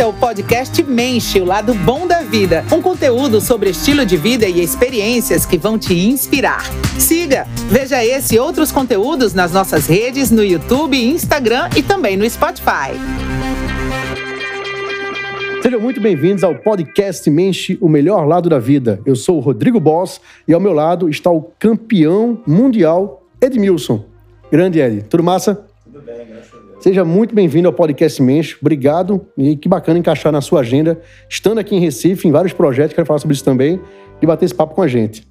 Esse é o podcast Menche, o lado bom da vida. Um conteúdo sobre estilo de vida e experiências que vão te inspirar. Siga, veja esse e outros conteúdos nas nossas redes no YouTube, Instagram e também no Spotify. Sejam muito bem-vindos ao podcast Menche, o melhor lado da vida. Eu sou o Rodrigo Boss e ao meu lado está o campeão mundial Edmilson. Grande Ed. Tudo massa? Tudo bem, graças a Deus. Seja muito bem-vindo ao podcast Menche. Obrigado e que bacana encaixar na sua agenda, estando aqui em Recife, em vários projetos, quero falar sobre isso também, e bater esse papo com a gente.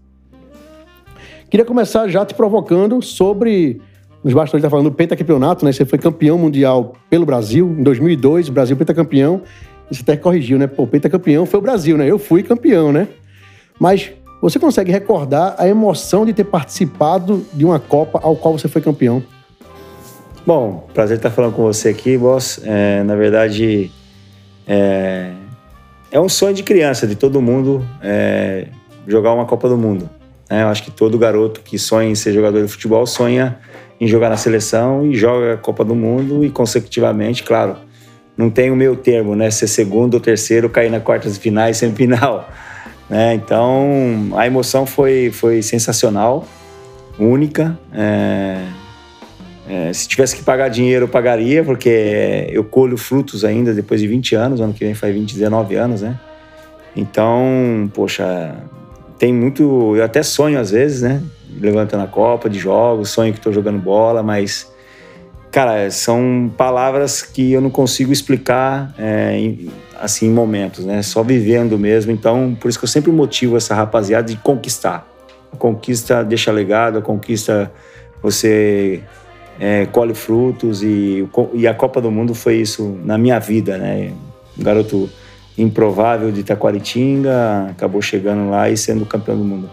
Queria começar já te provocando sobre nos bastidores está falando do pentacampeonato, né? Você foi campeão mundial pelo Brasil em 2002, o Brasil pentacampeão. E você até corrigiu, né? Pô, pentacampeão foi o Brasil, né? Eu fui campeão, né? Mas você consegue recordar a emoção de ter participado de uma Copa ao qual você foi campeão? Bom, prazer estar falando com você aqui, boss. É, na verdade, é, é, um sonho de criança, de todo mundo, é, jogar uma Copa do Mundo. Né? Eu acho que todo garoto que sonha em ser jogador de futebol sonha em jogar na seleção e joga a Copa do Mundo e consecutivamente, claro, não tem o meu termo, né? Ser segundo ou terceiro, cair na quartas de finais, semifinal. Né? Então, a emoção foi, foi sensacional, única. É, é, se tivesse que pagar dinheiro, eu pagaria, porque eu colho frutos ainda depois de 20 anos, ano que vem faz 20, 19 anos, né? Então, poxa, tem muito. Eu até sonho às vezes, né? Levantando a Copa de jogos, sonho que estou jogando bola, mas, cara, são palavras que eu não consigo explicar é, em, assim em momentos, né? Só vivendo mesmo. Então, por isso que eu sempre motivo essa rapaziada de conquistar. A conquista deixa legado, a conquista você é, colhe frutos e, e a Copa do Mundo foi isso na minha vida, né? Um garoto improvável de Taquaritinga, acabou chegando lá e sendo campeão do mundo.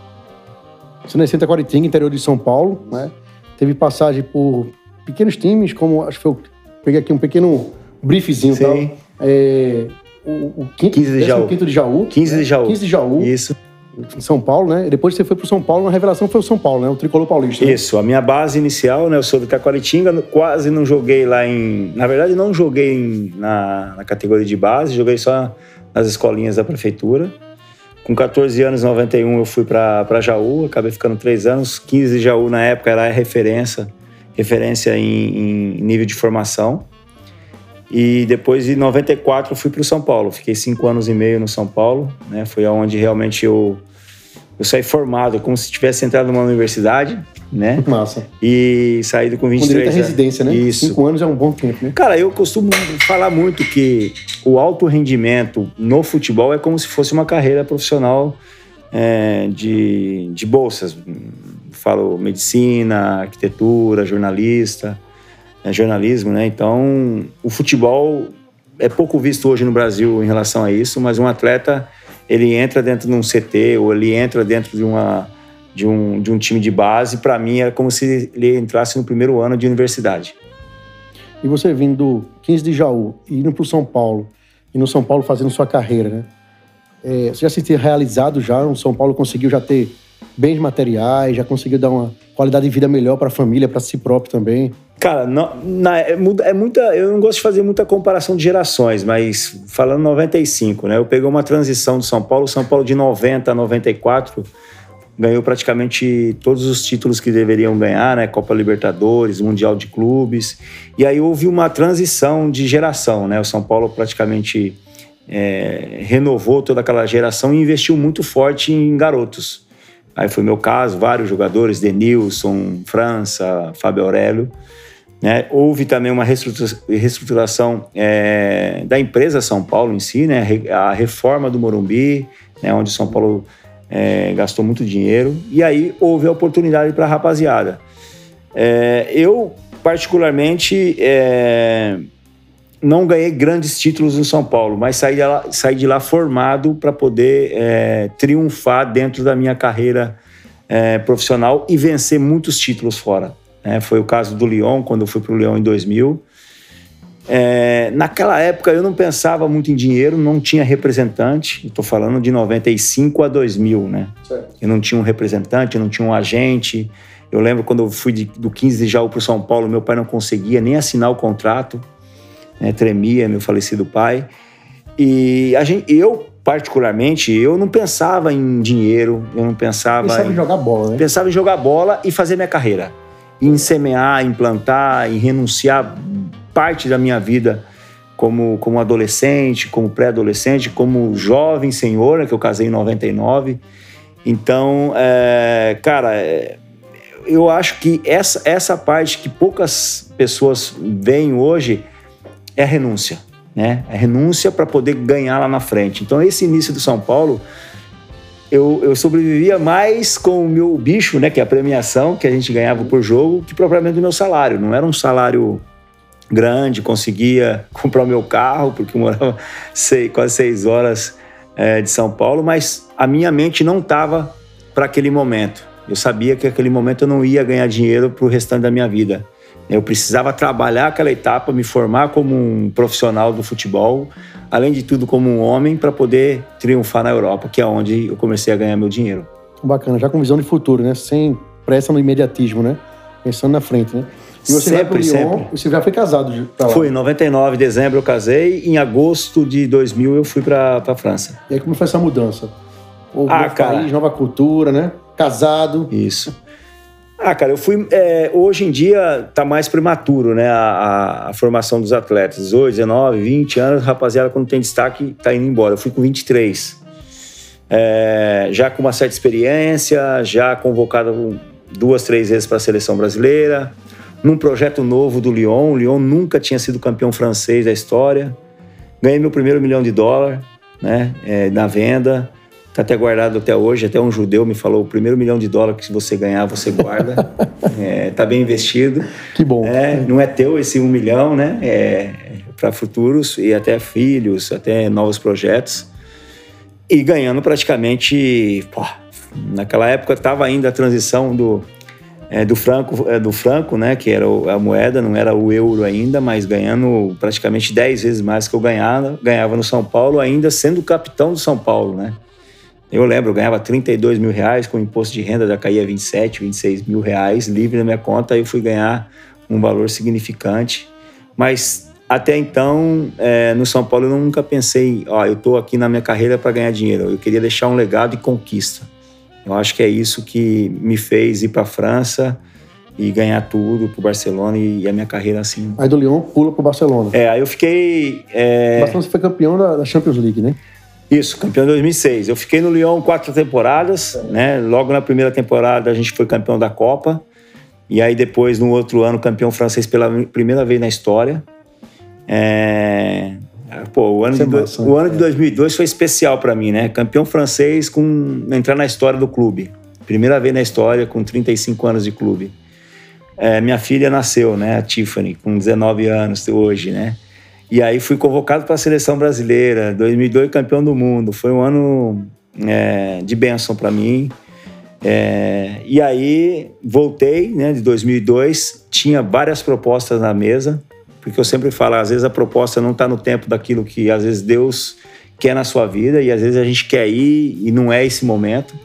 Você nasceu em Taquaritinga, interior de São Paulo, né? Teve passagem por pequenos times, como acho que foi, peguei aqui um pequeno briefzinho, Sim. Tal, é, o, o quinto, 15 de Jaú. Quinto de Jaú. 15 de Jaú. 15 de Jaú. Isso. Em São Paulo, né? Depois você foi pro São Paulo, na revelação foi o São Paulo, né? O tricolor paulista. Né? Isso, a minha base inicial, né? Eu sou do Taquaritinga, quase não joguei lá em. Na verdade, não joguei em, na, na categoria de base, joguei só nas escolinhas da prefeitura. Com 14 anos, em 91, eu fui para Jaú, acabei ficando três anos. 15 de Jaú, na época, era referência, referência em, em nível de formação. E depois, em 94, eu fui para o São Paulo. Fiquei cinco anos e meio no São Paulo. Né? Foi onde realmente eu, eu saí formado, como se tivesse entrado numa universidade. Né? Massa. E saído com 23 Com direito à anos. residência, né? Isso. Cinco anos é um bom tempo, né? Cara, eu costumo falar muito que o alto rendimento no futebol é como se fosse uma carreira profissional é, de, de bolsas. Falo medicina, arquitetura, jornalista, é, jornalismo, né? Então, o futebol é pouco visto hoje no Brasil em relação a isso, mas um atleta ele entra dentro de um CT ou ele entra dentro de uma de um, de um time de base, para mim é como se ele entrasse no primeiro ano de universidade. E você vindo do 15 de Jaú e indo para o São Paulo, e no São Paulo fazendo sua carreira, né? É, você já se ter realizado já, o São Paulo conseguiu já ter bens materiais, já conseguiu dar uma qualidade de vida melhor para a família, para si próprio também? Cara, não, na, é, é, muita. Eu não gosto de fazer muita comparação de gerações, mas falando 95, né? Eu peguei uma transição do São Paulo, São Paulo de 90 a 94 ganhou praticamente todos os títulos que deveriam ganhar, né? Copa Libertadores, Mundial de Clubes. E aí houve uma transição de geração, né? O São Paulo praticamente é, renovou toda aquela geração e investiu muito forte em garotos. Aí foi meu caso, vários jogadores, Denilson, França, Fábio Aurélio. Né? Houve também uma reestruturação é, da empresa São Paulo em si, né? a reforma do Morumbi, né? onde São Paulo é, gastou muito dinheiro, e aí houve a oportunidade para a rapaziada. É, eu, particularmente, é, não ganhei grandes títulos no São Paulo, mas saí de lá, saí de lá formado para poder é, triunfar dentro da minha carreira é, profissional e vencer muitos títulos fora. Né? Foi o caso do Lyon, quando eu fui para o Lyon em 2000. É, naquela época eu não pensava muito em dinheiro, não tinha representante. Estou falando de 95 a 2000, né? Certo. Eu não tinha um representante, eu não tinha um agente. Eu lembro quando eu fui de, do 15 de Jaú para São Paulo, meu pai não conseguia nem assinar o contrato, né? tremia, meu falecido pai. E a gente, eu, particularmente, eu não pensava em dinheiro, eu não pensava. Pensava em, em jogar bola, né? Pensava em jogar bola e fazer minha carreira. Em semear, em plantar, em renunciar parte da minha vida como, como adolescente, como pré-adolescente, como jovem senhora, né, que eu casei em 99. Então, é, cara, é, eu acho que essa, essa parte que poucas pessoas veem hoje é renúncia, né? É renúncia para poder ganhar lá na frente. Então, esse início do São Paulo, eu, eu sobrevivia mais com o meu bicho, né? Que é a premiação que a gente ganhava por jogo, que propriamente o meu salário. Não era um salário grande, conseguia comprar o meu carro, porque eu morava quase seis horas é, de São Paulo, mas a minha mente não estava para aquele momento. Eu sabia que aquele momento eu não ia ganhar dinheiro para o restante da minha vida. Eu precisava trabalhar aquela etapa, me formar como um profissional do futebol, além de tudo como um homem, para poder triunfar na Europa, que é onde eu comecei a ganhar meu dinheiro. Bacana, já com visão de futuro, né? Sem pressa no imediatismo, né? Pensando na frente, né? E você sempre, Lyon, sempre. Você já foi casado pra lá? Fui, em 99 de dezembro eu casei, em agosto de 2000 eu fui para a França. E aí como foi essa mudança? O ah, cara. país, nova cultura, né? Casado. Isso. Ah, cara, eu fui. É, hoje em dia tá mais prematuro, né? A, a, a, formação dos atletas. 18, 19, 20 anos, rapaziada, quando tem destaque, tá indo embora. Eu fui com 23. É, já com uma certa experiência, já convocado duas, três vezes para a seleção brasileira num projeto novo do Lyon. O Lyon nunca tinha sido campeão francês da história. Ganhei meu primeiro milhão de dólar né, é, na venda. Está até guardado até hoje. Até um judeu me falou: o primeiro milhão de dólar que você ganhar, você guarda. Está é, tá bem investido. Que bom. É, não é teu esse um milhão, né? É, para futuros e até filhos, até novos projetos. E ganhando praticamente. Pô, naquela época estava ainda a transição do, é, do franco, é, do franco, né, que era a moeda, não era o euro ainda, mas ganhando praticamente 10 vezes mais que eu ganhava, ganhava no São Paulo, ainda sendo capitão do São Paulo, né? Eu lembro, eu ganhava 32 mil reais, com imposto de renda já caía 27, 26 mil reais livre na minha conta, aí eu fui ganhar um valor significante. Mas até então, é, no São Paulo, eu nunca pensei, ó, eu estou aqui na minha carreira para ganhar dinheiro. Eu queria deixar um legado e conquista. Eu acho que é isso que me fez ir para a França e ganhar tudo pro Barcelona e a minha carreira assim. Aí do Lyon pula pro Barcelona. É, aí eu fiquei. É... O Barcelona foi campeão da, Champions League, né? Isso, campeão em 2006. Eu fiquei no Lyon quatro temporadas, né? Logo na primeira temporada a gente foi campeão da Copa. E aí depois, no outro ano, campeão francês pela primeira vez na história. É... Pô, o ano, de, massa, o ano de 2002 foi especial para mim, né? Campeão francês com entrar na história do clube. Primeira vez na história com 35 anos de clube. É, minha filha nasceu, né? A Tiffany, com 19 anos hoje, né? E aí fui convocado para a seleção brasileira. 2002 campeão do mundo. Foi um ano é, de bênção para mim. É, e aí voltei, né? De 2002 tinha várias propostas na mesa porque eu sempre falo, às vezes a proposta não está no tempo daquilo que às vezes Deus quer na sua vida e às vezes a gente quer ir e não é esse momento.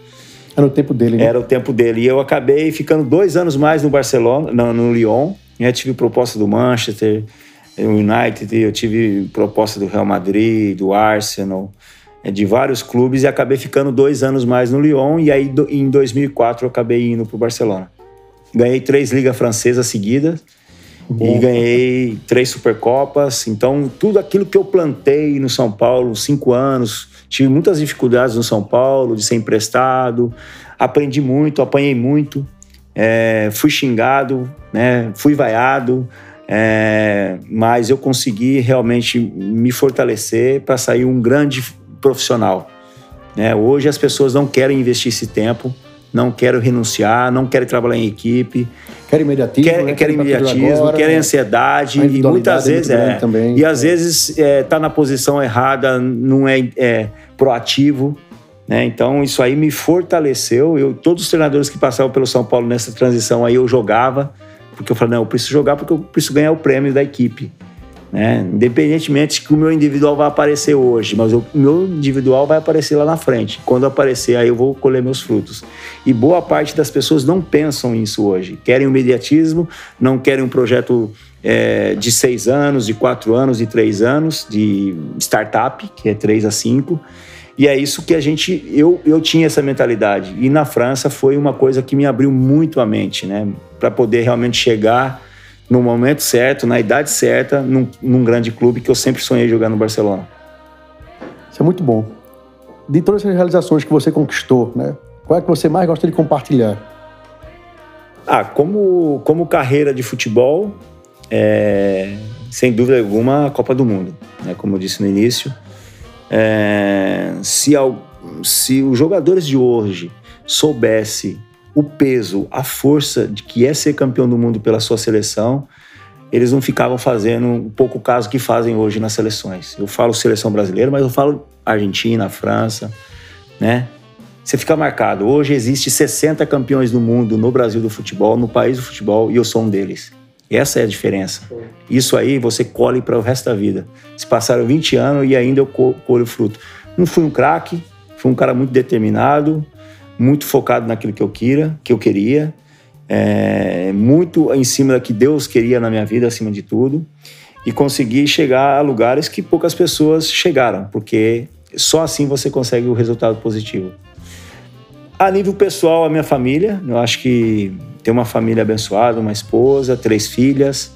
Era o tempo dele, né? Era o tempo dele. E eu acabei ficando dois anos mais no Barcelona, no, no Lyon. Eu tive proposta do Manchester, do United, eu tive proposta do Real Madrid, do Arsenal, é, de vários clubes e acabei ficando dois anos mais no Lyon. E aí em 2004 eu acabei indo para o Barcelona. Ganhei três ligas francesas seguidas Bom. E ganhei três Supercopas. Então, tudo aquilo que eu plantei no São Paulo, cinco anos, tive muitas dificuldades no São Paulo, de ser emprestado. Aprendi muito, apanhei muito. É, fui xingado, né? fui vaiado. É, mas eu consegui realmente me fortalecer para sair um grande profissional. Né? Hoje as pessoas não querem investir esse tempo não quero renunciar, não quero trabalhar em equipe. Quer imediatismo, quer, né? quer imediatismo, agora, né? ansiedade e muitas vezes é. Também, e às é. vezes está é, tá na posição errada, não é, é proativo. Né? Então isso aí me fortaleceu. Eu, todos os treinadores que passavam pelo São Paulo nessa transição aí eu jogava, porque eu falei, não, eu preciso jogar porque eu preciso ganhar o prêmio da equipe. Né? Independentemente que o meu individual vai aparecer hoje, mas o meu individual vai aparecer lá na frente. Quando aparecer, aí eu vou colher meus frutos. E boa parte das pessoas não pensam nisso hoje. Querem o imediatismo, não querem um projeto é, de seis anos, de quatro anos, de três anos, de startup, que é três a cinco. E é isso que a gente, eu, eu tinha essa mentalidade. E na França foi uma coisa que me abriu muito a mente, né? Para poder realmente chegar no momento certo, na idade certa, num, num grande clube que eu sempre sonhei jogar no Barcelona. Isso é muito bom. De todas essas realizações que você conquistou, né? Qual é que você mais gosta de compartilhar? Ah, como, como carreira de futebol, é, sem dúvida alguma, a Copa do Mundo. Né? Como eu disse no início, é, se, se os jogadores de hoje soubessem o peso, a força de que é ser campeão do mundo pela sua seleção, eles não ficavam fazendo um pouco caso que fazem hoje nas seleções. Eu falo seleção brasileira, mas eu falo Argentina, França, né? Você fica marcado. Hoje existe 60 campeões do mundo no Brasil do futebol, no país do futebol, e eu sou um deles. Essa é a diferença. Isso aí você colhe para o resto da vida. Se passaram 20 anos e ainda eu colho fruto. Não fui um craque, fui um cara muito determinado, muito focado naquilo que eu queria, que eu queria, é, muito em cima do que Deus queria na minha vida, acima de tudo, e consegui chegar a lugares que poucas pessoas chegaram, porque só assim você consegue o resultado positivo. A nível pessoal, a minha família, eu acho que ter uma família abençoada, uma esposa, três filhas,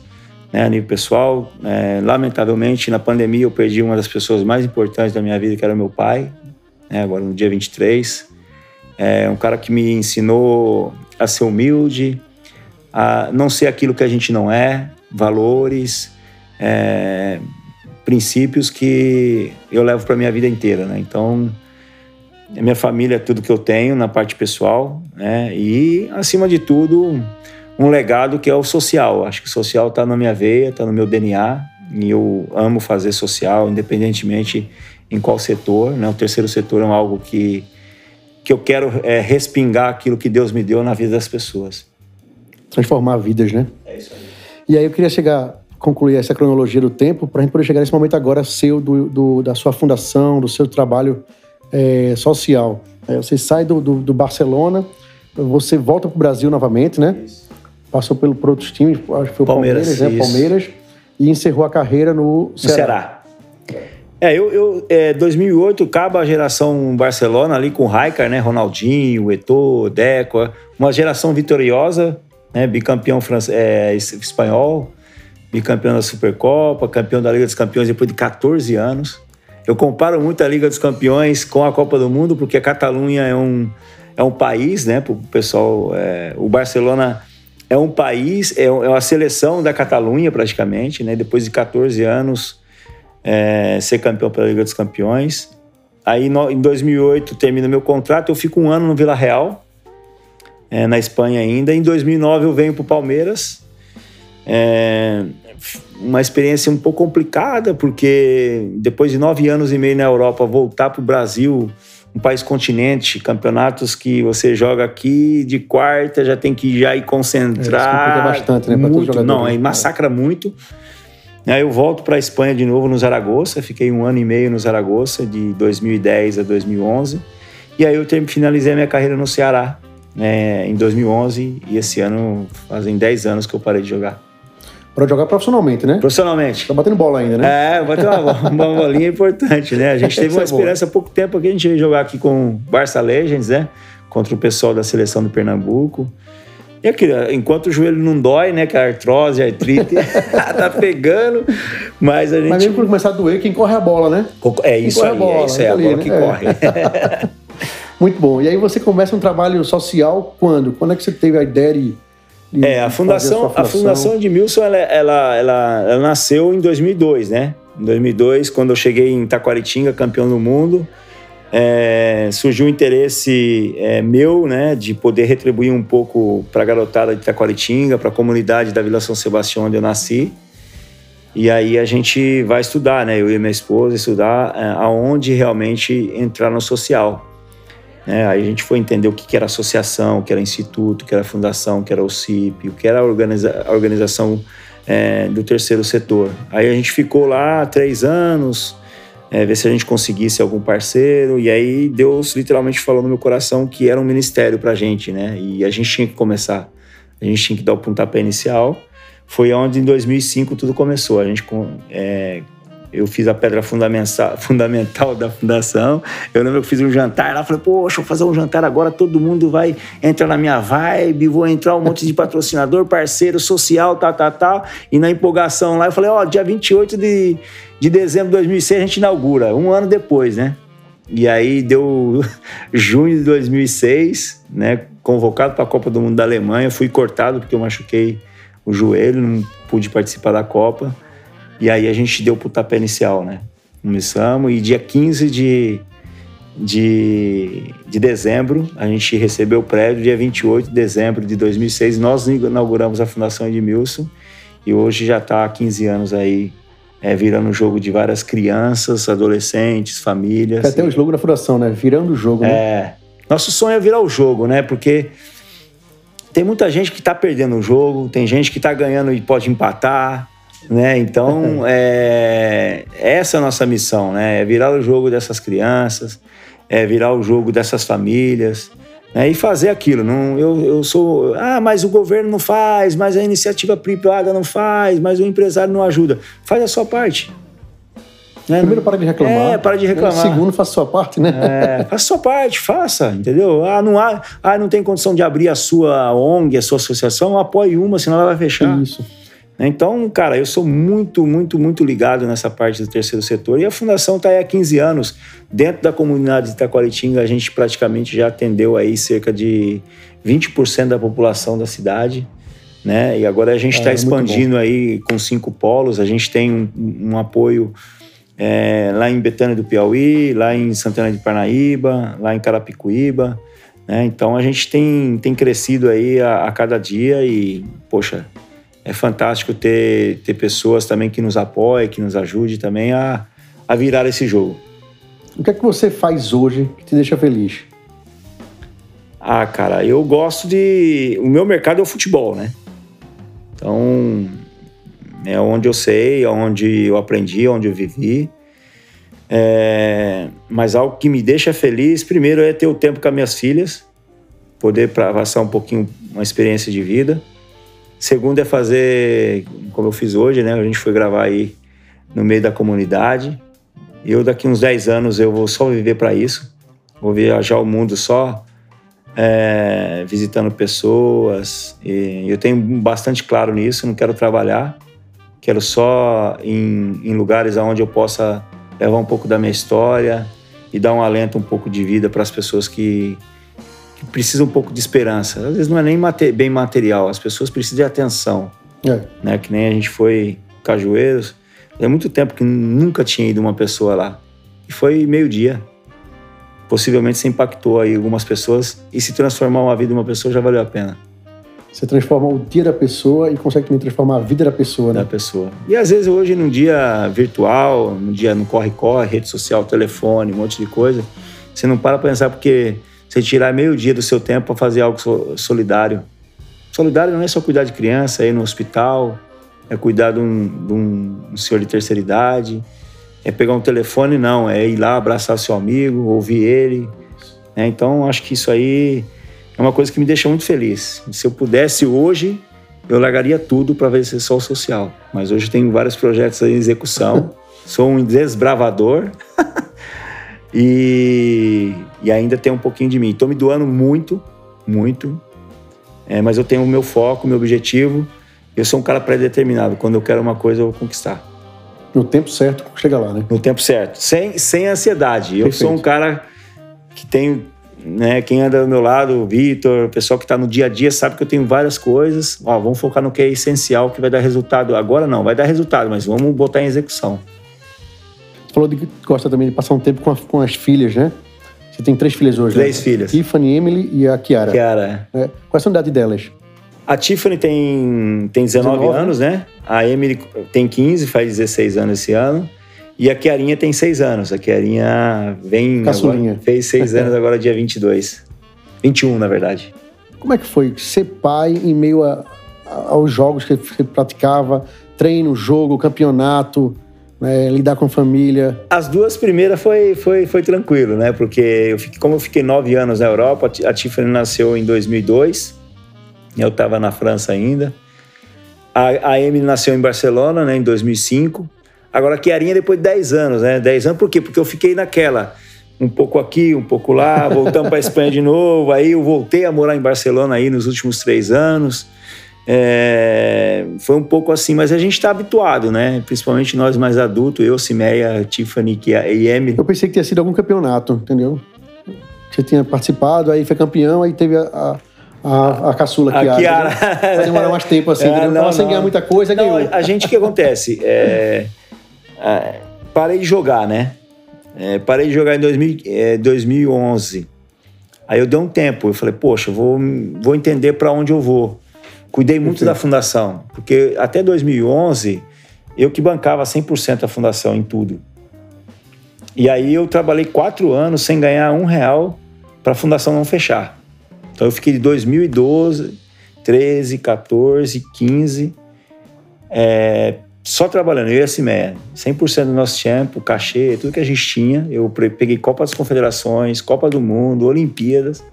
né, a nível pessoal. É, lamentavelmente, na pandemia, eu perdi uma das pessoas mais importantes da minha vida, que era meu pai, né, agora no dia 23. É um cara que me ensinou a ser humilde, a não ser aquilo que a gente não é, valores, é, princípios que eu levo para minha vida inteira, né? Então, minha família é tudo que eu tenho na parte pessoal, né? E acima de tudo, um legado que é o social. Acho que o social está na minha veia, está no meu DNA e eu amo fazer social, independentemente em qual setor. Né? O terceiro setor é algo que que eu quero é, respingar aquilo que Deus me deu na vida das pessoas. Transformar vidas, né? É isso aí. E aí eu queria chegar, concluir essa cronologia do tempo para a gente poder chegar nesse momento agora seu, do, do da sua fundação, do seu trabalho é, social. É, você sai do, do, do, Barcelona, você volta para o Brasil novamente, né? Isso. Passou pelo, por outros times, acho que foi o Palmeiras, Palmeiras né? Palmeiras. E encerrou a carreira no Ceará. No Ceará. É, eu, eu é, 2008 acaba a geração Barcelona ali com Raikar, né? Ronaldinho, Eto'o, Deco, uma geração vitoriosa, né? Bicampeão é, espanhol, bicampeão da Supercopa, campeão da Liga dos Campeões depois de 14 anos. Eu comparo muito a Liga dos Campeões com a Copa do Mundo porque a Catalunha é um, é um país, né? O pessoal, é, o Barcelona é um país, é, é uma seleção da Catalunha praticamente, né? Depois de 14 anos é, ser campeão pela Liga dos Campeões. Aí no, em 2008 termina meu contrato, eu fico um ano no Vila Real, é, na Espanha ainda. Em 2009 eu venho para o Palmeiras. É, uma experiência um pouco complicada, porque depois de nove anos e meio na Europa, voltar para o Brasil, um país continente, campeonatos que você joga aqui de quarta, já tem que já ir concentrar. É, bastante, né? Muito, não, aí massacra muito. Aí eu volto para a Espanha de novo no Zaragoza, fiquei um ano e meio no Zaragoza, de 2010 a 2011. E aí eu finalizei a minha carreira no Ceará né, em 2011 e esse ano fazem 10 anos que eu parei de jogar. Para jogar profissionalmente, né? Profissionalmente. Tá batendo bola ainda, né? É, bater uma, uma bolinha importante, né? A gente teve uma é experiência há pouco tempo aqui, a gente veio jogar aqui com Barça Legends, né? Contra o pessoal da seleção do Pernambuco. E aqui, enquanto o joelho não dói, né? Que a artrose, a artrite tá pegando, mas a gente. Mas mesmo quando começar a doer, quem corre a bola, né? É isso aí, bola, é isso aí, é a bola que né? corre. Muito bom. E aí você começa um trabalho social quando? Quando é que você teve a ideia de. De é, a fundação, a fundação, a fundação Edmilson, ela, ela, ela, ela nasceu em 2002, né? Em 2002, quando eu cheguei em Taquaritinga, campeão do mundo é, surgiu um interesse é, meu, né, de poder retribuir um pouco para a garotada de Taquaritinga, para a comunidade da Vila São Sebastião, onde eu nasci. E aí a gente vai estudar, né, eu e minha esposa, estudar é, aonde realmente entrar no social. É, aí a gente foi entender o que, que era associação, o que era instituto, o que era fundação, o que era o CIP, o que era a, organiza a organização é, do terceiro setor. Aí a gente ficou lá três anos, é, ver se a gente conseguisse algum parceiro. E aí Deus literalmente falou no meu coração que era um ministério para a gente, né? E a gente tinha que começar. A gente tinha que dar o pontapé inicial, foi onde em 2005 tudo começou. A gente é, eu fiz a pedra fundamental, da fundação. Eu lembro que eu fiz um jantar lá, falei, poxa, vou fazer um jantar agora, todo mundo vai entrar na minha vibe, vou entrar um monte de patrocinador, parceiro, social, tal, tal, tal. E na empolgação lá, eu falei, ó, oh, dia 28 de, de dezembro de 2006 a gente inaugura, um ano depois, né? E aí deu junho de 2006, né? Convocado para a Copa do Mundo da Alemanha, fui cortado porque eu machuquei o joelho, não pude participar da Copa. E aí a gente deu pro tapé inicial, né? Começamos e dia 15 de, de, de dezembro a gente recebeu o prédio, dia 28 de dezembro de 2006 nós inauguramos a Fundação Edmilson e hoje já está há 15 anos aí é, virando o jogo de várias crianças, adolescentes, famílias. Até o slogan da fundação, né? Virando o jogo, né? É. Nosso sonho é virar o jogo, né? Porque tem muita gente que está perdendo o jogo, tem gente que está ganhando e pode empatar, né? Então, é, essa é a nossa missão, né? É virar o jogo dessas crianças, é virar o jogo dessas famílias, né? E fazer aquilo. Não, eu, eu sou... Ah, mas o governo não faz, mas a iniciativa privada não faz, mas o empresário não ajuda. Faz a sua parte. Né? Primeiro, para de reclamar. É, para de reclamar. Segundo, faça a sua parte, né? É, faça a sua parte, faça, entendeu? Ah, não, há, ah, não tem condição de abrir a sua ONG, a sua associação, apoie uma, senão ela vai fechar. Isso. Então, cara, eu sou muito, muito, muito ligado nessa parte do terceiro setor. E a Fundação está aí há 15 anos. Dentro da comunidade de Itaquaritinga, a gente praticamente já atendeu aí cerca de 20% da população da cidade. Né? E agora a gente está é, expandindo aí com cinco polos. A gente tem um, um apoio é, lá em Betânia do Piauí, lá em Santana de Parnaíba, lá em Carapicuíba. Né? Então a gente tem, tem crescido aí a, a cada dia e, poxa, é fantástico ter, ter pessoas também que nos apoiem, que nos ajudem também a, a virar esse jogo. O que é que você faz hoje que te deixa feliz? Ah, cara, eu gosto de. O meu mercado é o futebol, né? Então, é onde eu sei, é onde eu aprendi, é onde eu vivi. É... Mas algo que me deixa feliz, primeiro, é ter o tempo com as minhas filhas, poder passar um pouquinho uma experiência de vida. Segundo é fazer, como eu fiz hoje, né? A gente foi gravar aí no meio da comunidade. Eu daqui uns 10 anos eu vou só viver para isso. Vou viajar o mundo só é, visitando pessoas. E eu tenho bastante claro nisso, não quero trabalhar. Quero só em, em lugares onde eu possa levar um pouco da minha história e dar um alento, um pouco de vida para as pessoas que, que precisa um pouco de esperança. Às vezes não é nem bem material, as pessoas precisam de atenção. É. Né? Que nem a gente foi Cajueiros. É muito tempo que nunca tinha ido uma pessoa lá. E foi meio-dia. Possivelmente você impactou aí algumas pessoas e se transformar uma vida de uma pessoa já valeu a pena. Você transforma o dia da pessoa e consegue também transformar a vida da pessoa, né? Da pessoa. E às vezes hoje, num dia virtual, num dia no corre-corre, rede social, telefone, um monte de coisa, você não para pra pensar porque você tirar meio dia do seu tempo para fazer algo solidário. Solidário não é só cuidar de criança, é ir no hospital, é cuidar de um, de um senhor de terceira idade, é pegar um telefone, não, é ir lá abraçar seu amigo, ouvir ele. É, então, acho que isso aí é uma coisa que me deixa muito feliz. Se eu pudesse hoje, eu largaria tudo para ver esse sol social. Mas hoje tenho vários projetos em execução. Sou um desbravador. E e ainda tem um pouquinho de mim. Estou me doando muito, muito, é, mas eu tenho o meu foco, o meu objetivo. Eu sou um cara pré-determinado. Quando eu quero uma coisa, eu vou conquistar. No tempo certo, chega lá, né? No tempo certo. Sem, sem ansiedade. Perfeito. Eu sou um cara que tem, né? Quem anda do meu lado, o Vitor, o pessoal que está no dia a dia, sabe que eu tenho várias coisas. Ó, vamos focar no que é essencial, que vai dar resultado. Agora não, vai dar resultado, mas vamos botar em execução. Você falou de que gosta também de passar um tempo com, a, com as filhas, né? Você tem três filhas hoje, Três né? filhas. Tiffany, Emily e a Kiara. Kiara, é. Quais são a idade delas? A Tiffany tem, tem 19, 19 anos, né? A Emily tem 15, faz 16 anos esse ano. E a Kiarinha tem 6 anos. A Kiarinha vem. Caçulinha. Agora, fez 6 anos agora, dia 22. 21, na verdade. Como é que foi ser pai em meio a, aos jogos que você praticava? Treino, jogo, campeonato né, lidar com família? As duas primeiras foi, foi, foi tranquilo, né? Porque eu fiquei, como eu fiquei nove anos na Europa, a Tiffany nasceu em 2002, eu estava na França ainda. A, a nasceu em Barcelona, né, em 2005. Agora a Chiarinha depois de 10 anos, né? 10 anos por quê? Porque eu fiquei naquela, um pouco aqui, um pouco lá, voltamos para Espanha de novo. Aí eu voltei a morar em Barcelona aí nos últimos três anos. É, foi um pouco assim, mas a gente está habituado, né? Principalmente nós mais adultos, eu, Cimeia, Tiffany e Emily. Eu pensei que tinha sido algum campeonato, entendeu? Você tinha participado, aí foi campeão, aí teve a, a a, a caçula a Kiara. Né? Vai demorar mais tempo assim, É, é, não, não, sem ganhar muita coisa, Não, ganhou. a gente, o que acontece? É, é, parei de jogar, né? É, parei de jogar em 2000, é, 2011. Aí eu dei um tempo, eu falei, poxa, vou, vou entender para onde eu vou. Cuidei muito Perfeito. da fundação, porque até 2011 eu que bancava 100% a fundação em tudo. E aí eu trabalhei quatro anos sem ganhar um real para a fundação não fechar. Então eu fiquei de 2012, 13, 14, 15, é, só trabalhando, eu e a Cimeia. 100% do nosso tempo, cachê, tudo que a gente tinha. Eu peguei Copa das Confederações, Copa do Mundo, Olimpíadas,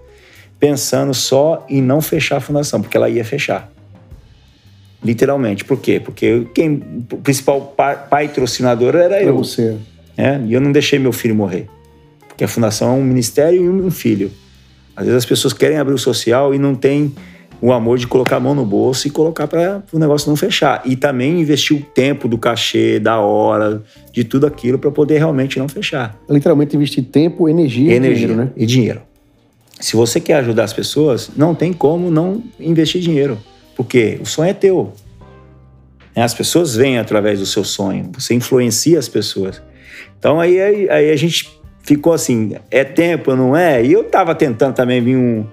pensando só em não fechar a fundação, porque ela ia fechar. Literalmente. Por quê? Porque quem, o principal pa- patrocinador era eu você. né? E eu não deixei meu filho morrer. Porque a fundação é um ministério e um filho. Às vezes as pessoas querem abrir o social e não tem o amor de colocar a mão no bolso e colocar para o negócio não fechar. E também investir o tempo do cachê, da hora, de tudo aquilo para poder realmente não fechar. Literalmente investir tempo, energia, E e energia dinheiro, né? e dinheiro. Se você quer ajudar as pessoas, não tem como não investir dinheiro. Porque o sonho é teu. Né? As pessoas vêm através do seu sonho. Você influencia as pessoas. Então aí, aí, aí a gente ficou assim, é tempo, não é? E eu tava tentando também vir um...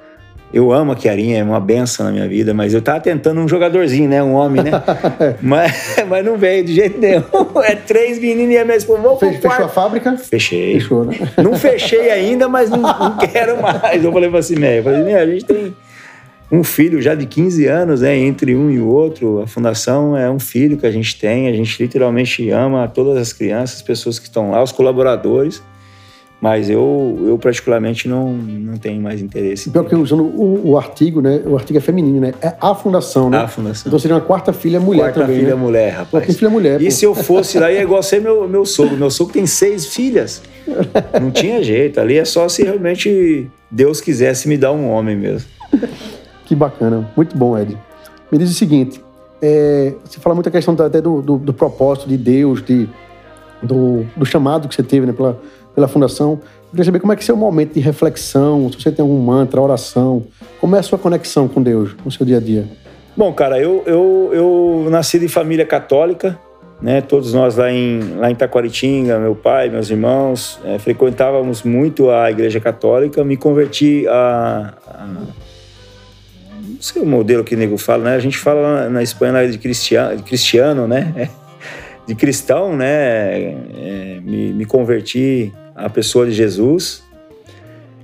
Eu amo a Chiarinha, é uma benção na minha vida, mas eu tava tentando um jogadorzinho, né? Um homem, né? mas, mas não veio de jeito nenhum. É três meninos e a minha esposa, Fez- Fechou a quarto. fábrica? Fechei. Fechou, né? Não fechei ainda, mas não, não quero mais. Eu falei pra assim, eu falei, "Né, a gente tem um filho já de 15 anos, né? Entre um e o outro. A fundação é um filho que a gente tem. A gente literalmente ama todas as crianças, as pessoas que estão lá, os colaboradores. Mas eu, eu particularmente, não, não tenho mais interesse. Pior que usando o, o artigo, né? O artigo é feminino, né? É a fundação, né? A fundação. Então seria uma quarta filha mulher Quarta também, filha né? mulher, rapaz. tem filha mulher, E pô. se eu fosse lá, ia igual ser meu, meu sogro. Meu sogro tem seis filhas. Não tinha jeito. Ali é só se realmente Deus quisesse me dar um homem mesmo. Que bacana. Muito bom, Ed. Me diz o seguinte, é, você fala muito a questão até do, do, do propósito de Deus, de, do, do chamado que você teve né, pela, pela fundação. Eu queria saber como é que é o seu momento de reflexão, se você tem algum mantra, oração. Como é a sua conexão com Deus no seu dia a dia? Bom, cara, eu, eu, eu nasci de família católica, né? Todos nós lá em, lá em Taquaritinga, meu pai, meus irmãos, eh, frequentávamos muito a igreja católica. Me converti a, a- Não sei o modelo que o nego fala, né? A gente fala na- Espanha de cristiano, de cristiano né? De cristão, né? Eh, me, me converti à pessoa de Jesus.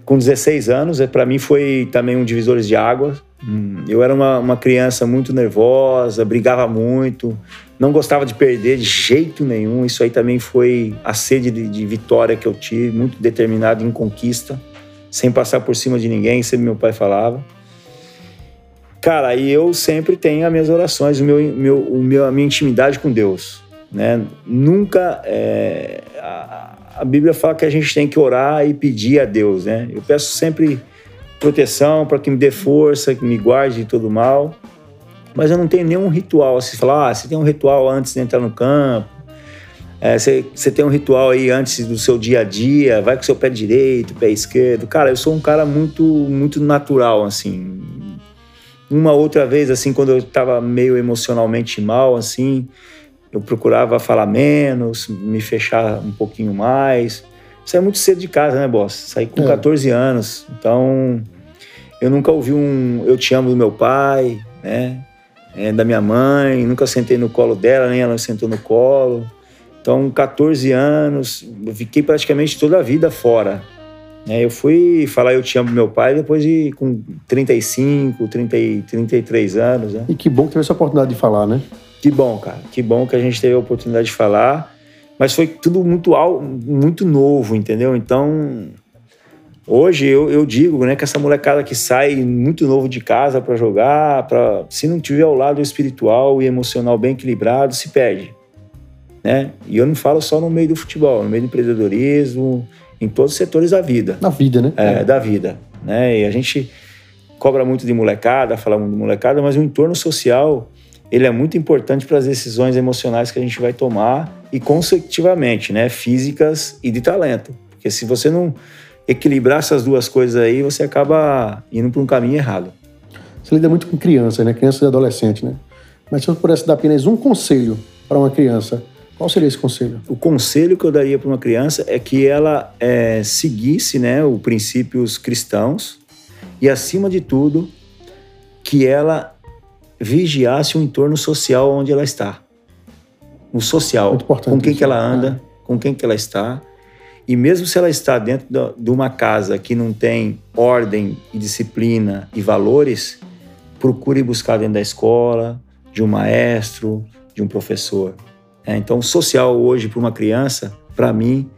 Com 16 anos, para mim foi também um divisor de águas. Hum, Eu era uma, uma criança muito nervosa, brigava muito, não gostava de perder de jeito nenhum. Isso aí também foi a sede de, de vitória que eu tive, muito determinado em conquista, sem passar por cima de ninguém, sempre meu pai falava. Cara, e eu sempre tenho as minhas orações, o meu, meu, o meu, a minha intimidade com Deus. Né? Nunca. é, a, a Bíblia fala que a gente tem que orar e pedir a Deus. Né? Eu peço sempre proteção para que me dê força, que me guarde de todo mal. Mas eu não tenho nenhum ritual. Se falar, ah, você tem um ritual antes de entrar no campo, é, você, você tem um ritual aí antes do seu dia a dia, vai com seu pé direito, pé esquerdo. Cara, eu sou um cara muito, muito natural, assim. Uma outra vez, assim, quando eu estava meio emocionalmente mal, assim, eu procurava falar menos, me fechar um pouquinho mais. Saí muito cedo de casa, né, boss? Saí com É. 14 anos. Então, eu nunca ouvi um Eu Te Amo do meu pai, né? É, da minha mãe, nunca sentei no colo dela, nem ela sentou no colo. Então, 14 anos, eu fiquei praticamente toda a vida fora. né? eu fui falar Eu Te Amo meu pai depois de com 35, 30, e 33 anos, né? E que bom que teve essa oportunidade de falar, né? Que bom, cara. Que bom que a gente teve a oportunidade de falar. Mas foi tudo muito, muito novo, entendeu? Então, Hoje eu, eu digo né, que essa molecada que sai muito novo de casa para jogar, pra, se não tiver o lado espiritual e emocional bem equilibrado, se perde. Né? E eu não falo só no meio do futebol, no meio do empreendedorismo, em todos os setores da vida. Da vida, né? É, da vida. Né? E a gente cobra muito de molecada, fala muito de molecada, mas o entorno social ele é muito importante para as decisões emocionais que a gente vai tomar e consecutivamente, né, físicas e de talento. Porque se você não equilibrar essas duas coisas aí, você acaba indo para um caminho errado. Você lida muito com crianças, né, crianças e adolescentes, né? Mas se eu pudesse dar apenas um conselho para uma criança, qual seria esse conselho? O conselho que eu daria para uma criança é que ela é, seguisse, né, os princípios cristãos e, acima de tudo, que ela vigiasse o entorno social onde ela está. O social, com quem que ela anda, é. com quem que ela está. E mesmo se ela está dentro de uma casa que não tem ordem e disciplina e valores, procure buscar dentro da escola, de um maestro, de um professor. É, então, social hoje para uma criança, para mim,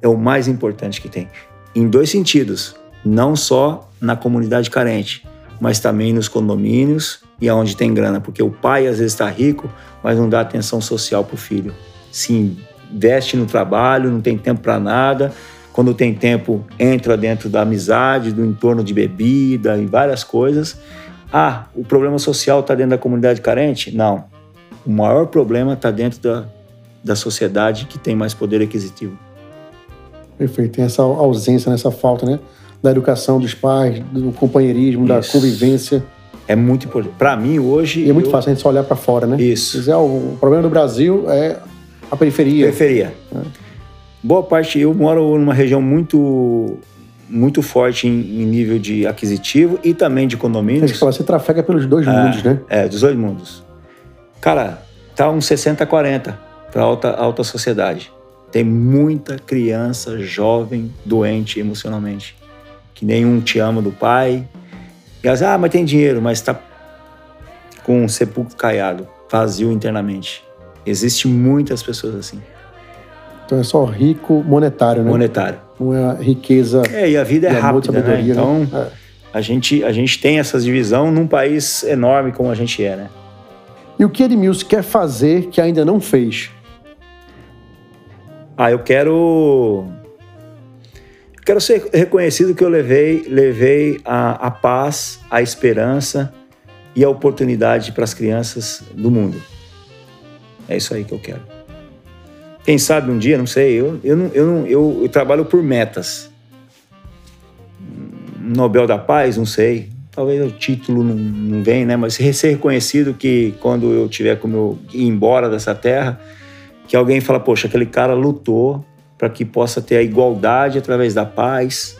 é o mais importante que tem. Em dois sentidos, não só na comunidade carente, mas também nos condomínios e aonde tem grana, porque o pai às vezes está rico, mas não dá atenção social para o filho. Se investe no trabalho, não tem tempo para nada. Quando tem tempo, entra dentro da amizade, do entorno de bebida e várias coisas. Ah, o problema social está dentro da comunidade carente? Não. O maior problema está dentro da, da sociedade que tem mais poder aquisitivo. Perfeito. Tem essa ausência, nessa falta, né? Da educação dos pais, do companheirismo, Isso. da convivência. É muito importante. Para mim, hoje. E é muito eu... fácil a gente só olhar para fora, né? Isso. Dizer, o problema do Brasil é a periferia. Periferia. É. Boa parte, eu moro numa região muito muito forte em, em nível de aquisitivo e também de condomínios. Você trafega pelos dois é, mundos, né? É, dos dois mundos. Cara, tá uns 60-40 para alta, alta sociedade. Tem muita criança jovem doente emocionalmente. Que nenhum te ama do pai, e elas, ah, mas tem dinheiro, mas está com um sepulcro caiado, vazio internamente. Existe muitas pessoas assim. Então é só rico monetário, né? Monetário. Não é riqueza. É, e a vida é rápida, né? Então, né? É. a, gente, a gente tem essa divisão num país enorme como a gente é, né? E o que Edmilson quer fazer que ainda não fez? Ah, eu quero Quero ser reconhecido que eu levei, levei a, a paz, a esperança e a oportunidade para as crianças do mundo. É isso aí que eu quero. Quem sabe um dia, não sei, eu, eu, não, eu, não, eu, eu trabalho por metas. Nobel da Paz, não sei. Talvez o título não, não vem, né? Mas ser reconhecido que quando eu tiver como eu ir embora dessa terra, que alguém fala, poxa, aquele cara lutou para que possa ter a igualdade através da paz,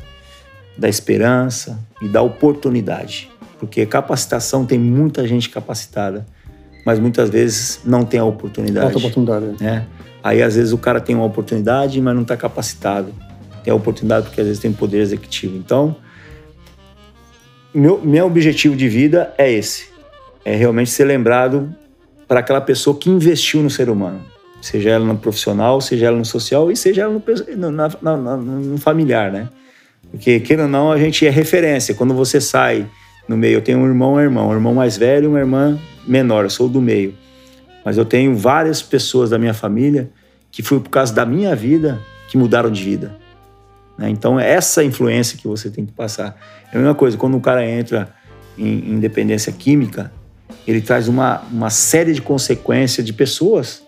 da esperança e da oportunidade. Porque capacitação tem muita gente capacitada, mas muitas vezes não tem a oportunidade. Falta oportunidade. Né? Aí às vezes o cara tem uma oportunidade, mas não está capacitado. Tem a oportunidade porque às vezes tem poder executivo. Então, meu, meu objetivo de vida é esse: é realmente ser lembrado para aquela pessoa que investiu no ser humano seja ela no profissional, seja ela no social e seja ela no, na, na, no familiar, né? Porque, queira ou não, a gente é referência. Quando você sai no meio, eu tenho um irmão e uma irmã, um irmão mais velho e uma irmã menor, eu sou do meio. Mas eu tenho várias pessoas da minha família que foi por causa da minha vida que mudaram de vida. Né? Então, é essa influência que você tem que passar. É a mesma coisa, quando o cara entra em, em dependência química, ele traz uma, uma série de consequências de pessoas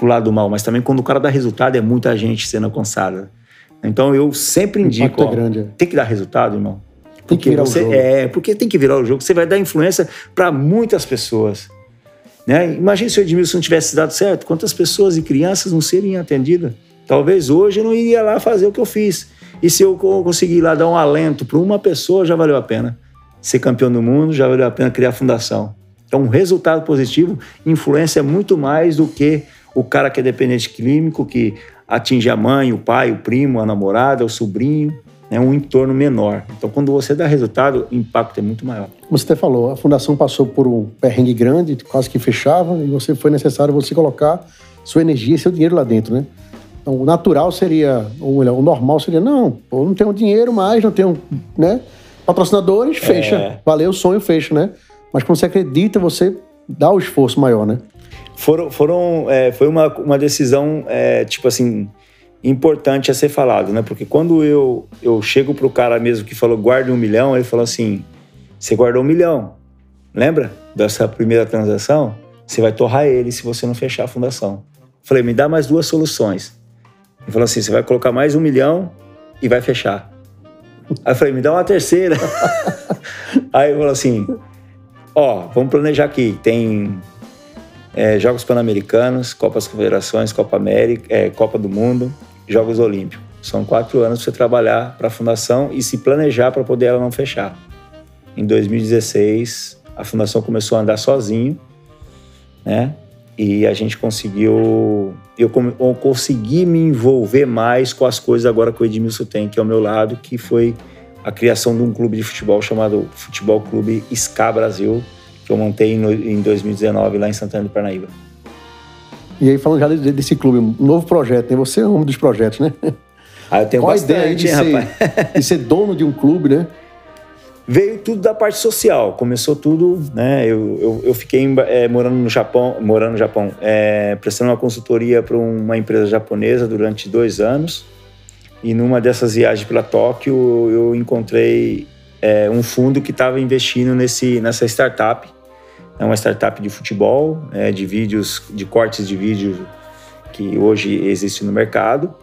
pro lado do mal, mas também quando o cara dá resultado é muita gente sendo alcançada. Então eu sempre indico, é ó, é. tem que dar resultado, irmão. Tem que virar você. É, porque tem que virar o jogo. Você vai dar influência para muitas pessoas. Né? Imagina se o Edmilson tivesse dado certo, quantas pessoas e crianças não seriam atendidas? Talvez hoje eu não iria lá fazer o que eu fiz. E se eu conseguir lá dar um alento para uma pessoa, já valeu a pena. Ser campeão do mundo, já valeu a pena criar a fundação. Então, um resultado positivo influencia muito mais do que o cara que é dependente químico, que atinge a mãe, o pai, o primo, a namorada, o sobrinho, é né, um entorno menor. Então, quando você dá resultado, o impacto é muito maior. Como você até falou, a fundação passou por um perrengue grande, quase que fechava, e você foi necessário você colocar sua energia e seu dinheiro lá dentro, né? o natural seria, ou melhor, o normal seria, não, eu não tenho dinheiro mais, não tenho, né? Patrocinadores, fecha. É. Valeu, o sonho fecha, né? Mas quando você acredita, você dá o esforço maior, né? Foram, foram é, foi uma, uma decisão, é, tipo assim, importante a ser falado, né? Porque quando eu, eu chego pro cara mesmo que falou guarde um milhão, ele falou assim, você guardou um milhão, lembra dessa primeira transação? Você vai torrar ele se você não fechar a fundação. Falei, me dá mais duas soluções. Ele falou assim, você vai colocar mais um milhão e vai fechar. Aí eu falei, me dá uma terceira. Aí ele falou assim, ó, vamos planejar aqui. Tem é, Jogos Pan-Americanos, Copas Confederações, Copa América, é, Copa do Mundo, Jogos Olímpicos. São quatro anos para você trabalhar para a fundação e se planejar para poder ela não fechar. Em 2016, a fundação começou a andar sozinho, né? E a gente conseguiu, eu, eu consegui me envolver mais com as coisas agora que o Edmilson tem, que é ao meu lado, que foi a criação de um clube de futebol chamado Futebol Clube SCA Brasil, que eu montei em 2019 lá em Santana de Parnaíba. E aí, falando já desse clube, um novo projeto, né? Você é um dos projetos, né? Ah, eu tenho Qual bastante, a ideia de, hein, ser, rapaz? de ser dono de um clube, né? Veio tudo da parte social. Começou tudo, né? Eu, eu, eu fiquei é, morando no Japão, morando no Japão, é, prestando uma consultoria para uma empresa japonesa durante dois anos. E numa dessas viagens para Tóquio, eu encontrei é, um fundo que estava investindo nesse, nessa startup. É uma startup de futebol, é, de vídeos, de cortes de vídeo que hoje existe no mercado.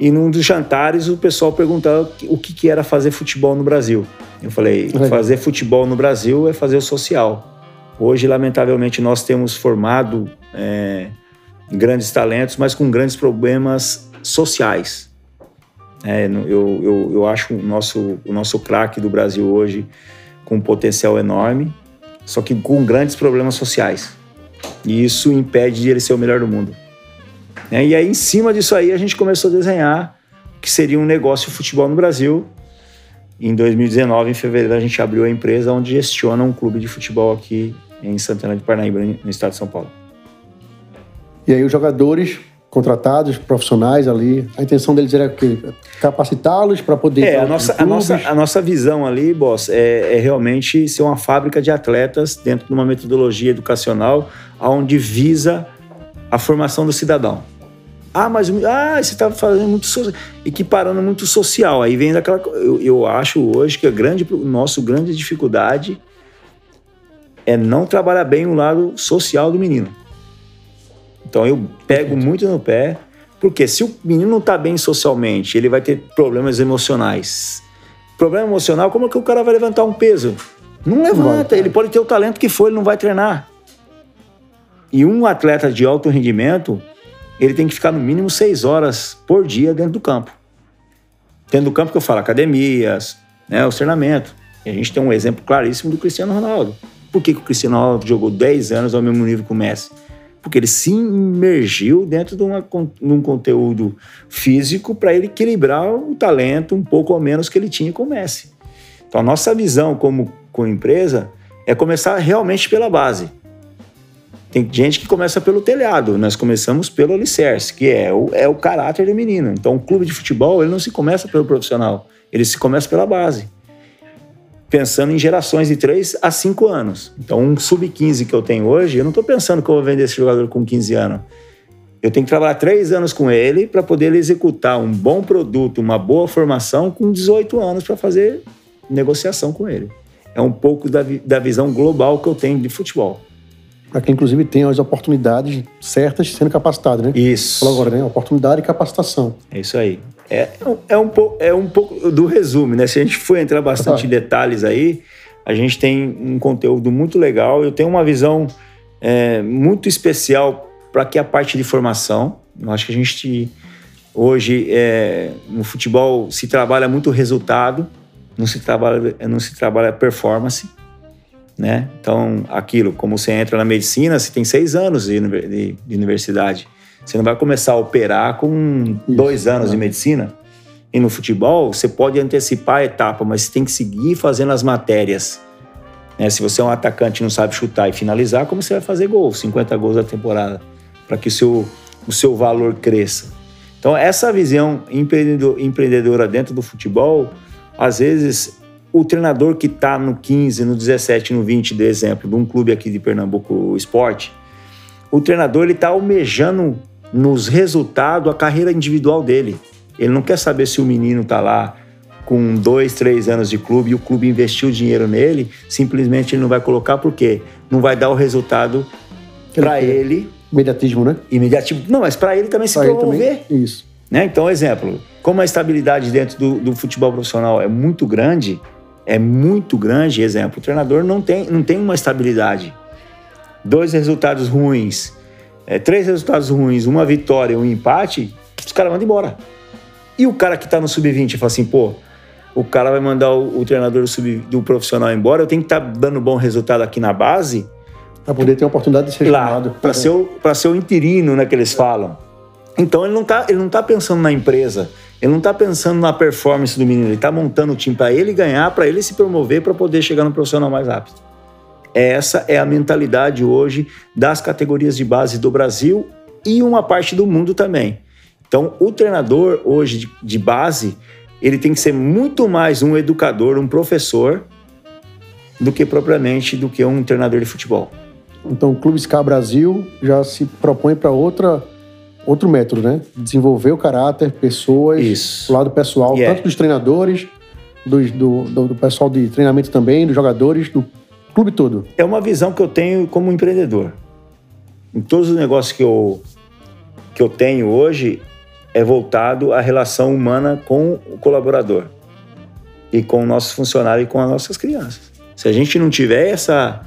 E num dos jantares o pessoal perguntava o que, que era fazer futebol no Brasil. Eu falei, fazer futebol no Brasil é fazer o social. Hoje, lamentavelmente, nós temos formado é, grandes talentos, mas com grandes problemas sociais. É, eu, eu, eu acho o nosso, o nosso craque do Brasil hoje com um potencial enorme, só que com grandes problemas sociais. E isso impede de ele ser o melhor do mundo. É, e aí, em cima disso aí, a gente começou a desenhar o que seria um negócio de futebol no Brasil. Em 2019, em fevereiro, a gente abriu a empresa onde gestiona um clube de futebol aqui em Santana de Parnaíba, no estado de São Paulo. E aí os jogadores contratados, profissionais ali. A intenção deles era capacitá-los para poder. É, a nossa, a, nossa, a nossa visão ali, boss, é, é, realmente ser uma fábrica de atletas dentro de uma metodologia educacional onde visa a formação do cidadão. Ah, mas ah, você está fazendo muito so, equiparando muito social. Aí vem daquela. Eu, eu acho hoje que a grande, nosso grande dificuldade é não trabalhar bem o lado social do menino. Então eu pego muito no pé, porque se o menino não está bem socialmente, ele vai ter problemas emocionais. Problema emocional, como é que o cara vai levantar um peso? Não levanta, ele pode ter o talento que for, ele não vai treinar. E um atleta de alto rendimento, ele tem que ficar no mínimo seis horas por dia dentro do campo. Dentro do campo que eu falo, academias, né, o treinamento. E a gente tem um exemplo claríssimo do Cristiano Ronaldo. Por que, que o Cristiano Ronaldo jogou 10 anos ao mesmo nível que o Messi? Porque ele se imergiu dentro de, uma, um conteúdo físico para ele equilibrar o talento um pouco ou menos que ele tinha com o Messi. Então, a nossa visão como, como empresa é começar realmente pela base. Tem gente que começa pelo telhado, nós começamos pelo alicerce, que é o, é o caráter do menino. Então, o clube de futebol ele não se começa pelo profissional, ele se começa pela base pensando em gerações de 3 a 5 anos. Então, um sub-15 que eu tenho hoje, eu não estou pensando que eu vou vender esse jogador com 15 anos. Eu tenho que trabalhar 3 anos com ele para poder executar um bom produto, uma boa formação com 18 anos para fazer negociação com ele. É um pouco da, da visão global que eu tenho de futebol. Para quem, inclusive, tem as oportunidades certas sendo capacitado, né? Isso. Falou agora, né? Oportunidade e capacitação. É isso aí. É, é, um, pouco, é um pouco do resumo, né? Se a gente for entrar bastante em detalhes aí, a gente tem um conteúdo muito legal. Eu tenho uma visão é, muito especial para que a parte de formação. Eu acho que a gente hoje é, no futebol se trabalha muito resultado, não se trabalha, não se trabalha performance. Né? Então, aquilo, como você entra na medicina, você tem seis anos de, de, de universidade. Você não vai começar a operar com Isso, dois anos de medicina. E no futebol, você pode antecipar a etapa, mas você tem que seguir fazendo as matérias. Né? Se você é um atacante e não sabe chutar e finalizar, como você vai fazer gol? 50 gols na temporada, para que o seu, o seu valor cresça. Então, essa visão empreendedora dentro do futebol, às vezes o treinador que está no 15, no 17, no 20, de exemplo, de um clube aqui de Pernambuco, Esporte, o treinador ele está almejando nos resultados a carreira individual dele. Ele não quer saber se o menino está lá com dois, três anos de clube e o clube investiu dinheiro nele, simplesmente ele não vai colocar porque não vai dar o resultado para ele. Imediatismo, né? Imediatismo. Não, mas para ele também se pra promover. Também, isso. Né? Então, exemplo, como a estabilidade dentro do, do futebol profissional é muito grande, é muito grande, exemplo, o treinador não tem, não tem uma estabilidade. Dois resultados ruins, é, três resultados ruins, uma vitória, um empate, os caras mandam embora. E o cara que está no sub-20 fala assim, pô, o cara vai mandar o, o treinador do, sub, do profissional embora, eu tenho que estar tá dando bom resultado aqui na base. Para poder ter a oportunidade de ser lá, chamado. Para ser, o, ser o interino, né, que eles falam. Então ele não está ele não tá pensando na empresa, ele não está pensando na performance do menino, ele está montando o time para ele ganhar, para ele se promover, para poder chegar no profissional mais rápido. Essa é a mentalidade hoje das categorias de base do Brasil e uma parte do mundo também. Então, o treinador hoje de, base, ele tem que ser muito mais um educador, um professor, do que propriamente do que um treinador de futebol. Então, o Clube Scar Brasil já se propõe para outra outro método, né? Desenvolver o caráter, pessoas, Isso. o lado pessoal, yeah. tanto dos treinadores, do, do, do, pessoal de treinamento também, dos jogadores, do clube todo. É uma visão que eu tenho como empreendedor. Em todos os negócios que eu, que eu tenho hoje, é voltado à relação humana com o colaborador e com o nosso funcionário e com as nossas crianças. Se a gente não tiver essa,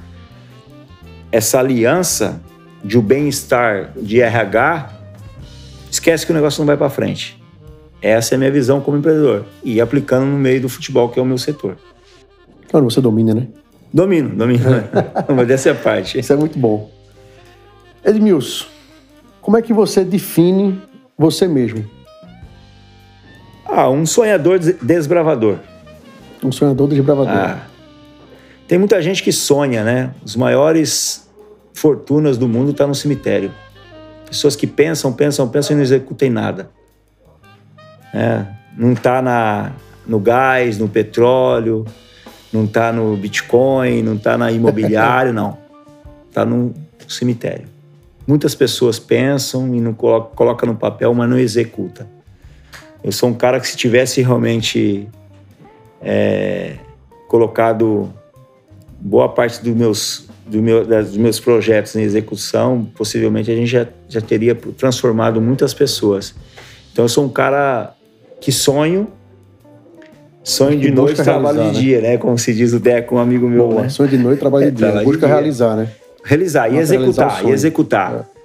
essa aliança de o bem-estar de RH, esquece que o negócio não vai para frente. Essa é a minha visão como empreendedor. E aplicando no meio do futebol, que é o meu setor. Claro, você domina, né? Domino, domino. Mas dessa é a parte. Isso é muito bom. Edmilson, como é que você define você mesmo? Ah, um sonhador desbravador. Um sonhador desbravador. Ah, tem muita gente que sonha, né? Os maiores fortunas do mundo estão tá no cemitério. Pessoas que pensam, pensam, pensam e não executem nada. É, não está no gás, no petróleo, não está no Bitcoin, não está na imobiliária, não. Está no cemitério. Muitas pessoas pensam e não coloca, coloca no papel, mas não executa. Eu sou um cara que se tivesse realmente é, colocado boa parte dos meus do meu, dos meus projetos em execução, possivelmente a gente já, já teria transformado muitas pessoas. Então eu sou um cara que sonho, sonho de noite, trabalho de né? dia, né? Como se diz o Deco, um amigo meu. Boa, né? Sonho de noite, trabalho de é, dia, busca de realizar, né? Realizar e executar, e executar. É.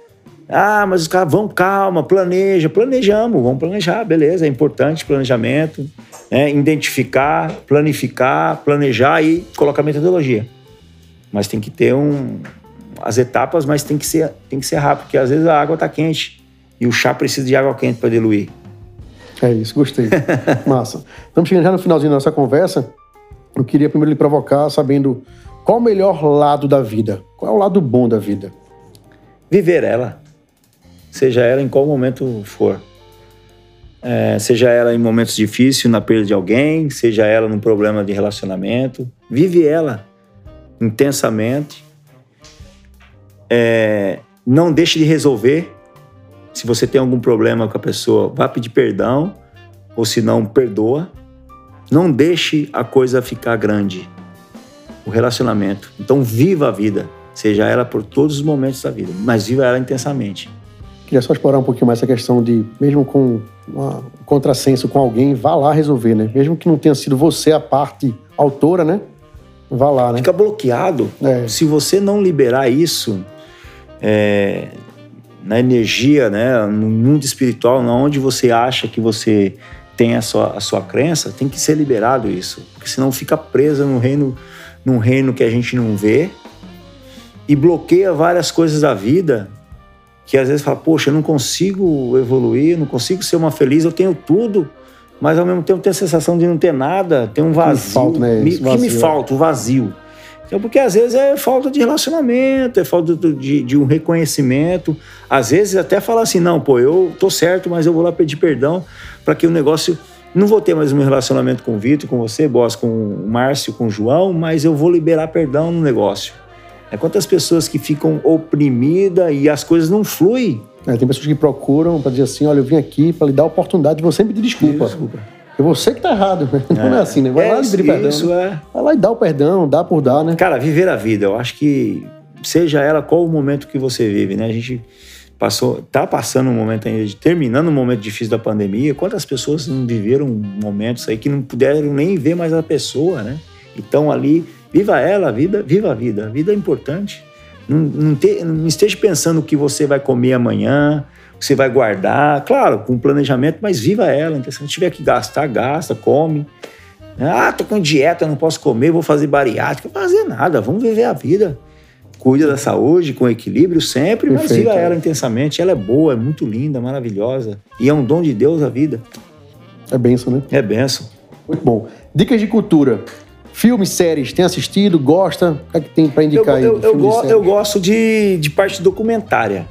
Ah, mas os caras vão, calma, planeja, planejamos, vamos planejar, beleza, é importante planejamento, né? identificar, planificar, planejar e colocar metodologia. Mas tem que ter um. As etapas, mas tem que ser, tem que ser rápido, porque às vezes a água está quente e o chá precisa de água quente para diluir. É isso, gostei. Massa. Estamos chegando já no finalzinho da nossa conversa. Eu queria primeiro lhe provocar sabendo qual o melhor lado da vida? Qual é o lado bom da vida? Viver ela. Seja ela em qual momento for. É, seja ela em momentos difíceis, na perda de alguém, seja ela num problema de relacionamento. Vive ela intensamente. É, não deixe de resolver. Se você tem algum problema com a pessoa, vá pedir perdão, ou se não, perdoa. Não deixe a coisa ficar grande. O relacionamento. Então, viva a vida, seja ela por todos os momentos da vida, mas viva ela intensamente. Queria só explorar um pouquinho mais essa questão de, mesmo com um contrassenso com alguém, vá lá resolver, né? Mesmo que não tenha sido você a parte autora, né? Vá lá, né? Fica bloqueado. É. Se você não liberar isso é, na energia, né, no mundo espiritual, onde você acha que você tem a sua, a sua crença, tem que ser liberado isso. Porque senão fica presa no reino, num reino que a gente não vê e bloqueia várias coisas da vida que às vezes fala, poxa, eu não consigo evoluir, não consigo ser uma feliz, eu tenho tudo, mas ao mesmo tempo tenho a sensação de não ter nada, tem um vazio. Me falta, né? Me, que me falta, o vazio. Então, porque às vezes é falta de relacionamento, é falta de, de um reconhecimento. Às vezes até falar assim, não, pô, eu tô certo, mas eu vou lá pedir perdão para que o negócio não vou ter mais um relacionamento com o Vitor, com você, Boss, com o Márcio, com o João, mas eu vou liberar perdão no negócio. É quantas pessoas que ficam oprimidas e as coisas não fluem. É, tem pessoas que procuram para dizer assim, olha, eu vim aqui para lhe dar a oportunidade de você pedir desculpa. desculpa. E você que tá errado, né? Não é, é assim, né? Vai é, lá e pedir perdão. Isso né? é. Vai lá e dá o perdão, dá por dar, né? Cara, viver a vida, eu acho que seja ela qual o momento que você vive, né? A gente passou, tá passando um momento ainda, terminando um momento difícil da pandemia. Quantas pessoas não viveram momentos aí que não puderam nem ver mais a pessoa, né? Então ali, viva ela, a vida, viva a vida. A vida é importante. Não, não, te, não esteja pensando o que você vai comer amanhã, você vai guardar. Claro, com planejamento, mas viva ela. Então, se não tiver que gastar, gasta, come. Ah, tô com dieta, não posso comer, vou fazer bariátrica. Fazer nada, vamos viver a vida cuida da saúde com equilíbrio sempre, Perfeito, mas viva ela intensamente. Ela é boa, é muito linda, maravilhosa. E é um dom de Deus a vida. É benção, né? É benção. Muito bom. Dicas de cultura. Filmes, séries, tem assistido, gosta? O que, é que tem para indicar eu, aí? Eu, eu, go eu gosto de, de parte documentária.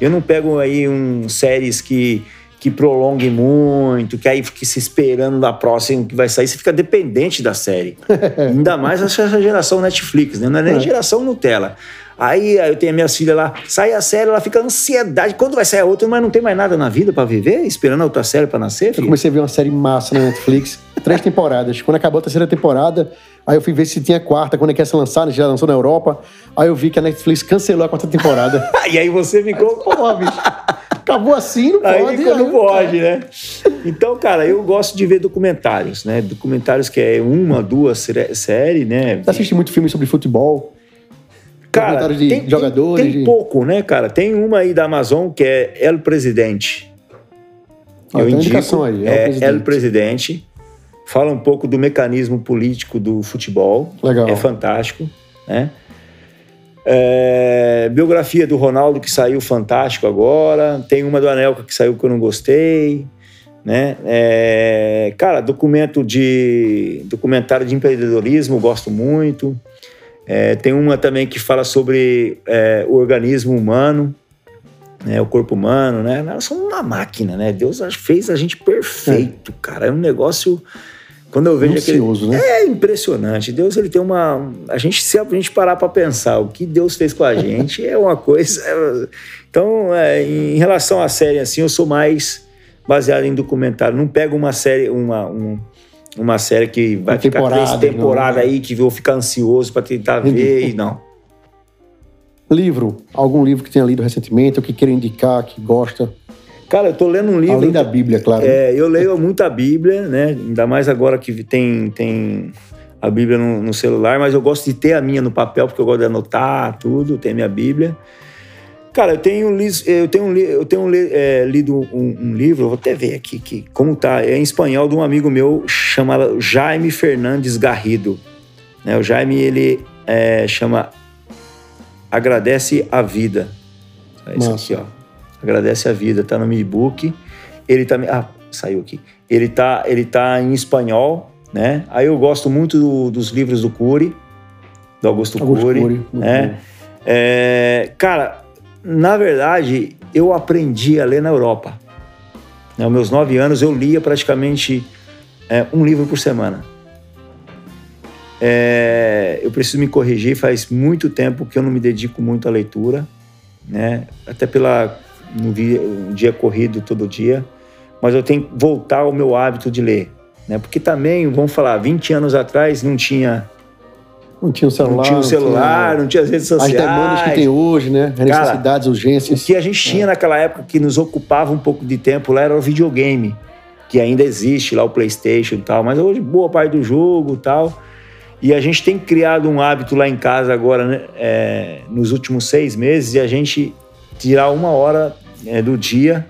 Eu não pego aí um séries que que prolongue muito, que aí fique se esperando da próxima que vai sair, você fica dependente da série. Ainda mais essa geração Netflix, né? Não é nem é. geração Nutella. Aí eu tenho a minha filha lá, sai a série, ela fica ansiedade. Quando vai sair a outra, mas não tem mais nada na vida para viver, esperando a outra série para nascer? Filho? Eu comecei a ver uma série massa na Netflix, três temporadas. Quando acabou a terceira temporada, aí eu fui ver se tinha quarta, quando é que ia ser lançada, já lançou na Europa. Aí eu vi que a Netflix cancelou a quarta temporada. e aí você ficou, porra, bicho. Acabou assim, não aí, pode. Aí não pode, né? Então, cara, eu gosto de ver documentários, né? Documentários que é uma, duas séries, né? Você assiste muito filme sobre futebol? Cara, de tem, jogadores? Tem, tem de... pouco, né, cara? Tem uma aí da Amazon que é El Presidente. Ah, eu indico, aí, é, é El Presidente. Fala um pouco do mecanismo político do futebol. Legal. É fantástico, né? É, biografia do Ronaldo que saiu fantástico agora. Tem uma do Anelka que saiu que eu não gostei. Né? É, cara, documento de documentário de empreendedorismo gosto muito. É, tem uma também que fala sobre é, o organismo humano, né? o corpo humano, né? Nós somos uma máquina, né? Deus fez a gente perfeito, cara. É um negócio quando eu vejo Ansioso, aquele... né? É impressionante. Deus ele tem uma a gente se a gente parar para pensar o que Deus fez com a gente é uma coisa. É, então, é, em relação à série assim, eu sou mais baseado em documentário. Não pego uma série uma um, uma série que vai uma ficar três temporadas né? aí que vou ficar ansioso para tentar ver e não. Livro, algum livro que tenha lido recentemente ou que queira indicar, que gosta? Cara, eu tô lendo um livro. Além da Bíblia, claro. É, eu leio muito a Bíblia, né? Ainda mais agora que tem, tem a Bíblia no, no, celular, mas eu gosto de ter a minha no papel, porque eu gosto de anotar tudo, ter minha Bíblia. Cara, eu tenho, eu tenho, eu tenho é, lido um, um, livro, vou até ver aqui que, como tá, é em espanhol de um amigo meu chamado Jaime Fernandes Garrido. Né? O Jaime, ele é, chama Agradece a Vida. É isso Nossa. aqui, ó. Agradece a vida, tá no meu e-book. Ele tá. Ah, saiu aqui. Ele tá, ele tá em espanhol, né? Aí eu gosto muito do, dos livros do Cury, do Augusto, Augusto Cury. Cury né? É, cara, na verdade, eu aprendi a ler na Europa. Né, aos meus nove anos, eu lia praticamente é, um livro por semana. É, eu preciso me corrigir, faz muito tempo que eu não me dedico muito à leitura, né? Até pela no dia, um dia corrido todo dia, mas eu tenho que voltar ao meu hábito de ler, né? Porque também, vamos falar, 20 anos atrás não tinha não tinha o celular. Não tinha o celular, não tinha, não tinha as redes sociais. As demandas que tem hoje, né? As necessidades, Cara, urgências. O que a gente tinha é. naquela época que nos ocupava um pouco de tempo lá era o videogame, que ainda existe lá o PlayStation e tal, mas hoje boa parte do jogo e tal. E a gente tem criado um hábito lá em casa agora, né? É, nos últimos seis meses, e a gente tirar uma hora é, do dia,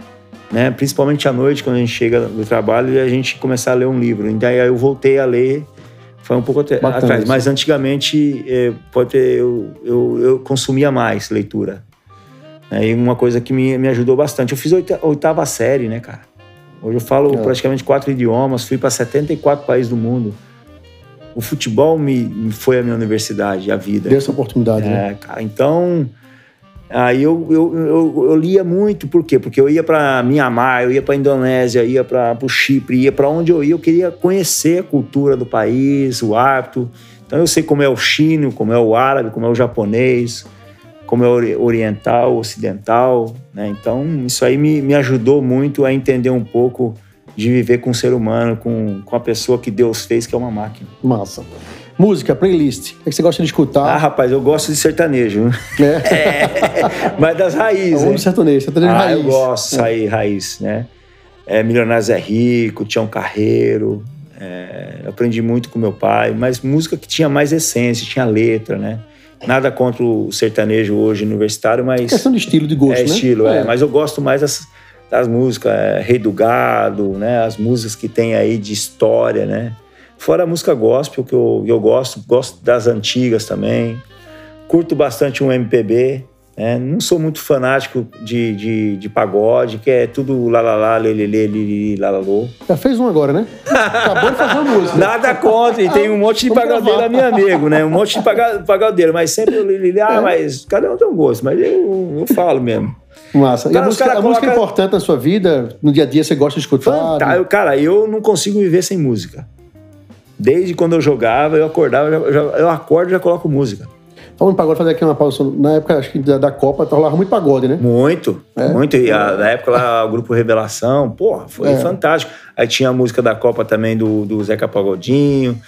né? principalmente à noite, quando a gente chega do trabalho, e a gente começar a ler um livro. Então aí eu voltei a ler, foi um pouco Bacana, atrás, mas antigamente é, pode ter, eu, eu, eu, consumia mais leitura. Né? E uma coisa que me, me ajudou bastante. Eu fiz oita, oitava série, né, cara? Hoje eu falo é. praticamente quatro idiomas, fui para 74 países do mundo. o futebol me, me foi a minha universidade, a vida. Deu essa oportunidade, É, né? cara, então aí eu, eu, eu, eu lia muito, por quê? Porque eu ia para Mianmar, eu ia para Indonésia, ia para o Chipre, ia para onde eu ia, eu queria conhecer a cultura do país, o hábito. Então eu sei como é o chino, como é o árabe, como é o japonês, como é o ori- oriental, ocidental, né? Então isso aí me, me ajudou muito a entender um pouco de viver com o ser humano, com, com a pessoa que Deus fez, que é uma máquina. Massa. Música, playlist. O que você gosta de Ah, escutar? rapaz, eu gosto de sertanejo. É. Mas das raízes. Vamos hein? sertanejo, sertanejo ah, raiz. eu gosto de sair raiz, né? É, Milionários é Rico, Tião Carreiro. é, eu aprendi muito com meu pai, mas música que tinha mais essência, tinha letra, né? Nada contra o sertanejo hoje universitário, mas Questão de estilo, de gosto, é né? estilo, é. Mas eu gosto mais das, das músicas, é, Rei do Gado, né? As músicas que tem aí de história, né? Fora a música gospel, que eu, eu gosto, gosto das antigas também. Curto bastante um MPB, né? Não sou muito fanático de, de, de pagode, que é tudo lá, lá, lá, lê, lê, lê, lê, lê, lá, lá, lô. Já fez um agora, né? Acabou de fazer uma música. Nada contra, e tem um monte de pagadeiro meu amigo, né? Um monte de pagadeiro, mas sempre eu li, li, li, ah, É. mas cada um tem um gosto, mas eu, eu falo mesmo. Massa. Cara, a música, a música é importante na sua vida? No dia a dia você gosta de escutar? Fanta- eu- Cara, eu não consigo viver sem música. Desde quando eu jogava, eu acordava, eu, já- eu acordo e já coloco música. Falando em pagode, fazer aqui uma pausa. Na época, acho que da, da Copa, rolava muito pagode, né? Muito, É? muito. E a- na época lá, o grupo Revelação, porra, foi É. fantástico. Aí tinha a música da Copa também do, do Zeca Pagodinho,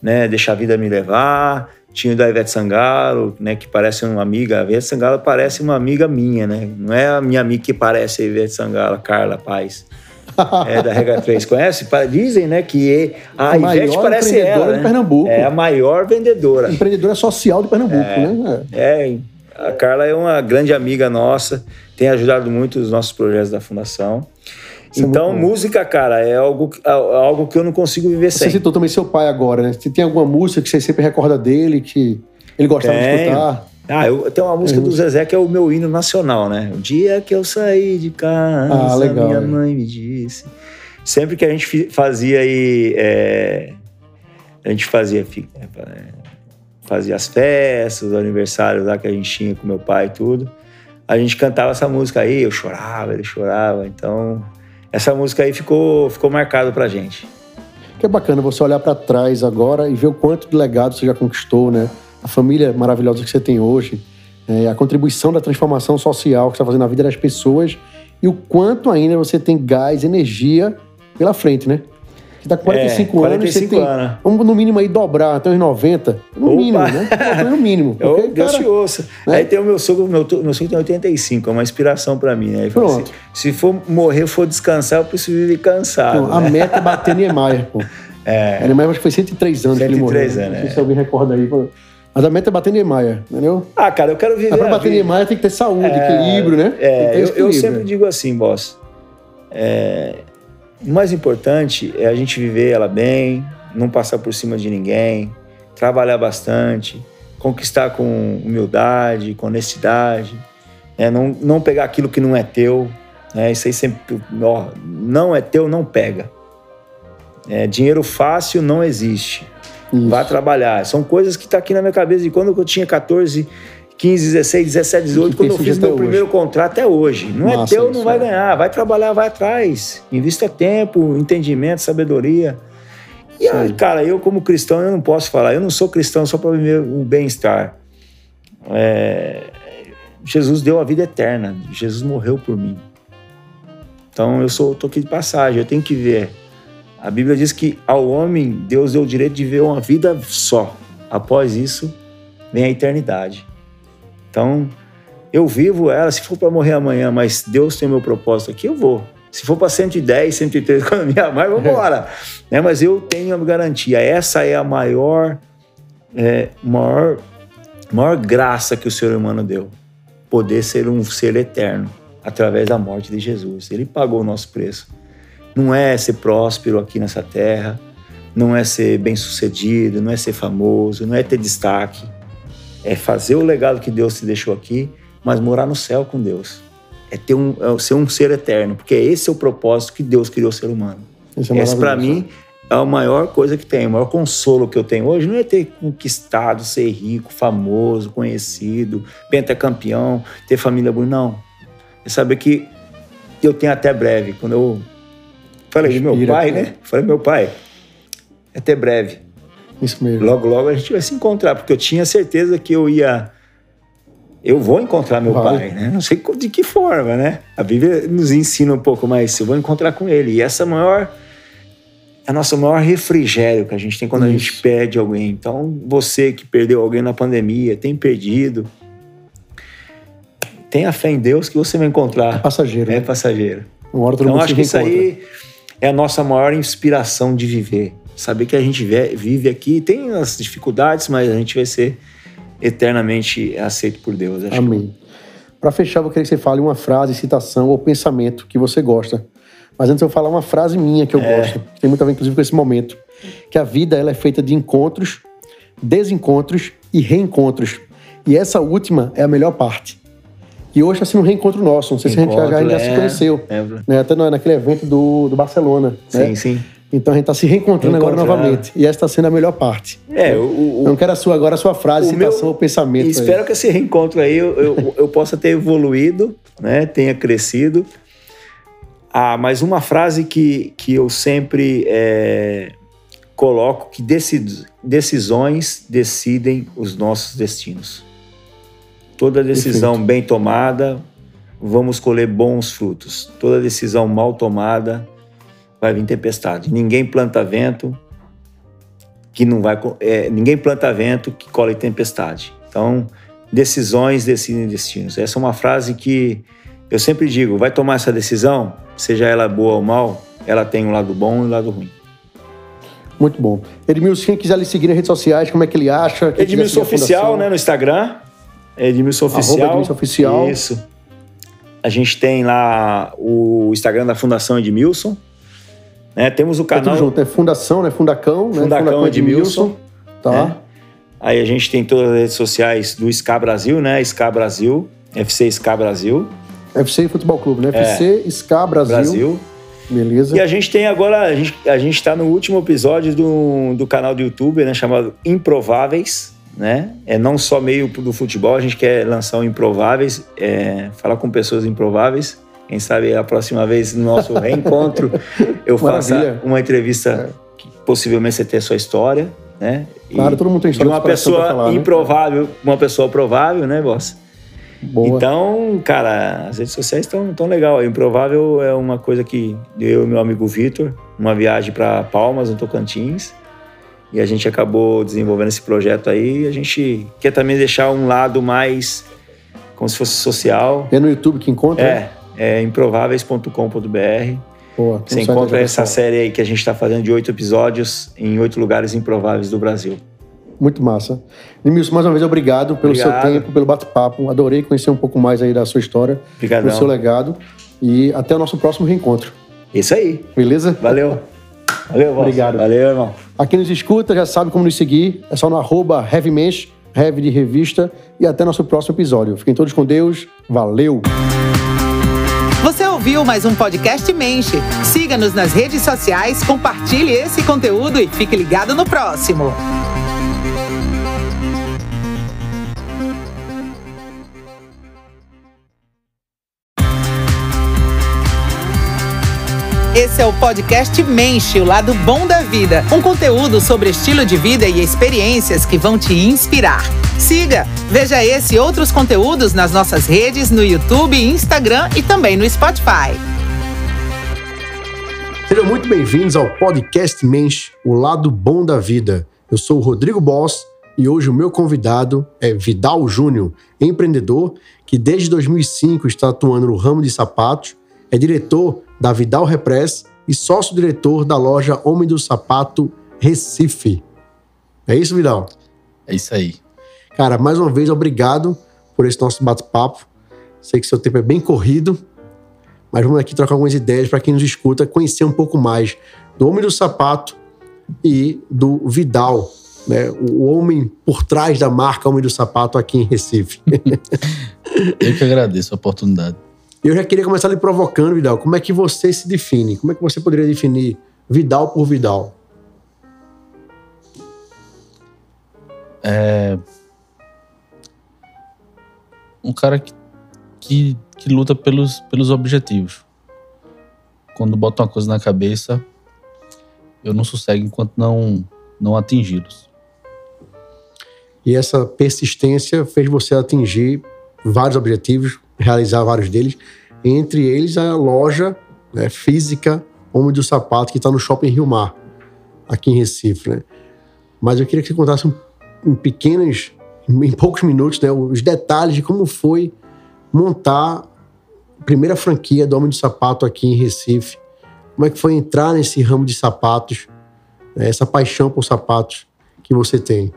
né? Deixa a vida me levar. Tinha o da Ivete Sangalo, né? Que parece uma amiga. A Ivete Sangalo parece uma amiga minha, né? Não é a minha amiga que parece a Ivete Sangalo, a Carla Paz. É da Regra 3. Conhece? Dizem, né, que a A Ivete parece ela, de né? Pernambuco. É a maior vendedora. Empreendedora social de Pernambuco, né? É, a Carla é uma grande amiga nossa, tem ajudado muito os nossos projetos da fundação. Isso é então, bom. música, cara, é algo, é algo que eu não consigo viver Você sem. citou também seu pai agora, né? Você tem alguma música que você sempre recorda dele, que ele gostava de escutar? Ah, eu tenho uma música do Zezé que é o meu hino nacional, né? O dia que eu saí de casa, Ah, legal, minha é. mãe me disse. Sempre que a gente fazia aí. é, a gente fazia, fi- é, fazia as festas, os aniversários lá que a gente tinha com meu pai e tudo. A gente cantava essa música aí, eu chorava, ele chorava. Então, essa música aí ficou, ficou marcada pra gente. Que é bacana você olhar pra trás agora e ver o quanto de legado você já conquistou, né? A família maravilhosa que você tem hoje, é, a contribuição da transformação social que você está fazendo na vida das pessoas e o quanto ainda você tem gás, energia pela frente, né? Você tá com 45 É, anos, você 45 tem, anos. vamos no mínimo aí dobrar até uns 90, no Opa! mínimo, né? No mínimo. Eu, Porque, Deus cara, te ouça. né? Aí tem o meu sogro, meu, meu sogro tem 85, é uma inspiração pra mim, né? Ele Pronto. assim, se for morrer, for descansar, eu preciso viver cansado. A né? meta é bater Niemeyer, pô. É. Niemeyer acho que foi 103 anos que ele morreu. 103 anos, Não sei é. se alguém recorda aí. pô. Mas a meta é bater Niemeyer, entendeu? Ah, cara, eu quero viver Mas pra bater vida. Niemeyer tem que ter saúde, equilíbrio, né? É, eu, eu sempre digo assim, boss. é, o mais importante é a gente viver ela bem, não passar por cima de ninguém, trabalhar bastante, conquistar com humildade, com honestidade, né? não, não pegar aquilo que não é teu. Né? Isso aí sempre. Ó, não é teu, não pega. É, dinheiro fácil não existe. Isso. Vá trabalhar. São coisas que tá aqui na minha cabeça de quando eu tinha 14, 15, 16, 17, 18, Que quando eu fiz meu hoje. primeiro contrato até hoje. Não é Massa teu, não vai é. ganhar. Vai trabalhar, vai atrás. Invista tempo, entendimento, sabedoria. E, aí. cara, eu como cristão, eu não posso falar. Eu não sou cristão só para viver o bem-estar. É, Jesus deu a vida eterna. Jesus morreu por mim. Então eu sou, tô aqui de passagem. Eu tenho que ver. A Bíblia diz que ao homem Deus deu o direito de ver uma vida só. Após isso, vem a eternidade. Então, eu vivo ela. Se for para morrer amanhã, mas Deus tem o meu propósito aqui, eu vou. Se for para 110, 103 com a minha mãe, vamos embora. né? Mas eu tenho a garantia. Essa é a maior, é, maior, maior graça que o ser humano deu. Poder ser um ser eterno através da morte de Jesus. Ele pagou o nosso preço. Não é ser próspero aqui nessa terra, não é ser bem-sucedido, não é ser famoso, não é ter destaque. É fazer o legado que Deus te deixou aqui, mas morar no céu com Deus. É ter um, é ser um ser eterno, porque esse é o propósito que Deus criou o ser humano. Isso é Esse para mim a maior coisa que tem, o maior consolo que eu tenho hoje não é ter conquistado, ser rico, famoso, conhecido, pentacampeão, ter família bonita, não. É saber que eu tenho até breve. Quando eu falei de meu pai, né? Falei, meu pai, é até breve. Isso mesmo. Logo, logo a gente vai se encontrar, porque eu tinha certeza que eu ia. Eu vou encontrar meu Vai. pai, né? Não sei de que forma, né? A Bíblia nos ensina um pouco mais. Eu vou encontrar com ele. E essa é a maior. É a nossa maior refrigério que a gente tem quando a gente Isso. perde alguém. Então, você que perdeu alguém na pandemia, tem perdido. Tenha fé em Deus que você vai encontrar. Passageiro. É né? passageiro. Uma hora todo Então mundo acho que isso reencontra. aí é a nossa maior inspiração de viver. Saber que a gente ve- vive aqui, tem as dificuldades, mas a gente vai ser eternamente aceito por Deus. Acho Amém. Para fechar, eu queria que você fale uma frase, citação ou pensamento que você gosta. Mas antes eu vou falar uma frase minha que eu É. gosto, que tem muito a ver inclusive com esse momento, que a vida ela é feita de encontros, desencontros e reencontros. E essa última é a melhor parte. E hoje está sendo um reencontro nosso. Não sei se a gente Encontro, já se é, conheceu. é. né? Até na- naquele evento do, do Barcelona. né? Sim, sim. Então a gente está se reencontrando agora novamente. E essa está sendo a melhor parte. É, o, o- não quero a sua, agora a sua frase, o citação meu- pensamento. E aí. espero que esse reencontro aí eu, eu, eu possa ter evoluído, né? tenha crescido. Ah, mas uma frase que, que eu sempre é, coloco, que decisões decidem os nossos destinos. Toda decisão bem tomada, vamos colher bons frutos. Toda decisão mal tomada, vai vir tempestade. Ninguém planta vento, que não vai. é, ninguém planta vento que colhe tempestade. Então, decisões decidem destinos. Essa é uma frase que eu sempre digo: vai tomar essa decisão, seja ela boa ou mal, ela tem um lado bom e um lado ruim. Muito bom. Edmilson, quem quiser lhe seguir nas redes sociais, como é que ele acha? Edmilson Oficial, né, no Instagram. Edmilson Arroba Oficial. Edmilson Oficial. Isso. A gente tem lá o Instagram da Fundação Edmilson. Né? Temos o Tá tudo canal. junto, é Fundação, né? Fundacão, né? Fundacão Edmilson. Tá. né? Aí a gente tem todas as redes sociais do SCA Brasil, né? SCA Brasil, FC SCA Brasil, FC Futebol Clube, né? FC, SCA Brasil. É. Brasil. Beleza. E a gente tem agora, a gente, a gente tá no último episódio do, do canal do YouTube, né? Chamado Improváveis, né? É não só meio do futebol, a gente quer lançar o Improváveis, é, falar com pessoas improváveis. Quem sabe a próxima vez no nosso reencontro eu faça uma entrevista que possivelmente você tenha a sua história, né? E Claro, todo mundo tem história uma de pra pessoa falar, né? improvável, uma pessoa provável, né, boss? Boa. Então, cara, as redes sociais estão tão legal. O Improvável é uma coisa que eu e meu amigo Vitor, uma viagem para Palmas, no Tocantins, e a gente acabou desenvolvendo esse projeto aí. A gente quer também deixar um lado mais como se fosse social. É no YouTube que encontra? né? É, é improváveis.com.br. Boa. Você encontra essa série aí que a gente está fazendo de oito episódios em oito lugares improváveis do Brasil. Muito massa. Edmilson, mais uma vez, obrigado pelo Obrigado. seu tempo, pelo bate-papo. Adorei conhecer um pouco mais aí da sua história, do Obrigadão. seu legado. E até o nosso próximo reencontro. Isso aí. Beleza? Valeu. Valeu. Obrigado. Valeu, irmão. A quem nos escuta já sabe como nos seguir. É só no arroba HeavyMensch, Heavy de revista. E até nosso próximo episódio. Fiquem todos com Deus. Valeu! Você ouviu mais um podcast Menche. Siga-nos nas redes sociais, compartilhe esse conteúdo e fique ligado no próximo. Esse é o podcast Menche, o lado bom da vida. Um conteúdo sobre estilo de vida e experiências que vão te inspirar. Siga, veja esse e outros conteúdos nas nossas redes no YouTube, Instagram e também no Spotify. Sejam muito bem-vindos ao podcast Mensch, o lado bom da vida. Eu sou o Rodrigo Boss e hoje o meu convidado é Vidal Júnior, empreendedor que desde 2005 está atuando no ramo de sapatos, é diretor da Vidal Repress e sócio-diretor da loja Homem do Sapato Recife. É isso, Vidal? É isso aí. Cara, mais uma vez, obrigado por esse nosso bate-papo. Sei que seu tempo é bem corrido, mas vamos aqui trocar algumas ideias para quem nos escuta conhecer um pouco mais do Homem do Sapato e do Vidal, né? o homem por trás da marca Homem do Sapato aqui em Recife. Eu que agradeço a oportunidade. Eu já queria começar lhe provocando, Vidal. Como é que você se define? Como é que você poderia definir Vidal por Vidal? É... Um cara que, que, que luta pelos, pelos objetivos. Quando bota uma coisa na cabeça, eu não sossego enquanto não, não atingi-los. E essa persistência fez você atingir vários objetivos realizar vários deles, entre eles a loja né, física Homem do Sapato, que está no Shopping Rio Mar, aqui em Recife. Né? Mas eu queria que você contasse um, em pequenas, em poucos minutos, né, os detalhes de como foi montar a primeira franquia do Homem do Sapato aqui em Recife. Como é que foi entrar nesse ramo de sapatos, né, essa paixão por sapatos que você tem?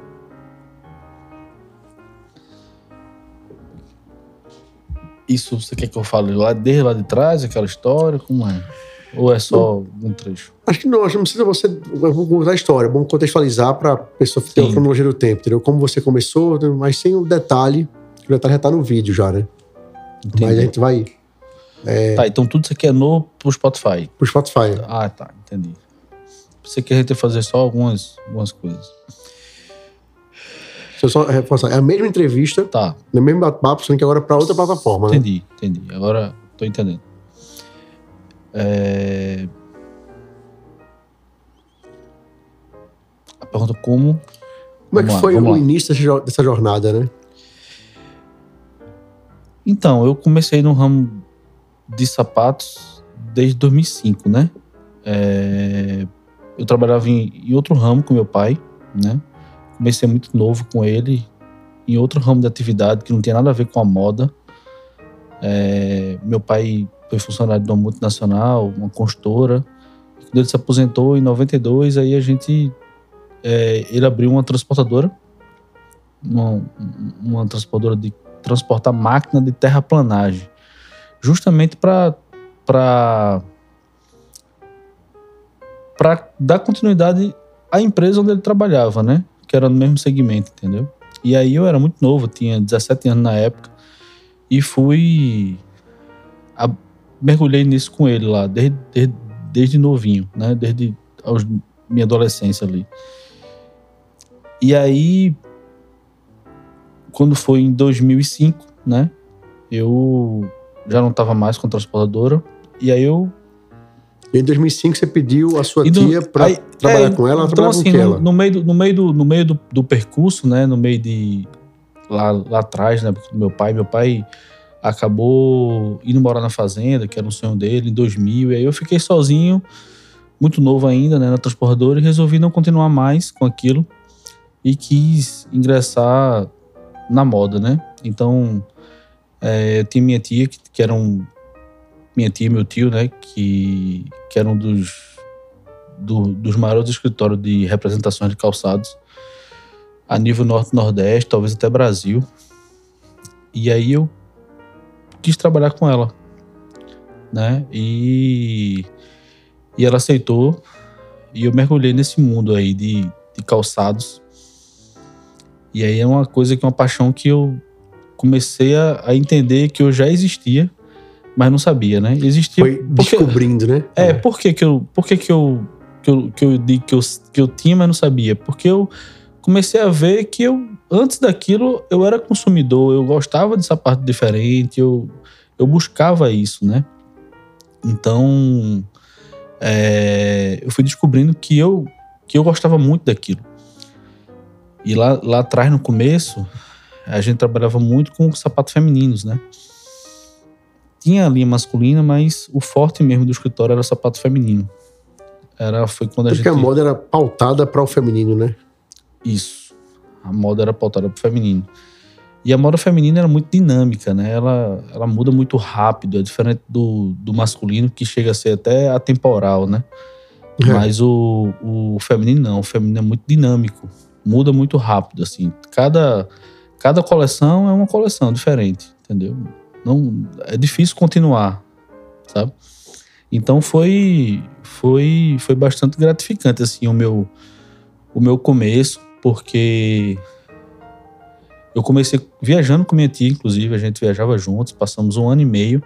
Isso você quer que eu fale lá desde lá de trás, aquela história? Como é? Ou é só um trecho? Acho que não, acho que não precisa você. Eu vou contar a história, é bom contextualizar para a pessoa ter Sim. a cronologia do tempo, entendeu? Como você começou, né, mas sem o detalhe, que o detalhe já tá no vídeo já, né? Entendi. Mas a gente vai Tá, então tudo isso aqui é novo pro Spotify. pro Spotify. Ah, tá, entendi. Você quer fazer só algumas, algumas coisas. Deixa eu só reforçar. É a mesma entrevista, Tá, no mesmo bate-papo, só que agora para outra plataforma, né? entendi, entendi. Agora tô entendendo. É... A pergunta como. Como é que lá, foi o lá. início dessa jornada, né? Então, eu comecei no ramo de sapatos desde 2005, né? É, Eu trabalhava em, em outro ramo com meu pai, né? Comecei muito novo com ele, em outro ramo de atividade que não tinha nada a ver com a moda. É, Meu pai foi funcionário de uma multinacional, uma consultora. Quando ele se aposentou em 92, aí a gente... é, ele abriu uma transportadora, uma, uma transportadora de transportar máquina de terraplanagem, justamente para para dar continuidade à empresa onde ele trabalhava, né? Que era no mesmo segmento, entendeu? E aí eu era muito novo, tinha 17 anos na época e fui a- mergulhei nisso com ele lá desde, desde, desde novinho, né? Desde aos, minha adolescência ali. E aí quando foi em 2005, né? Eu já não estava mais com a transportadora. E aí eu. E em 2005 você pediu a sua do- tia para trabalhar é, com ela, ela Então, assim, com no, ela? no meio, do, no meio, do, no meio do, do percurso, né? No meio de. Lá, lá atrás, né? do Meu pai, meu pai acabou indo morar na fazenda, que era um sonho dele, em 2000. E aí eu fiquei sozinho, muito novo ainda, né? Na transportadora, e resolvi não continuar mais com aquilo. E quis ingressar na moda, né? Então, é, eu tinha minha tia, que, que era um. Minha tia e meu tio, né? Que, que eram dos, do- dos maiores escritórios de representações de calçados a nível norte-nordeste, talvez até Brasil. E aí eu quis trabalhar com ela, né? E, e ela aceitou e eu mergulhei nesse mundo aí de, de calçados. E aí é uma coisa que é uma paixão que eu comecei a, a entender que eu já existia, mas não sabia, né? Existia Foi porque- descobrindo, né? é, por que que eu, por que que eu, que eu, que eu digo que eu, que eu tinha, mas não sabia? Porque eu comecei a ver que eu, antes daquilo, eu era consumidor, eu gostava de sapato diferente, eu, eu buscava isso, né? Então, é, eu fui descobrindo que eu, que eu gostava muito daquilo. E lá, lá atrás, no começo, a gente trabalhava muito com sapatos femininos, né? Tinha a linha masculina, mas o forte mesmo do escritório era o sapato feminino. Era, foi quando a Porque gente... a moda era pautada para o feminino, né? Isso. A moda era pautada pro feminino. E a moda feminina era muito dinâmica, né? Ela, ela muda muito rápido, é diferente do, do masculino, que chega a ser até atemporal, né? É. Mas o, o feminino não, o feminino é muito dinâmico, muda muito rápido, assim. Cada, cada coleção é uma coleção diferente, entendeu? Não, é difícil continuar, sabe? Então foi, foi, foi bastante gratificante, assim, o meu, o meu começo, porque eu comecei viajando com minha tia, inclusive, a gente viajava juntos, passamos um ano e meio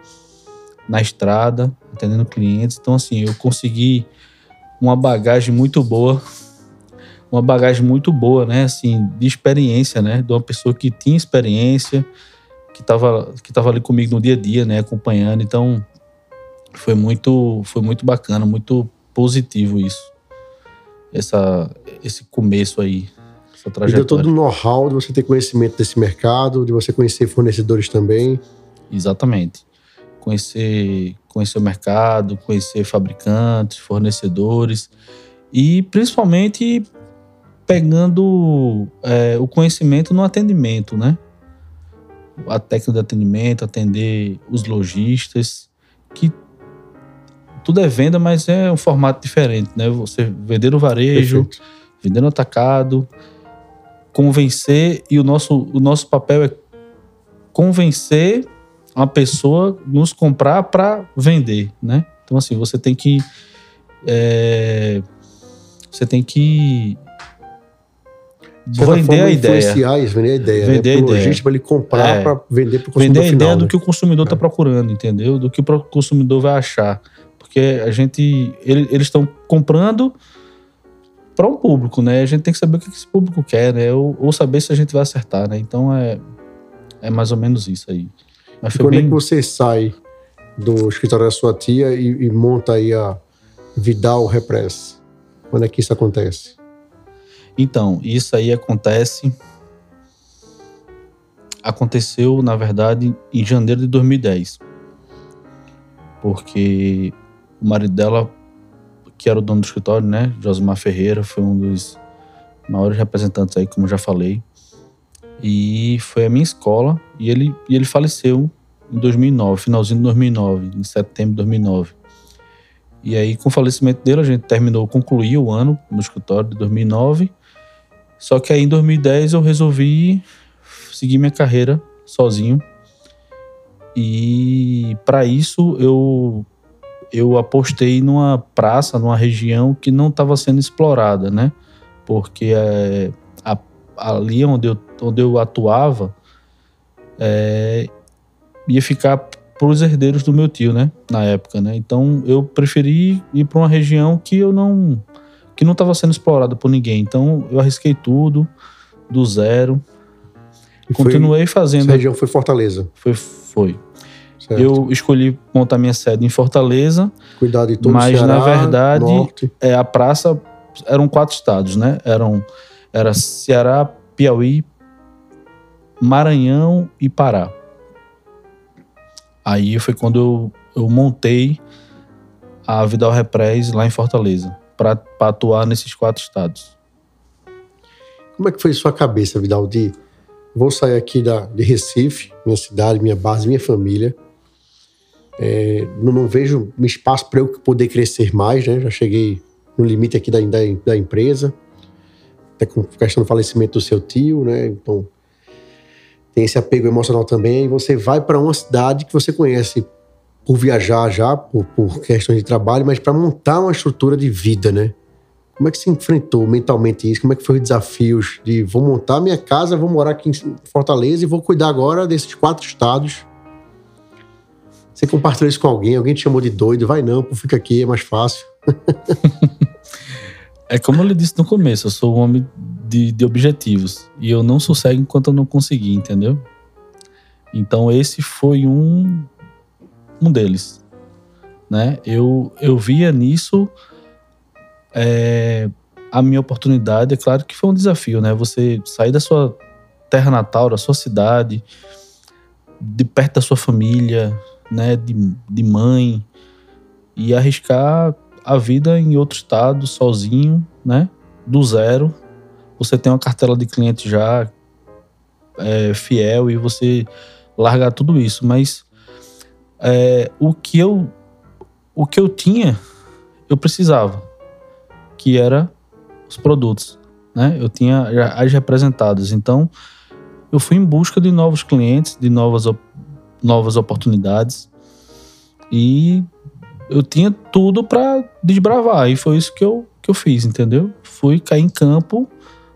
na estrada, atendendo clientes. Então, assim, eu consegui uma bagagem muito boa uma bagagem muito boa, né? Assim, de experiência, né? De uma pessoa que tinha experiência, que estava que tava ali comigo no dia a dia, né? Acompanhando. Então, foi muito, foi muito bacana, muito positivo isso. Essa, esse começo aí, essa trajetória. E deu todo o know-how de você ter conhecimento desse mercado, de você conhecer fornecedores também. Exatamente. Conhecer, conhecer o mercado, conhecer fabricantes, fornecedores e principalmente pegando é, o conhecimento no atendimento, né? A técnica de atendimento, atender os lojistas, que tudo é venda, mas é um formato diferente, né? Você vender no varejo, Perfeito. vender no atacado, convencer, e o nosso, o nosso papel é convencer uma pessoa nos comprar para vender, né? Então, assim, você tem que. É, você tem que vender a ideia. Influenciar isso, vender a ideia. Né? Vender né? a ideia. logística para ele comprar é. para vender para o consumidor Vender a ideia final, do né? que o consumidor está é. procurando, entendeu? Do que o consumidor vai achar. Porque a gente. Ele, eles estão comprando para um público, né? A gente tem que saber o que esse público quer, né? Ou, ou saber se a gente vai acertar, né? Então é, é mais ou menos isso aí. Mas e quando bem... é que você sai do escritório da sua tia e, e monta aí a Vidal Repress? Quando é que isso acontece? Então, isso aí acontece. Aconteceu, na verdade, em janeiro de 2010. Porque o marido dela, que era o dono do escritório, né? Josimar Ferreira, foi um dos maiores representantes aí, como já falei. E foi a minha escola. E ele, e ele faleceu em 2009, finalzinho de 2009, em setembro de 2009. E aí, com o falecimento dele, a gente terminou, concluiu o ano no escritório de 2009. Só que aí, em 2010, eu resolvi seguir minha carreira sozinho. E para isso, eu eu apostei numa praça, numa região que não estava sendo explorada, né? Porque é, a, ali onde eu, onde eu atuava é, ia ficar para os herdeiros do meu tio, né? Na época, né? Então eu preferi ir para uma região que eu não que não estava sendo explorada por ninguém. Então eu arrisquei tudo do zero. E Continuei foi, fazendo. Essa região foi Fortaleza. Foi, foi. Certo. Eu escolhi montar minha sede em Fortaleza. Cuidado de todo Mas, Ceará, na verdade, norte. é, a praça eram quatro estados, né? Eram, era Ceará, Piauí, Maranhão e Pará. Aí foi quando eu, eu montei a Vidal Repress lá em Fortaleza, para atuar nesses quatro estados. Como é que foi sua cabeça, Vidal, de vou sair aqui da, de Recife, minha cidade, minha base, minha família, é, não, não, vejo espaço para eu poder crescer mais, né? Já cheguei no limite aqui da, da, da, empresa, até com questão do falecimento do seu tio, né? Então tem esse apego emocional também. E você vai para uma cidade que você conhece por viajar já, por, por questões de trabalho, mas para montar uma estrutura de vida, né? Como é que você enfrentou mentalmente isso? Como é que foi os desafios de vou montar minha casa, vou morar aqui em Fortaleza e vou cuidar agora desses quatro estados você compartilhou isso com alguém, alguém te chamou de doido, vai não, fica aqui, é mais fácil. é como eu lhe disse no começo, eu sou um homem de, de objetivos. E eu não sossego enquanto eu não conseguir, entendeu? Então esse foi um, um deles. Né? Eu, eu via nisso é, a minha oportunidade. É claro que foi um desafio, né? Você sair da sua terra natal, da sua cidade, de perto da sua família, né, de, de mãe e arriscar a vida em outro estado, sozinho, né, do zero. Você tem uma cartela de clientes já é, fiel e você largar tudo isso. Mas é, o que eu o que eu tinha, eu precisava, que era os produtos, né? Eu tinha as representadas. Então, eu fui em busca de novos clientes, de novas novas oportunidades. E eu tinha tudo para desbravar. E foi isso que eu, que eu fiz, entendeu? Fui cair em campo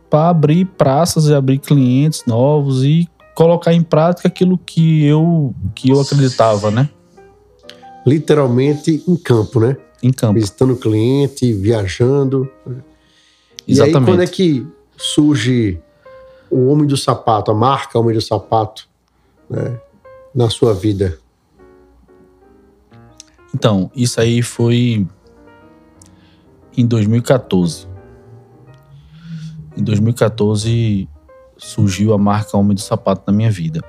para abrir praças e abrir clientes novos e colocar em prática aquilo que eu, que eu acreditava, né? Literalmente em campo, né? Em campo. Visitando o cliente, viajando. Exatamente. E aí, quando é que surge o Homem do Sapato, a marca Homem do Sapato, né, na sua vida? Então, isso aí foi em 2014. Em 2014 surgiu a marca Homem do Sapato na minha vida.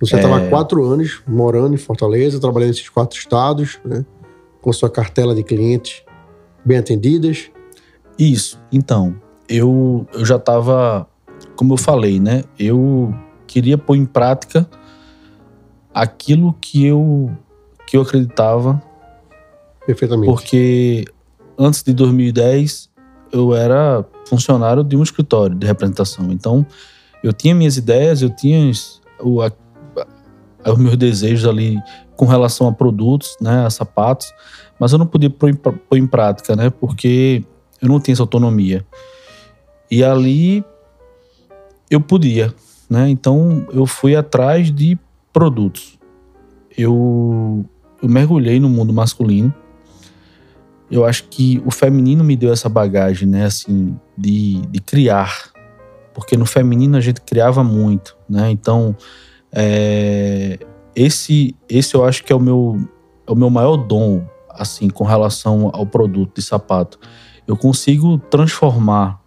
Você estava há quatro anos morando em Fortaleza, trabalhando nesses quatro estados, né, com sua cartela de clientes bem atendidas. Isso. Então, eu, eu já estava, como eu falei, né? Eu queria pôr em prática aquilo que eu que eu acreditava. Perfeitamente. Porque antes de 2010 eu era funcionário de um escritório de representação. Então, eu tinha minhas ideias, eu tinha o, a, os meus desejos ali com relação a produtos, né, a sapatos, mas eu não podia pôr em, pôr em prática, né, porque eu não tinha essa autonomia. E ali eu podia, né? Então eu fui atrás de produtos. Eu, eu mergulhei no mundo masculino. Eu acho que o feminino me deu essa bagagem, né? Assim, de, de criar. Porque no feminino a gente criava muito, né? Então, é, esse, esse eu acho que é o meu, é o meu maior dom, assim, com relação ao produto de sapato. Eu consigo transformar,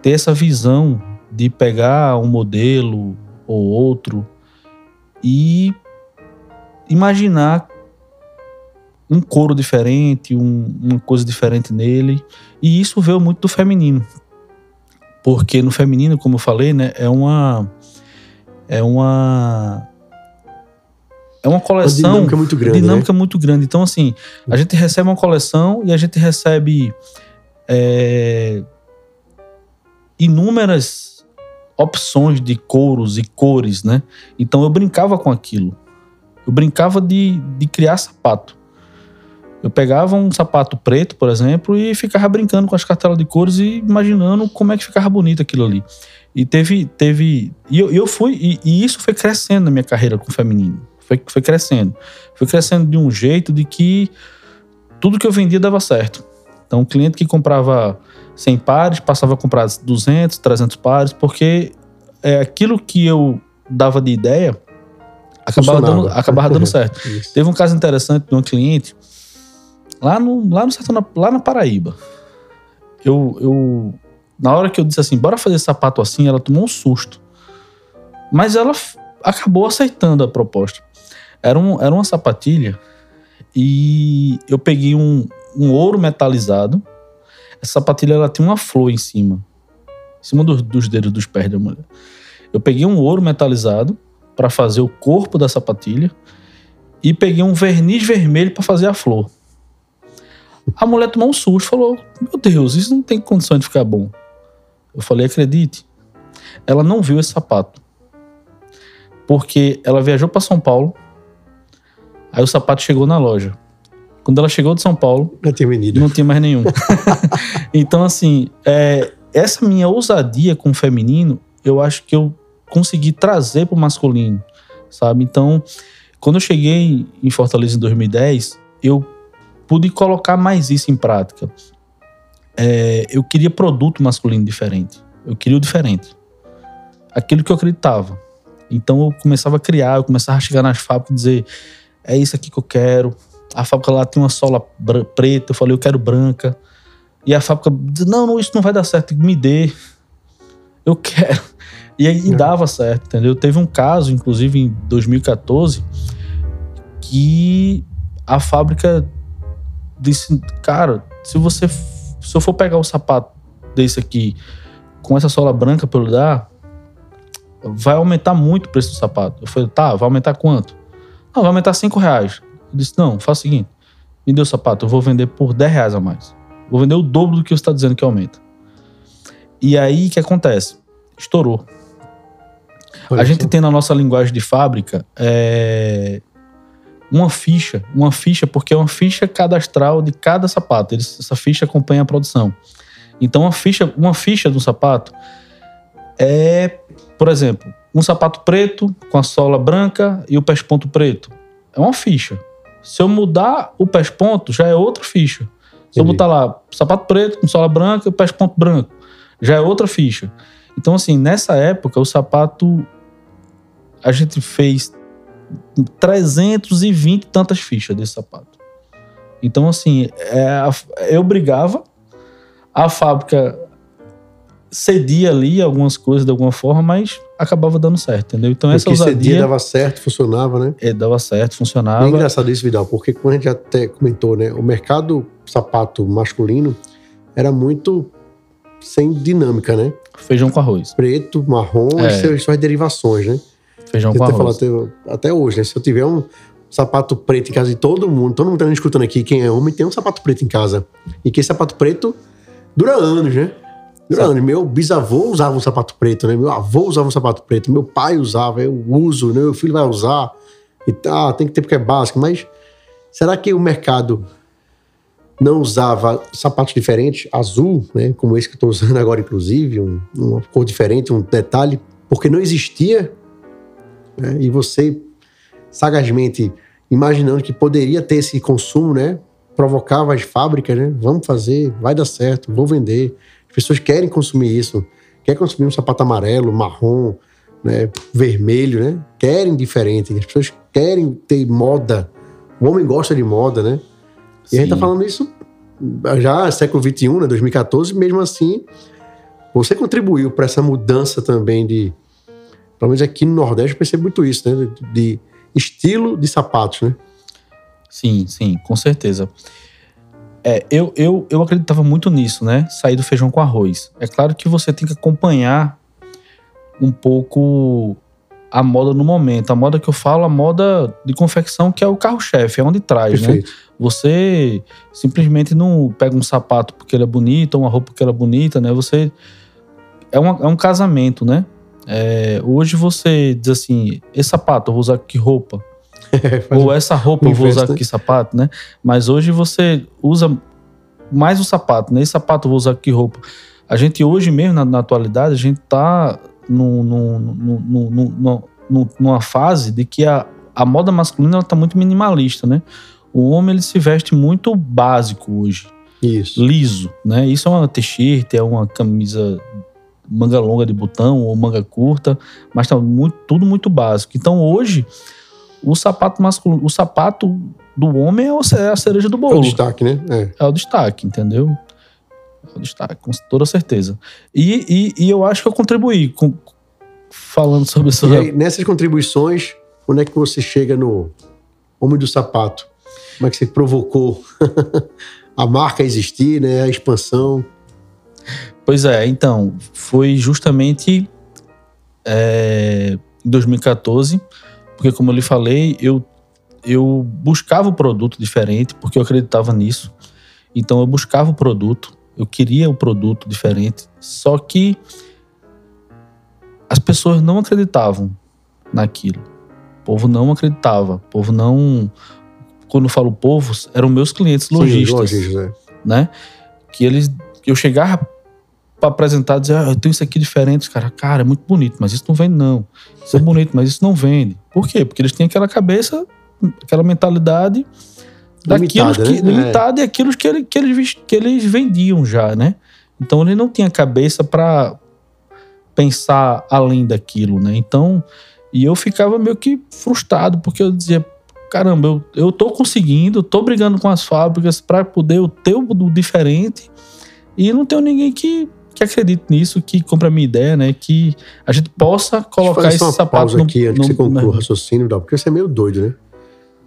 ter essa visão de pegar um modelo ou outro e imaginar um couro diferente, um, uma coisa diferente nele. E isso veio muito do feminino. Porque no feminino, como eu falei, né, é uma é uma é uma coleção. Uma dinâmica muito grande. Dinâmica né? muito grande. Então, assim, a gente recebe uma coleção e a gente recebe é, inúmeras opções de couros e cores, né? Então eu brincava com aquilo. Eu brincava de, de criar sapato. Eu pegava um sapato preto, por exemplo, e ficava brincando com as cartelas de cores e imaginando como é que ficava bonito aquilo ali. E teve. teve e eu, eu fui. E, e isso foi crescendo na minha carreira com o feminino. Foi, foi crescendo. Foi crescendo de um jeito de que tudo que eu vendia dava certo. Então, o cliente que comprava 100 pares passava a comprar 200, 300 pares, porque é, aquilo que eu dava de ideia acabava dando, acabava dando certo. Isso. Teve um caso interessante de uma cliente lá no, lá no sertão, lá na Paraíba. Eu, eu, na hora que eu disse assim, bora fazer sapato assim, ela tomou um susto. Mas ela acabou aceitando a proposta. Era, um, era uma sapatilha e eu peguei um, um ouro metalizado. Essa sapatilha ela tinha uma flor em cima, em cima dos, dos dedos dos pés da mulher. Eu peguei um ouro metalizado para fazer o corpo da sapatilha e peguei um verniz vermelho para fazer a flor. A mulher tomou um susto, falou: Meu Deus, isso não tem condição de ficar bom. Eu falei: Acredite. Ela não viu esse sapato. Porque ela viajou para São Paulo, Aí o sapato chegou na loja. Quando ela chegou de São Paulo, não tinha. Não tinha mais nenhum. então, assim, é, essa minha ousadia com o feminino, eu acho que eu consegui trazer para o masculino, sabe? Então, quando eu cheguei em Fortaleza em 2010, eu pude colocar mais isso em prática. É, eu queria produto masculino diferente. Eu queria o diferente. Aquilo que eu acreditava. Então eu começava a criar, eu começava a chegar nas fábricas e dizer: é isso aqui que eu quero. A fábrica lá tinha uma sola preta, eu falei, eu quero branca. E a fábrica disse, não, não, isso não vai dar certo, me dê. Eu quero. E, e é. dava certo, entendeu? Teve um caso, inclusive em 2014, que a fábrica disse, cara, se você se eu for pegar o sapato desse aqui com essa sola branca para eu dar, vai aumentar muito o preço do sapato. Eu falei, tá, vai aumentar quanto? Não, vai aumentar 5 reais. Eu disse, não, faz o seguinte, me dê o sapato, eu vou vender por 10 reais a mais. Vou vender o dobro do que você está dizendo que aumenta. E aí, o que acontece? Estourou. a gente tem na nossa linguagem de fábrica é, uma ficha, uma ficha, porque é uma ficha cadastral de cada sapato. essa ficha acompanha a produção. Então, uma ficha, uma ficha do sapato é, por exemplo, um sapato preto com a sola branca e o pés-ponto preto. É uma ficha. Se eu mudar o pés-ponto, já é outra ficha. Se eu botar lá sapato preto com sola branca e pés de ponto branco, já é outra ficha. Então, assim, nessa época, o sapato. A gente fez 320 e tantas fichas desse sapato. Então, assim, é, eu brigava, a fábrica cedia ali algumas coisas de alguma forma, mas acabava dando certo, entendeu? Então, essa Porque esse dia ousadia dava certo, funcionava, né? eh, dava certo, É funcionava. engraçado isso, Vidal, porque como a gente até comentou, né? O mercado sapato masculino era muito sem dinâmica, né? Feijão com arroz. Preto, marrom É. e suas derivações, né? Feijão com até, arroz. até, hoje, né? Se eu tiver um sapato preto em casa de todo mundo, todo mundo tá escutando aqui, quem é homem tem um sapato preto em casa. E que esse sapato preto dura anos, né? Dura Sabe. anos. Meu bisavô usava um sapato preto, né? Meu avô usava um sapato preto, meu pai usava, eu uso, né? Meu filho vai usar. E tá, tem que ter porque é básico, mas será que o mercado não usava sapatos diferentes, azul, né? Como esse que eu tô usando agora, inclusive, um- uma cor diferente, um detalhe, porque não existia né? E você, sagazmente, imaginando que poderia ter esse consumo, né? Provocava as fábricas, né? Vamos fazer, vai dar certo, vou vender. As pessoas querem consumir isso. Quer consumir um sapato amarelo, marrom, né? vermelho, né? Querem diferente. As pessoas querem ter moda. O homem gosta de moda, né? E a gente tá Sim. falando isso já século XXI, né? 2014, mesmo assim, você contribuiu para essa mudança também de. Pelo menos aqui no Nordeste eu percebo muito isso, né? De, estilo de sapatos, né? Sim, sim, com certeza. É, eu, eu, eu acreditava muito nisso, né? Sair do feijão com arroz. É claro que você tem que acompanhar um pouco a moda no momento. A moda que eu falo, a moda de confecção, que é o carro-chefe, é onde traz, né? Perfeito. Você simplesmente não pega um sapato porque ele é bonito, ou uma roupa porque ela é bonita, né? Você. É, uma- é um casamento, né? É, hoje você diz assim: esse sapato, eu vou usar que roupa? Faz Ou essa roupa eu vou usar que sapato, né? Mas hoje você usa mais o sapato, né? Esse sapato eu vou usar que roupa. A gente hoje mesmo, na, na atualidade, a gente tá num- num- num- num- num- num- numa fase de que a, a moda masculina ela tá muito minimalista, né? O homem ele se veste muito básico hoje, Isso. liso, né? Isso é uma t-shirt, é uma camisa manga longa de botão ou manga curta, mas tá muito, tudo muito básico. Então hoje o sapato masculino, o sapato do homem é a cereja do É o bolo. destaque, né? É. É o destaque, entendeu? É o destaque, com toda certeza. E, e, e eu acho que eu contribuí com, falando sobre isso. E aí, nessas contribuições, onde é que você chega no Homem do Sapato? Como é que você provocou a marca a existir, né? A expansão. Pois é, então, foi justamente é, em 2014, porque como eu lhe falei, eu, eu buscava o produto diferente, porque eu acreditava nisso. Então eu buscava o produto, eu queria o produto diferente, só que as pessoas não acreditavam naquilo. O povo não acreditava, o povo não... Quando eu falo povo, eram meus clientes Sim, lojistas lojistas, é. né? Que eles. Eu chegava pra apresentar e dizer, ah, eu tenho isso aqui diferente. Os caras, cara, é muito bonito, mas isso não vende, não. Isso é bonito, mas isso não vende. Por quê? Porque eles têm aquela cabeça, aquela mentalidade daquilo Limitada, que. né? Limitada e aquilo que, ele- que, eles, que eles vendiam já, né? Então ele não tinha cabeça pra pensar além daquilo, né? Então. E eu ficava meio que frustrado, porque eu dizia, caramba, eu, eu tô conseguindo, tô brigando com as fábricas para poder eu ter o diferente e não tenho ninguém que, que acredite nisso, que compre a minha ideia, né? Que a gente possa colocar esse uma sapato pausa no, aqui antes no- que você conclua o raciocínio, porque você é meio doido, né?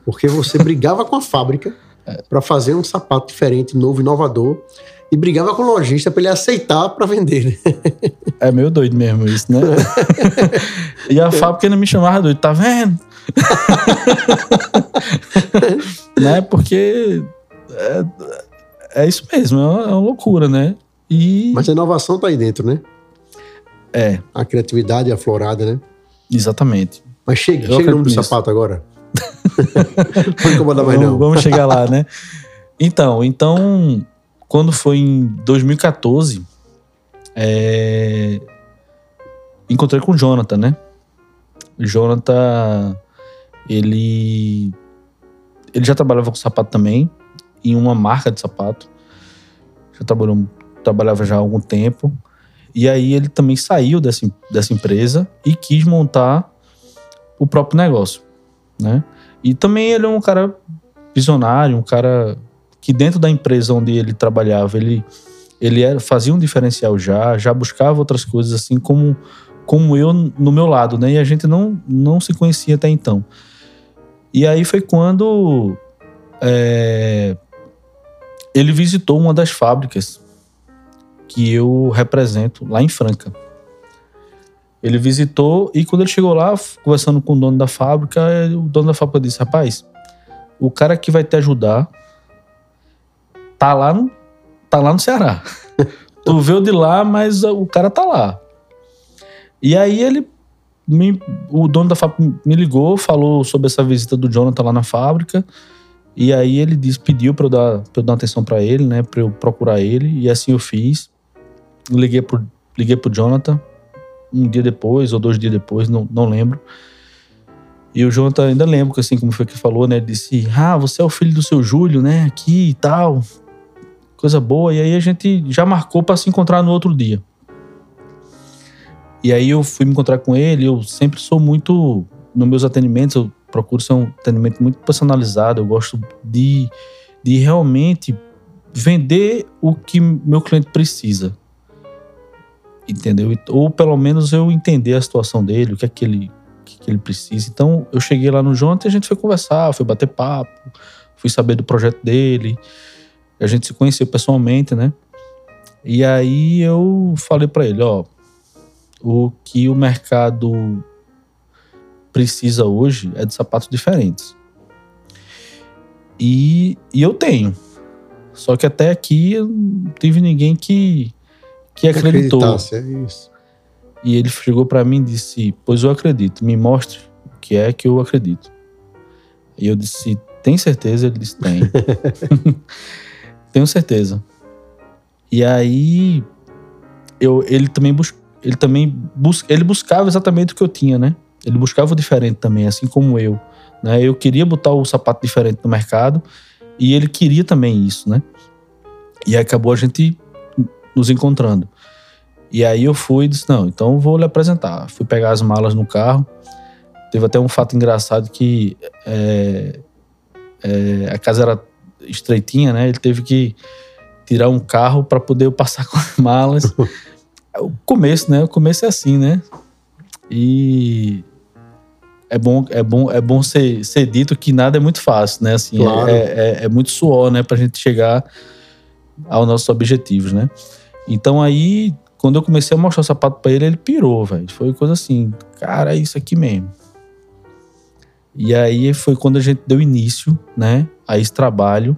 Porque você brigava com a fábrica É. para fazer um sapato diferente, novo, inovador, e brigava com o lojista para ele aceitar para vender, né? É meio doido mesmo isso, né? e a fábrica ainda me chamava doido, tá vendo? né? Porque é, é isso mesmo, é uma, é uma loucura, né? E Mas a inovação tá aí dentro, né? é, A criatividade aflorada, né? exatamente. Mas chega, Eu chega no nome do sapato agora. não incomodar mais vamos, não. vamos chegar lá, né? Então, então, quando foi em 2014, é, encontrei com o Jonathan, né? O Jonathan, ele, ele já trabalhava com sapato também, em uma marca de sapato. já trabalhou, trabalhava já há algum tempo. E aí ele também saiu dessa, dessa empresa e quis montar o próprio negócio, né? E também ele é um cara visionário, um cara que dentro da empresa onde ele trabalhava, ele ele era, fazia um diferencial já, já buscava outras coisas assim como como eu no meu lado, né? E a gente não não se conhecia até então. E aí foi quando é, ele visitou uma das fábricas que eu represento lá em Franca. Ele visitou e quando ele chegou lá, conversando com o dono da fábrica, o dono da fábrica disse: Rapaz, o cara que vai te ajudar tá lá no, tá lá no Ceará. tu veio de lá, mas o cara tá lá. E aí ele me, o dono da fábrica me ligou, falou sobre essa visita do Jonathan lá na fábrica. E aí ele disse, pediu para eu dar, pra eu dar atenção para ele, né, para eu procurar ele, e assim eu fiz. Liguei pro, liguei pro Jonathan um dia depois ou dois dias depois, não, não lembro. E o Jonathan ainda lembro, assim, como foi que falou, né? Ele disse: Ah, você é o filho do seu Júlio, né? Aqui e tal. Coisa boa. E aí a gente já marcou para se encontrar no outro dia. E aí eu fui me encontrar com ele. Eu sempre sou muito. Nos meus atendimentos, eu procuro ser um atendimento muito personalizado. Eu gosto de, de realmente vender o que meu cliente precisa entendeu? Ou pelo menos eu entender a situação dele, o que é que ele, que, que ele precisa. Então eu cheguei lá no Jonathan e a gente foi conversar, foi bater papo, fui saber do projeto dele, a gente se conheceu pessoalmente, né? E aí eu falei para ele, ó, o que o mercado precisa hoje é de sapatos diferentes. E, e eu tenho. Só que até aqui não tive ninguém que que acreditou. É isso. E ele chegou para mim e disse: Pois eu acredito, me mostre o que é que eu acredito. E eu disse: Tem certeza? Ele disse: Tem. Tenho certeza. E aí eu, ele também ele também bus, ele buscava exatamente o que eu tinha, né? Ele buscava o diferente também, assim como eu. Né? Eu queria botar o sapato diferente no mercado e ele queria também isso, né? E aí acabou a gente nos encontrando. E aí eu fui e disse: Não, então vou lhe apresentar. Fui pegar as malas no carro. Teve até um fato engraçado que é, é, a casa era estreitinha, né? Ele teve que tirar um carro para poder passar com as malas. o começo, né? O começo é assim, né? E é bom, é bom, é bom ser, ser dito que nada é muito fácil, né? Assim, claro. é, é, é, muito suor, né? Pra gente chegar aos nossos objetivos, né? Então aí, quando eu comecei a mostrar o sapato para ele, ele pirou, velho. Foi coisa assim, cara, é isso aqui mesmo. E aí foi quando a gente deu início, né, a esse trabalho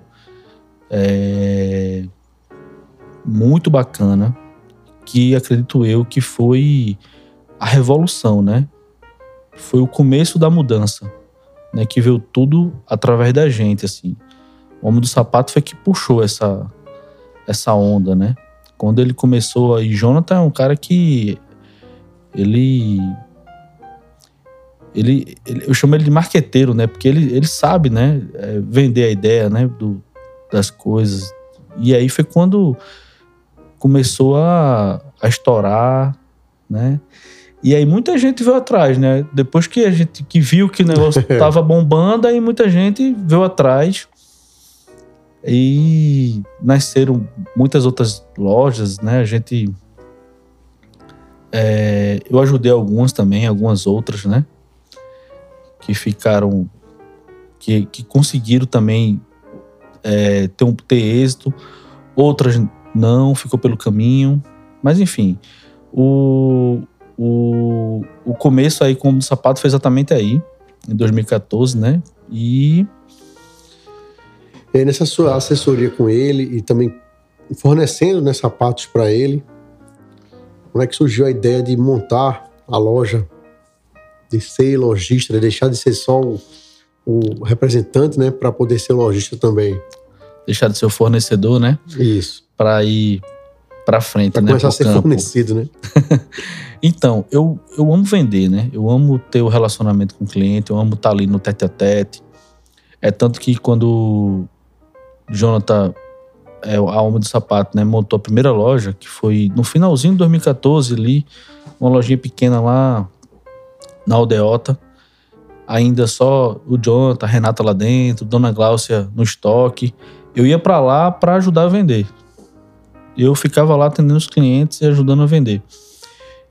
é, muito bacana, que acredito eu que foi a revolução, né? Foi o começo da mudança, né? Que veio tudo através da gente, assim. O homem do sapato foi que puxou essa essa onda, né? Quando ele começou aí, Jonathan é um cara que ele, ele, ele eu chamo ele de marqueteiro, né? Porque ele, ele sabe, né, é, vender a ideia, né, do, das coisas. E aí foi quando começou a, a estourar, né? E aí muita gente veio atrás, né? Depois que a gente que viu que o negócio tava bombando, aí muita gente veio atrás. E nasceram muitas outras lojas, né? A gente. É, eu ajudei algumas também, algumas outras, né? Que ficaram. Que, que conseguiram também é, ter, um, ter êxito. Outras não, ficou pelo caminho. Mas enfim, o, o, o começo aí com o sapato foi exatamente aí, em 2014, né? E e aí, nessa sua assessoria com ele e também fornecendo né, sapatos para ele, como é que surgiu a ideia de montar a loja, de ser lojista, de deixar de ser só o, o representante, né, para poder ser lojista também? Deixar de ser o fornecedor, né? Isso. Para ir para frente, pra né? começar a ser campo. fornecido, né? então, eu, eu amo vender, né? Eu amo ter o relacionamento com o cliente, eu amo estar tá ali no tete a tete. É tanto que quando Jonathan é, a Alma do Sapato, né, montou a primeira loja, que foi no finalzinho de 2014 ali, uma lojinha pequena lá na Aldeota. Ainda só o Jonathan, a Renata lá dentro, Dona Gláucia no estoque. Eu ia para lá para ajudar a vender. Eu ficava lá atendendo os clientes e ajudando a vender.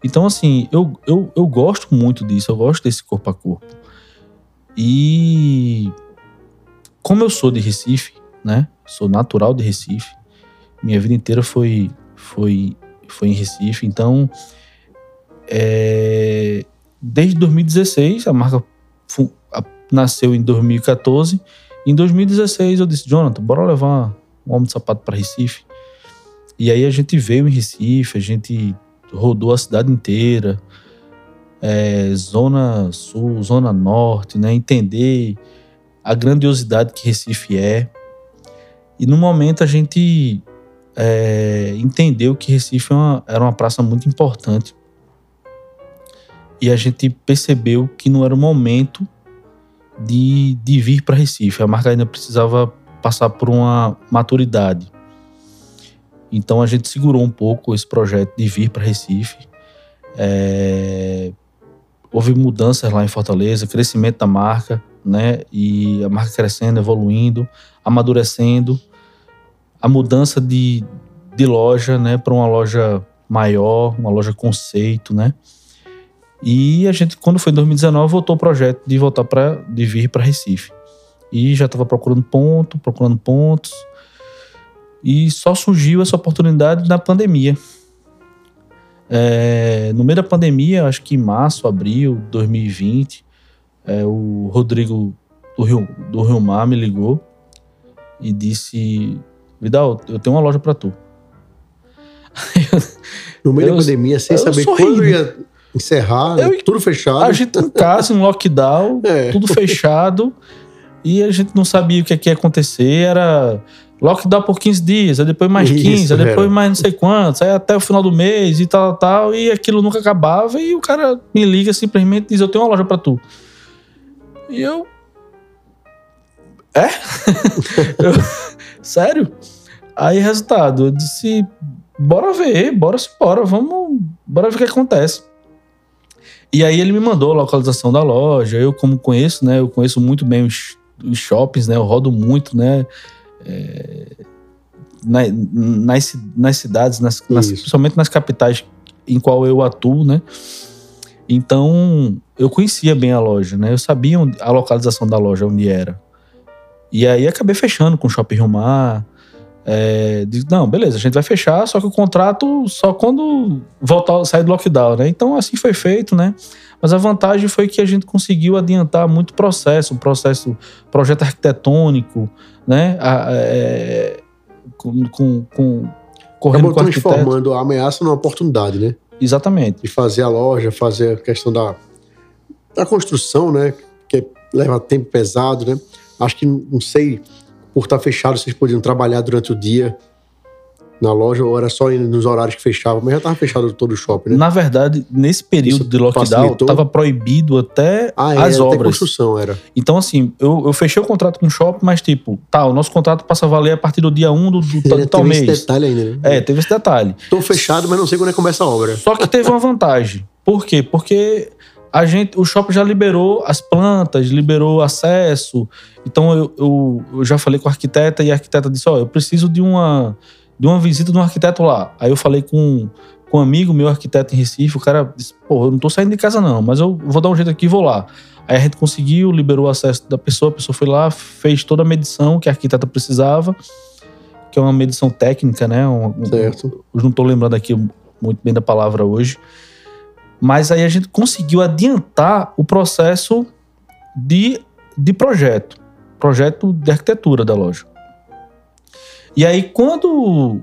Então, assim, eu, eu, eu gosto muito disso, eu gosto desse corpo a corpo. E como eu sou de Recife, né? Sou natural de Recife. Minha vida inteira foi foi foi em Recife, então é, desde 2016 a marca a, nasceu em 2014. Em 2016 eu disse, Jonathan, bora levar um homem de sapato para Recife. E aí a gente veio em Recife, a gente rodou a cidade inteira, é, zona sul, zona norte, né? Entender a grandiosidade que Recife é. E no momento a gente é, entendeu que Recife é uma, era uma praça muito importante. E a gente percebeu que não era o momento de, de vir para Recife. A marca ainda precisava passar por uma maturidade. Então a gente segurou um pouco esse projeto de vir para Recife. É... Houve mudanças lá em Fortaleza, crescimento da marca, né? E a marca crescendo, evoluindo, amadurecendo. A mudança de, de loja, né, para uma loja maior, uma loja conceito, né? E a gente, quando foi em 2019, voltou o projeto de voltar para de vir para Recife. E já estava procurando ponto, procurando pontos. E só surgiu essa oportunidade na pandemia. É, no meio da pandemia, acho que em março, abril de 2020, é, o Rodrigo do Rio, do Rio Mar me ligou e disse: Vidal, eu tenho uma loja para tu. no meio eu, da pandemia, sem saber sorri, quando ia encerrar, eu, tudo fechado. A gente em casa, em lockdown, é. tudo fechado. E a gente não sabia o que, é que ia acontecer. Era lockdown por 15 dias, aí depois mais 15, Isso, aí depois mais não sei quantos, aí até o final do mês e tal, tal, e aquilo nunca acabava. E o cara me liga simplesmente e diz: Eu tenho uma loja pra tu. E eu. É? eu... Sério? Aí, resultado, eu disse: Bora ver, bora se bora, vamos, bora ver o que acontece. E aí ele me mandou a localização da loja. Eu, como conheço, né? Eu conheço muito bem os, os shoppings, né? Eu rodo muito, né? É, nas, nas cidades, nas, nas, principalmente nas capitais em qual eu atuo, né? Então, eu conhecia bem a loja, né? Eu sabia a localização da loja, onde era. E aí acabei fechando com o Shopping Rio Mar. É, não, beleza, a gente vai fechar, só que o contrato só quando voltar, sair do lockdown, né? Então, assim foi feito, né? Mas a vantagem foi que a gente conseguiu adiantar muito processo, processo, projeto arquitetônico, né? A, é, com, com, com correndo Acabou transformando a ameaça numa oportunidade, né? Exatamente. E fazer a loja, fazer a questão da, da construção, né? Que leva tempo pesado, né? Acho que, não sei, por estar fechado, vocês podiam trabalhar durante o dia na loja ou era só nos horários que fechava, mas já estava fechado todo o shopping, né? Na verdade, nesse período Isso de lockdown, estava proibido até ah, é, as obras. Até construção era. Então, assim, eu, eu fechei o contrato com o shopping, mas tipo, tá, o nosso contrato passa a valer a partir do dia 1 do, do, do tal mês. Teve esse detalhe ainda, né? É, teve esse detalhe. Tô fechado, mas não sei quando é que começa a obra. Só que teve uma vantagem. Por quê? Porque a gente, o shopping já liberou as plantas, liberou acesso. Então eu, eu, eu já falei com a arquiteta e a arquiteta disse: Ó, oh, eu preciso de uma de uma visita de um arquiteto lá. Aí eu falei com, com um amigo meu, arquiteto em Recife, o cara disse, pô, eu não tô saindo de casa não, mas eu vou dar um jeito aqui e vou lá. Aí a gente conseguiu, liberou o acesso da pessoa, a pessoa foi lá, fez toda a medição que a arquiteta precisava, que é uma medição técnica, né? Um, certo. eu não tô lembrando aqui muito bem da palavra hoje. Mas aí a gente conseguiu adiantar o processo de, de projeto, projeto de arquitetura da loja. E aí, quando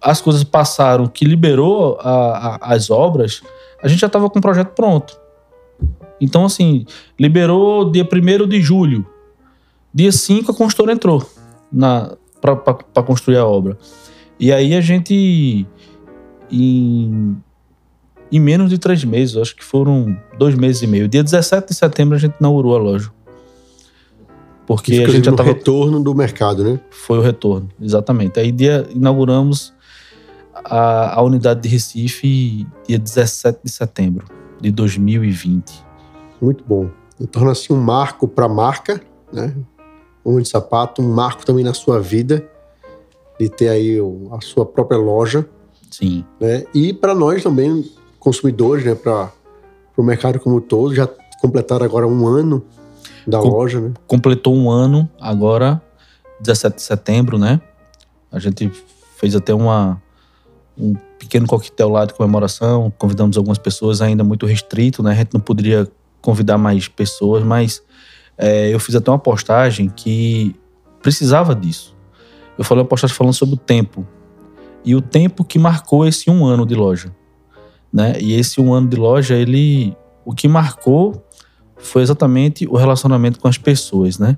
as coisas passaram, que liberou a, a, as obras, a gente já estava com o projeto pronto. Então, assim, liberou dia 1 de julho. Dia 5 a construtora entrou para construir a obra. E aí a gente, em, em menos de três meses, acho que foram dois meses e meio, dia 17 de setembro a gente inaugurou a loja. Porque Isso a gente já estava retorno do mercado, né? Foi o retorno, exatamente. Aí dia, inauguramos a, a unidade de Recife dia 17 de setembro de 2020. Muito bom. E Torna-se um marco para a marca, né? Um de sapato, um marco também na sua vida, de ter aí a sua própria loja, Sim, né? E para nós também, consumidores, né? Para o mercado como um todo, já completaram agora um ano da Com- loja, né? completou um ano agora, 17 de setembro, né? A gente fez até uma, um pequeno coquetel lá de comemoração, convidamos algumas pessoas, ainda muito restrito, né? A gente não poderia convidar mais pessoas, mas é, eu fiz até uma postagem que precisava disso. Eu falei uma postagem falando sobre o tempo. E o tempo que marcou esse um ano de loja. Né? E esse um ano de loja, ele. O que marcou foi exatamente o relacionamento com as pessoas, né?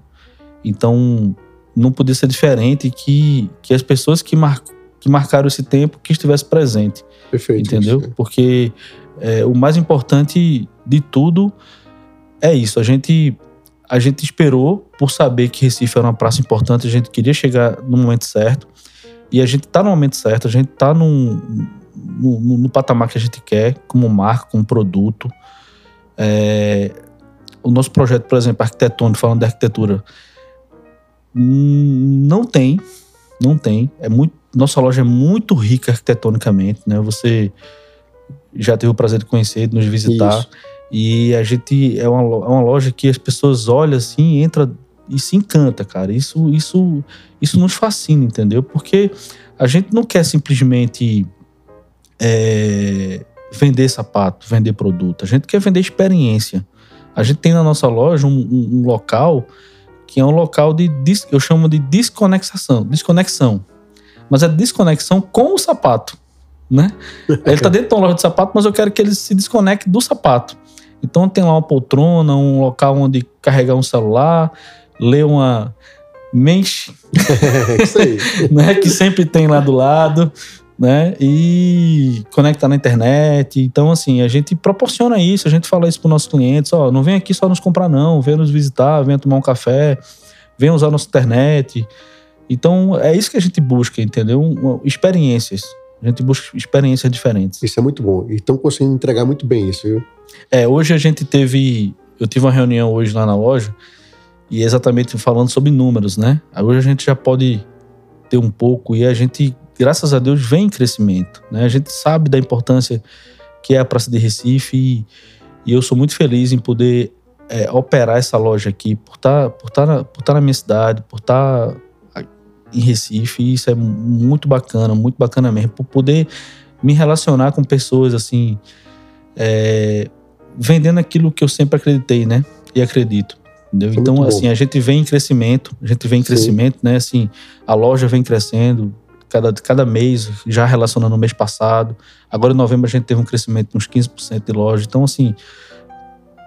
Então, não podia ser diferente que, que as pessoas que, mar, que marcaram esse tempo que estivesse presente, Perfeito. entendeu? isso? Porque é, o mais importante de tudo é isso. A gente, a gente esperou por saber que Recife era uma praça importante, a gente queria chegar no momento certo. E a gente tá no momento certo, a gente tá num, no, no, no patamar que a gente quer, como marca, como produto. É, o nosso projeto, por exemplo, arquitetônico, falando de arquitetura, não tem, não tem. É muito, nossa loja é muito rica arquitetonicamente, né? Você já teve o prazer de conhecer, de nos visitar. Isso. E a gente é uma, é uma loja que as pessoas olham assim, entra e se encanta, cara. Isso, isso, isso nos fascina, entendeu? Porque a gente não quer simplesmente é, vender sapato, vender produto. A gente quer vender experiência. A gente tem na nossa loja um, um- um local que é um local de eu chamo de desconexão, desconexão. Mas é desconexão com o sapato, né? Ele tá dentro de uma loja de sapato, mas eu quero que ele se desconecte do sapato. Então tem lá uma poltrona, um local onde carregar um celular, ler uma mensch, É isso aí. né, que sempre tem lá do lado, né, e conectar na internet. Então, assim, a gente proporciona isso, a gente fala isso para nossos clientes, ó, não vem aqui só nos comprar não, vem nos visitar, vem tomar um café, vem usar nossa internet. Então, é isso que a gente busca, entendeu? Experiências. A gente busca experiências diferentes. Isso é muito bom. E estão conseguindo entregar muito bem isso, viu? É, hoje a gente teve. Eu tive uma reunião hoje lá na loja e exatamente falando sobre números, né? Hoje a gente já pode ter um pouco e a gente, graças a Deus, vem em crescimento, né? A gente sabe da importância que é a Praça de Recife e, e eu sou muito feliz em poder é, operar essa loja aqui, por estar por tá na, por tá na minha cidade, por estar em Recife, isso é muito bacana, muito bacana mesmo, por poder me relacionar com pessoas assim, é, vendendo aquilo que eu sempre acreditei, né? E acredito. Entendeu? Então, assim, a gente vem em crescimento, a gente vem em Sim. crescimento, né? Assim, a loja vem crescendo cada, cada mês, já relacionando o mês passado. Agora em novembro a gente teve um crescimento de uns 15% de loja. Então, assim,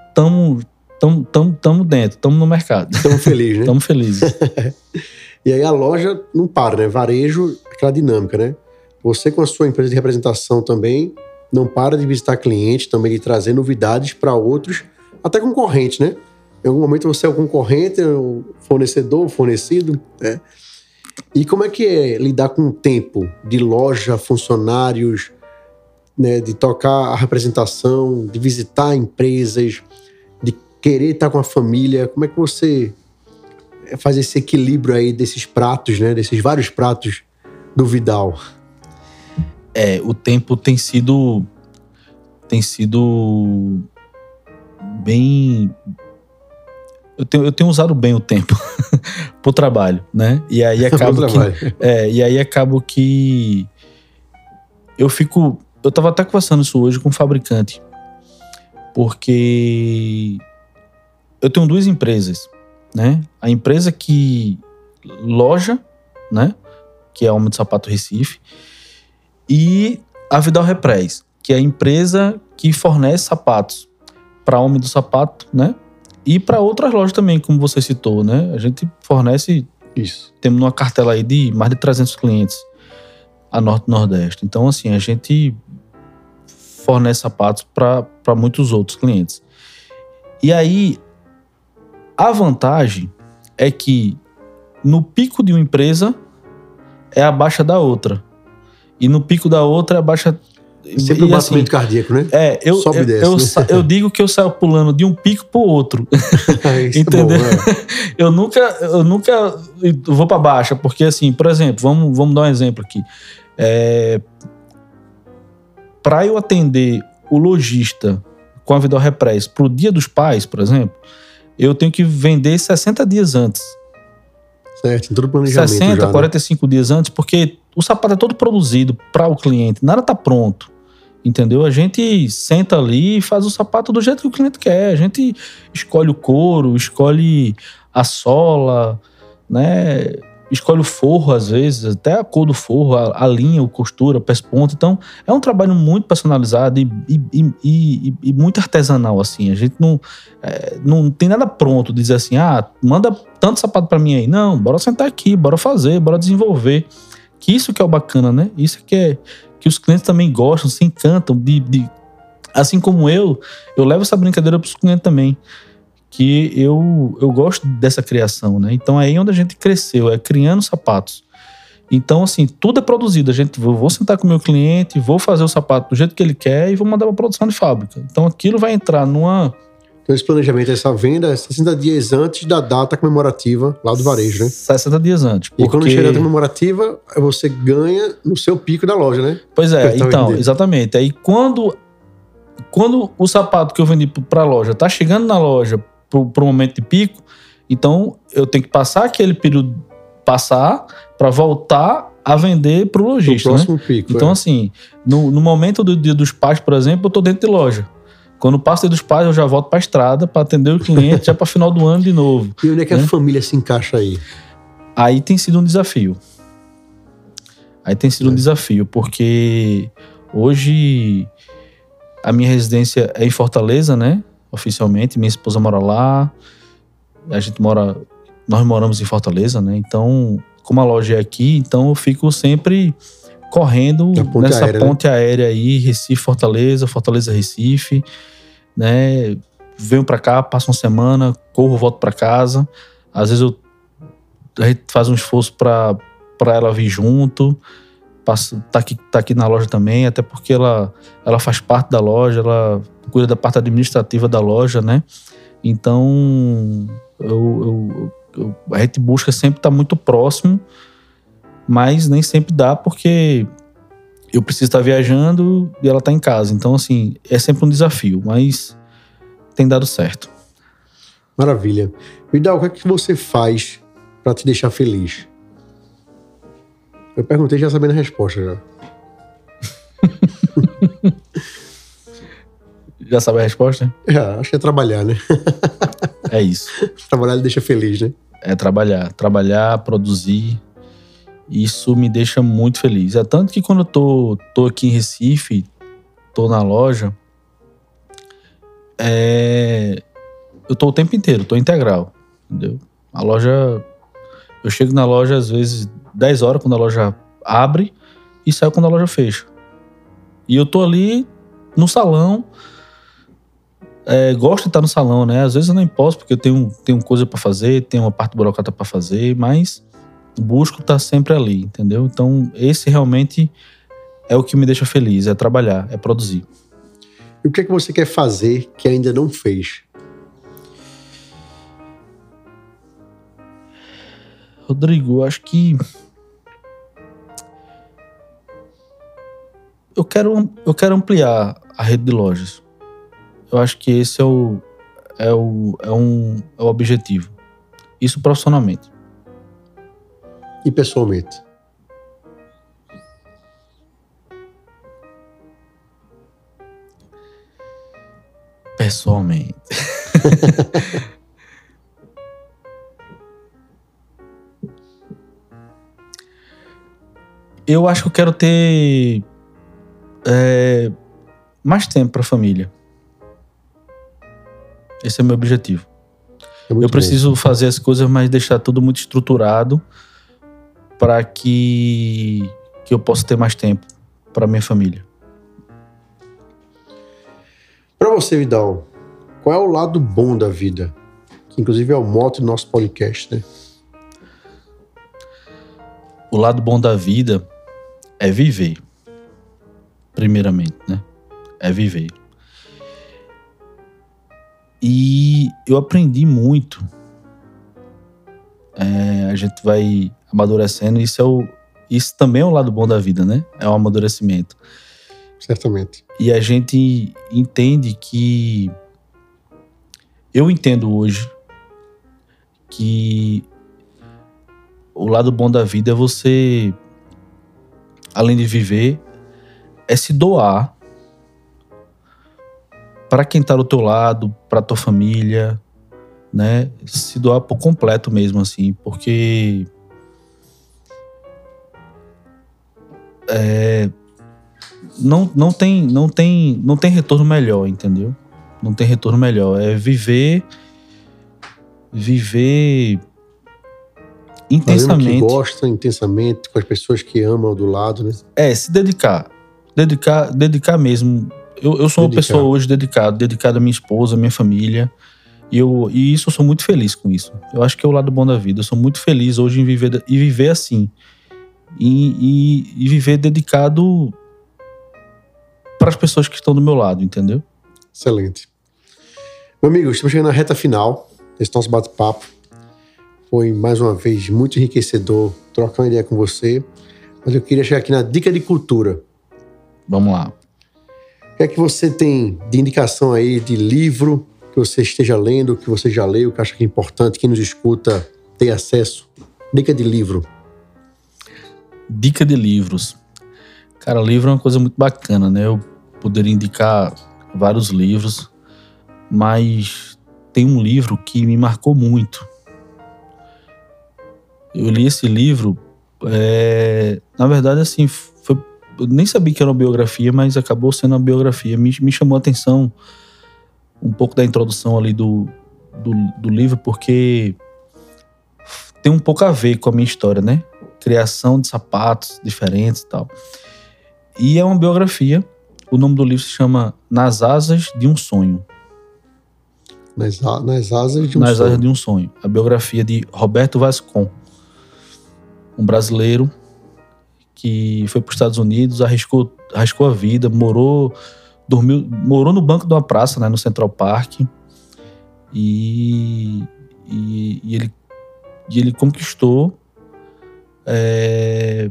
estamos tamo, tamo, tamo dentro, estamos no mercado. Estamos felizes, né? Estamos felizes. E aí a loja não para, né? Varejo, aquela dinâmica, né? Você com a sua empresa de representação também não para de visitar clientes, também de trazer novidades para outros, até concorrentes, né? Em algum momento você é o concorrente, é o fornecedor, o fornecido, né? E como é que é lidar com o tempo de loja, funcionários, né? De tocar a representação, de visitar empresas, de querer estar com a família? Como é que você faz esse equilíbrio aí desses pratos, né? Desses vários pratos do Vidal. É, o tempo tem sido tem sido bem eu tenho, eu tenho usado bem o tempo pro trabalho, né? E aí acaba que é, e aí acabo que eu fico. Eu tava até conversando isso hoje com um fabricante. Porque eu tenho duas empresas, né? A empresa que loja, né? Que é a Homem de Sapato Recife. E a Vidal Repress, que é a empresa que fornece sapatos para Homem do Sapato, né? E para outras lojas também, como você citou, né? A gente fornece Isso. temos uma cartela aí de mais de 300 clientes a Norte e Nordeste. Então, assim, a gente fornece sapatos para muitos outros clientes. E aí, a vantagem é que no pico de uma empresa é a baixa da outra. E no pico da outra é a baixa. Sempre e o batimento cardíaco, né? É, eu, Sobe eu, desce, eu, né? eu digo que eu saio pulando de um pico pro outro. Isso é Entendeu? bom, né? eu nunca, eu nunca vou para baixa, porque assim, por exemplo, vamos, vamos dar um exemplo aqui. É, para eu atender o lojista com a Vidal Repress pro Dia dos Pais, por exemplo, eu tenho que vender 60 dias antes. Certo, em todo o planejamento 60, já, né? 45 dias antes, porque o sapato é todo produzido para o cliente, nada tá pronto. Entendeu? A gente senta ali e faz o sapato do jeito que o cliente quer. A gente escolhe o couro, escolhe a sola, né? Escolhe o forro, às vezes, até a cor do forro, a, a linha, o costura, o pés-ponto. Então, é um trabalho muito personalizado e, e- e- e- muito artesanal, assim. A gente não, é, não tem nada pronto, dizer assim, ah, manda tanto sapato pra mim aí. Não, bora sentar aqui, bora fazer, bora desenvolver. Que isso que é o bacana, né? Isso que é que os clientes também gostam, se encantam de, de- assim como eu, eu levo essa brincadeira para os clientes também, que eu eu gosto dessa criação, né? Então é aí onde a gente cresceu, é criando sapatos. Então assim, tudo é produzido, a gente vou sentar com o meu cliente, vou fazer o sapato do jeito que ele quer e vou mandar para produção de fábrica. Então aquilo vai entrar numa Esse planejamento, essa venda, é 60 dias antes da data comemorativa lá do varejo, né? 60 dias antes. E quando porque- chega a data comemorativa, você ganha no seu pico da loja, né? Pois é, o então, exatamente. Aí quando, quando o sapato que eu vendi para a loja tá chegando na loja pro, pro momento de pico, então eu tenho que passar aquele período passar para voltar a vender pro No lojista, né? pico. Então é. assim, no, no momento do dia dos pais, por exemplo, eu tô dentro de loja. Quando passa o dia dos pais, eu já volto para a estrada para atender o cliente já para final do ano de novo. E onde é que a né? família se encaixa aí? Aí tem sido um desafio. Aí tem sido um É. desafio, porque hoje a minha residência é em Fortaleza, né? Oficialmente, minha esposa mora lá. A gente mora. Nós moramos em Fortaleza, né? Então, como a loja é aqui, então eu fico sempre correndo ponte nessa aérea, né? ponte aérea aí, Recife, Fortaleza, Fortaleza, Recife, né? Venho pra cá, passo uma semana, corro, volto pra casa. Às vezes eu a gente faz um esforço pra para ela vir junto, passa, tá, aqui, tá aqui na loja também, até porque ela, ela faz parte da loja, ela cuida da parte administrativa da loja, né? Então, eu, eu- eu- a gente busca sempre estar muito próximo, mas nem sempre dá porque eu preciso estar viajando e ela está em casa. Então, assim, é sempre um desafio, mas tem dado certo. Maravilha. Vidal, o que é que você faz pra te deixar feliz? Eu perguntei já sabendo a resposta já. Já sabe a resposta? Já, acho que é trabalhar, né? É isso. Trabalhar ele deixa feliz, né? é trabalhar, trabalhar, produzir. Isso me deixa muito feliz. É tanto que quando eu tô, tô aqui em Recife, tô na loja, é, eu tô o tempo inteiro, tô integral, entendeu? A loja, eu chego na loja às vezes 10 horas quando a loja abre e saio quando a loja fecha. E eu tô ali no salão, é, gosto de estar no salão, né? Às vezes eu nem posso porque eu tenho, tenho coisa para fazer, tenho uma parte burocrata para fazer, mas busco estar sempre ali, entendeu? Então, esse realmente é o que me deixa feliz, é trabalhar, é produzir. E o que é que você quer fazer que ainda não fez? Rodrigo, eu acho que eu quero eu quero ampliar a rede de lojas. Eu acho que esse é o é o é um é o objetivo. Isso profissionalmente. E pessoalmente? Pessoalmente. eu acho que eu quero ter é, mais tempo para a família. Esse é o meu objetivo. É eu preciso fazer as coisas, mas deixar tudo muito estruturado para que, que eu possa ter mais tempo para minha família. Pra você, Vidal, qual é o lado bom da vida? que inclusive é o moto do nosso podcast, né? O lado bom da vida é viver. Primeiramente, né? É viver. E eu aprendi muito. É, a gente vai amadurecendo. Isso é o, isso também é o lado bom da vida, né? É o amadurecimento. Certamente. E a gente entende que. Eu entendo hoje que o lado bom da vida é você, além de viver, é se doar para quem tá do teu lado, para tua família, né? Se doar por completo mesmo, assim, porque é, não, não tem não tem não tem retorno melhor, entendeu? Não tem retorno melhor. É viver viver intensamente. Que gosta intensamente com as pessoas que amam do lado, né? É, se dedicar. Dedicar, dedicar mesmo. Eu, eu sou uma Dedicar. pessoa hoje dedicada, dedicada à minha esposa, à minha família. E, eu, e isso eu sou muito feliz com isso. Eu acho que é o lado bom da vida. Eu sou muito feliz hoje em viver e viver assim. E, e, e viver dedicado para as pessoas que estão do meu lado, entendeu? Excelente. Meu amigo, estamos chegando na reta final desse nosso bate-papo. Foi mais uma vez muito enriquecedor trocar uma ideia com você. Mas eu queria chegar aqui na dica de cultura. Vamos lá. O que é que você tem de indicação aí de livro que você esteja lendo, que você já leu, que acha que é importante, quem nos escuta ter acesso? Dica de livro. Dica de livros. Cara, livro é uma coisa muito bacana, né? Eu poderia indicar vários livros, mas tem um livro que me marcou muito. Eu li esse livro, é, na verdade, assim, foi, eu nem sabia que era uma biografia, mas acabou sendo uma biografia. Me, me chamou a atenção um pouco da introdução ali do, do, do livro, porque tem um pouco a ver com a minha história, né? Criação de sapatos diferentes e tal. E é uma biografia. O nome do livro se chama Nas Asas de um Sonho. Nas, nas asas de um Nas sonho. Asas de um Sonho. A biografia de Roberto Vascon, um brasileiro que foi para os Estados Unidos, arriscou, arriscou a vida, morou, dormiu, morou no banco de uma praça, né, no Central Park, e, e, e ele, e ele conquistou é,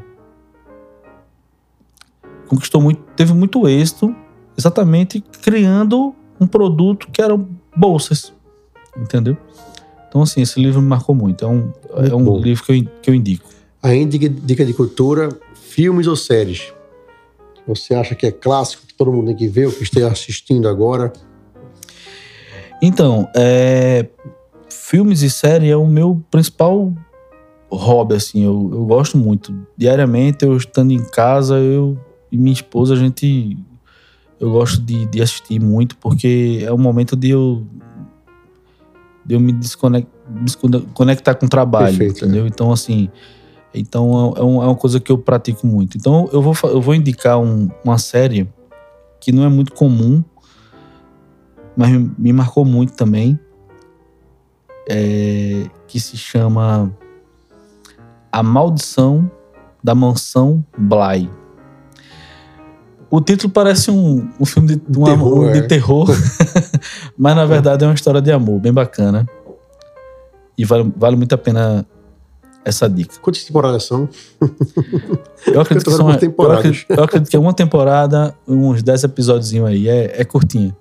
conquistou muito, teve muito êxito, exatamente criando um produto que eram bolsas, entendeu? Então, assim, esse livro me marcou muito. É um, é um bom. livro que eu, que eu indico. Aí, dica, dica de cultura, filmes ou séries? Você acha que é clássico, que todo mundo tem que ver, ou que esteja assistindo agora? Então, é, filmes e série é o meu principal hobby, assim. Eu, eu gosto muito. Diariamente, eu estando em casa, eu e minha esposa, a gente... Eu gosto de, de assistir muito, porque é o momento de eu... De eu me desconec- desconectar com o trabalho, Perfeito, entendeu? Então, assim... Então, é, um- é uma coisa que eu pratico muito. Então, eu vou, eu vou indicar um- uma série que não é muito comum, mas me- me marcou muito também, é, que se chama A Maldição da Mansão Bly. O título parece um, um filme de, um Terror, amor- de terror, mas na verdade é uma história de amor, bem bacana. E vale, vale muito a pena essa dica. Quantas temporadas são? Eu acredito, que são, por eu, acredito, eu acredito que é uma temporada, uns 10 episódios aí, é, é curtinha.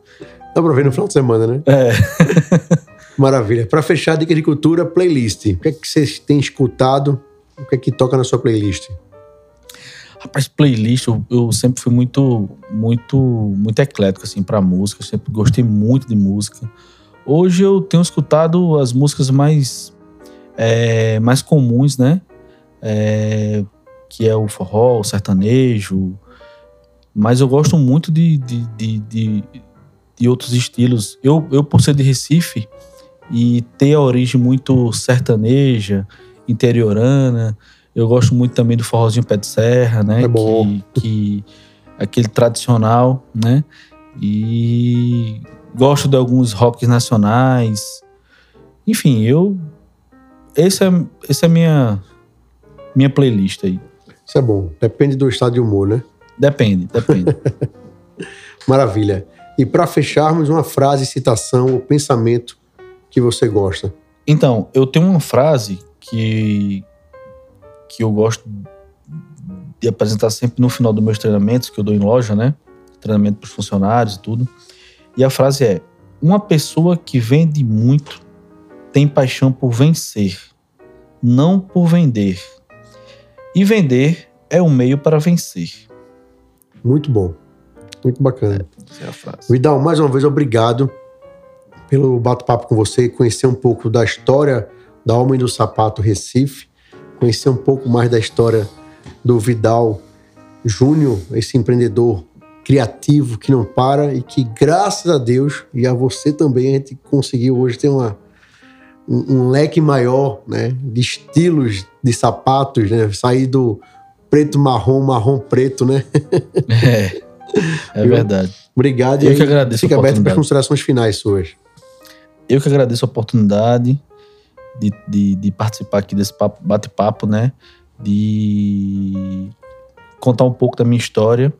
Dá pra ver no final de semana, né? É. Maravilha. Pra fechar, dica de cultura, playlist. O que é que vocês têm escutado? O que é que toca na sua playlist? Rapaz, playlist, eu, eu sempre fui muito, muito, muito eclético, assim, pra música. Eu sempre gostei muito de música. Hoje eu tenho escutado as músicas mais, é, mais comuns, né? É, que é o forró, o sertanejo. Mas eu gosto muito de, de, de, de, de outros estilos. Eu, eu, por ser de Recife e ter a origem muito sertaneja, interiorana, eu gosto muito também do forrozinho pé de serra, né? É bom. Que, que aquele tradicional, né? E gosto de alguns rocks nacionais. Enfim, eu. Esse é, esse é minha, minha playlist aí. Isso é bom. Depende do estado de humor, né? Depende, depende. Maravilha. E para fecharmos, uma frase, citação ou pensamento que você gosta. Então, eu tenho uma frase que, que eu gosto de apresentar sempre no final dos meus treinamentos, que eu dou em loja, né? Treinamento para os funcionários e tudo. E a frase é: Uma pessoa que vende muito tem paixão por vencer, não por vender. E vender é o meio para vencer. Muito bom. Muito bacana. Essa é a frase. Vidal, mais uma vez, obrigado pelo bate-papo com você, conhecer um pouco da história da Homem do Sapato Recife, conhecer um pouco mais da história do Vidal Júnior, esse empreendedor criativo que não para e que, graças a Deus, e a você também, a gente conseguiu hoje ter uma, um, um leque maior né, de estilos de sapatos, né? Sair do preto marrom, marrom preto, né? É, é Viu? verdade. Obrigado. Eu e que agradeço Fica aberto para as considerações finais suas. Eu que agradeço a oportunidade de, de, de participar aqui desse papo- bate-papo, né? De contar um pouco da minha história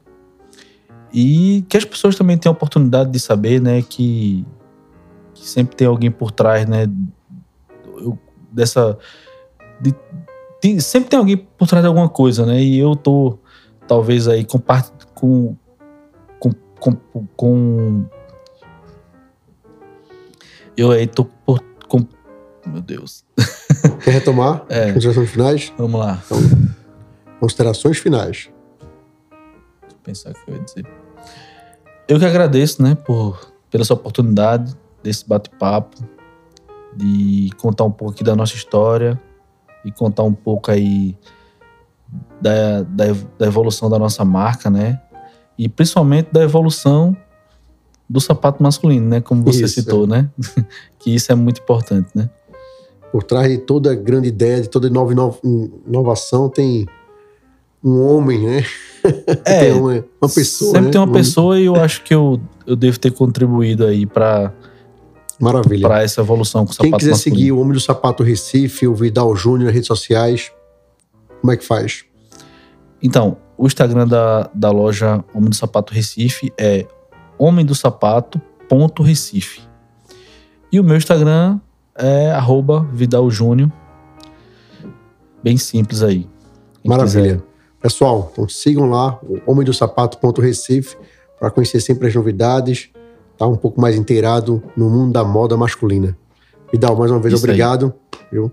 e que as pessoas também tenham a oportunidade de saber, né? Que, que sempre tem alguém por trás, né? eu- dessa. de- de- sempre tem alguém por trás de alguma coisa, né? E eu tô, talvez, aí com. Com, com, com, com eu aí tô por. Meu Deus. Quer retomar? É. Considerações finais? Vamos lá. Considerações finais. Deixa eu pensar o que eu ia dizer. Eu que agradeço, né, por, pela essa oportunidade desse bate-papo, de contar um pouco aqui da nossa história e contar um pouco aí da, da, da evolução da nossa marca, né? E principalmente da evolução do sapato masculino, né? Como você Isso, citou, né? que isso é muito importante, né? Por trás de toda grande ideia, de toda inova- inova- inovação, tem um homem, né? É, tem uma, uma pessoa. Sempre né? tem uma Um- pessoa e eu acho que eu, eu devo ter contribuído aí para Maravilha. para essa evolução com o Quem quiser masculino. seguir o Homem do Sapato Recife, o Vidal Júnior nas redes sociais, como é que faz? Então, o Instagram da, da loja Homem do Sapato Recife é homem do sapato ponto Recife. E o meu Instagram é arroba Vidal Júnior. Bem simples aí. Quem Maravilha. quiser. Pessoal, então sigam lá o Homem do Sapato.recife para conhecer sempre as novidades, tá um pouco mais inteirado no mundo da moda masculina. Vidal, mais uma vez, Isso obrigado. Viu?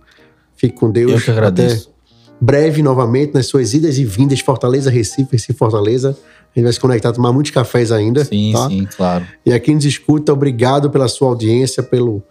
Fique com Deus. Eu que agradeço. Até breve, novamente, nas suas idas e vindas, Fortaleza, Recife, Recife, Fortaleza. A gente vai se conectar, tomar muitos cafés ainda. Sim, tá? sim, claro. E a quem nos escuta, obrigado pela sua audiência, pelo,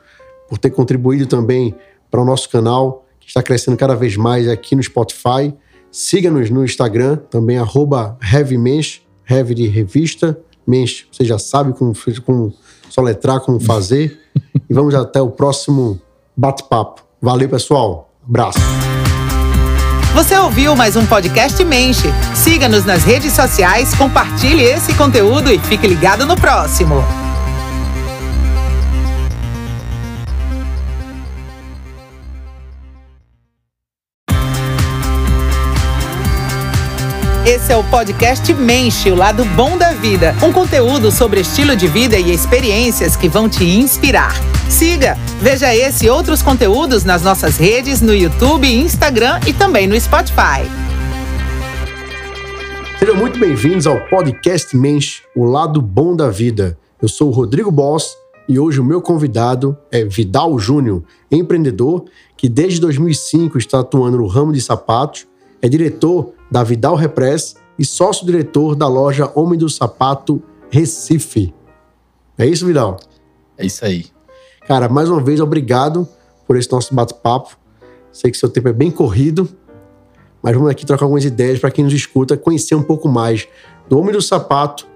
por ter contribuído também para o nosso canal, que está crescendo cada vez mais aqui no Spotify. Siga-nos no Instagram, também arroba HeavyMensch, Heavy de revista, Mensch, você já sabe como, como soletrar, como fazer. e vamos até o próximo bate-papo. Valeu, pessoal. Abraço. Você ouviu mais um podcast Menche. Siga-nos nas redes sociais, compartilhe esse conteúdo e fique ligado no próximo. Esse é o podcast Menche, o lado bom da vida. Um conteúdo sobre estilo de vida e experiências que vão te inspirar. Siga, veja esse e outros conteúdos nas nossas redes no YouTube, Instagram e também no Spotify. Sejam muito bem-vindos ao podcast Mensch, o lado bom da vida. Eu sou o Rodrigo Boss e hoje o meu convidado é Vidal Júnior, empreendedor que desde 2005 está atuando no ramo de sapatos, é diretor da Vidal Repress e sócio-diretor da loja Homem do Sapato Recife. É isso, Vidal? É isso aí. Cara, mais uma vez, obrigado por esse nosso bate-papo. Sei que seu tempo é bem corrido, mas vamos aqui trocar algumas ideias para quem nos escuta conhecer um pouco mais do Homem do Sapato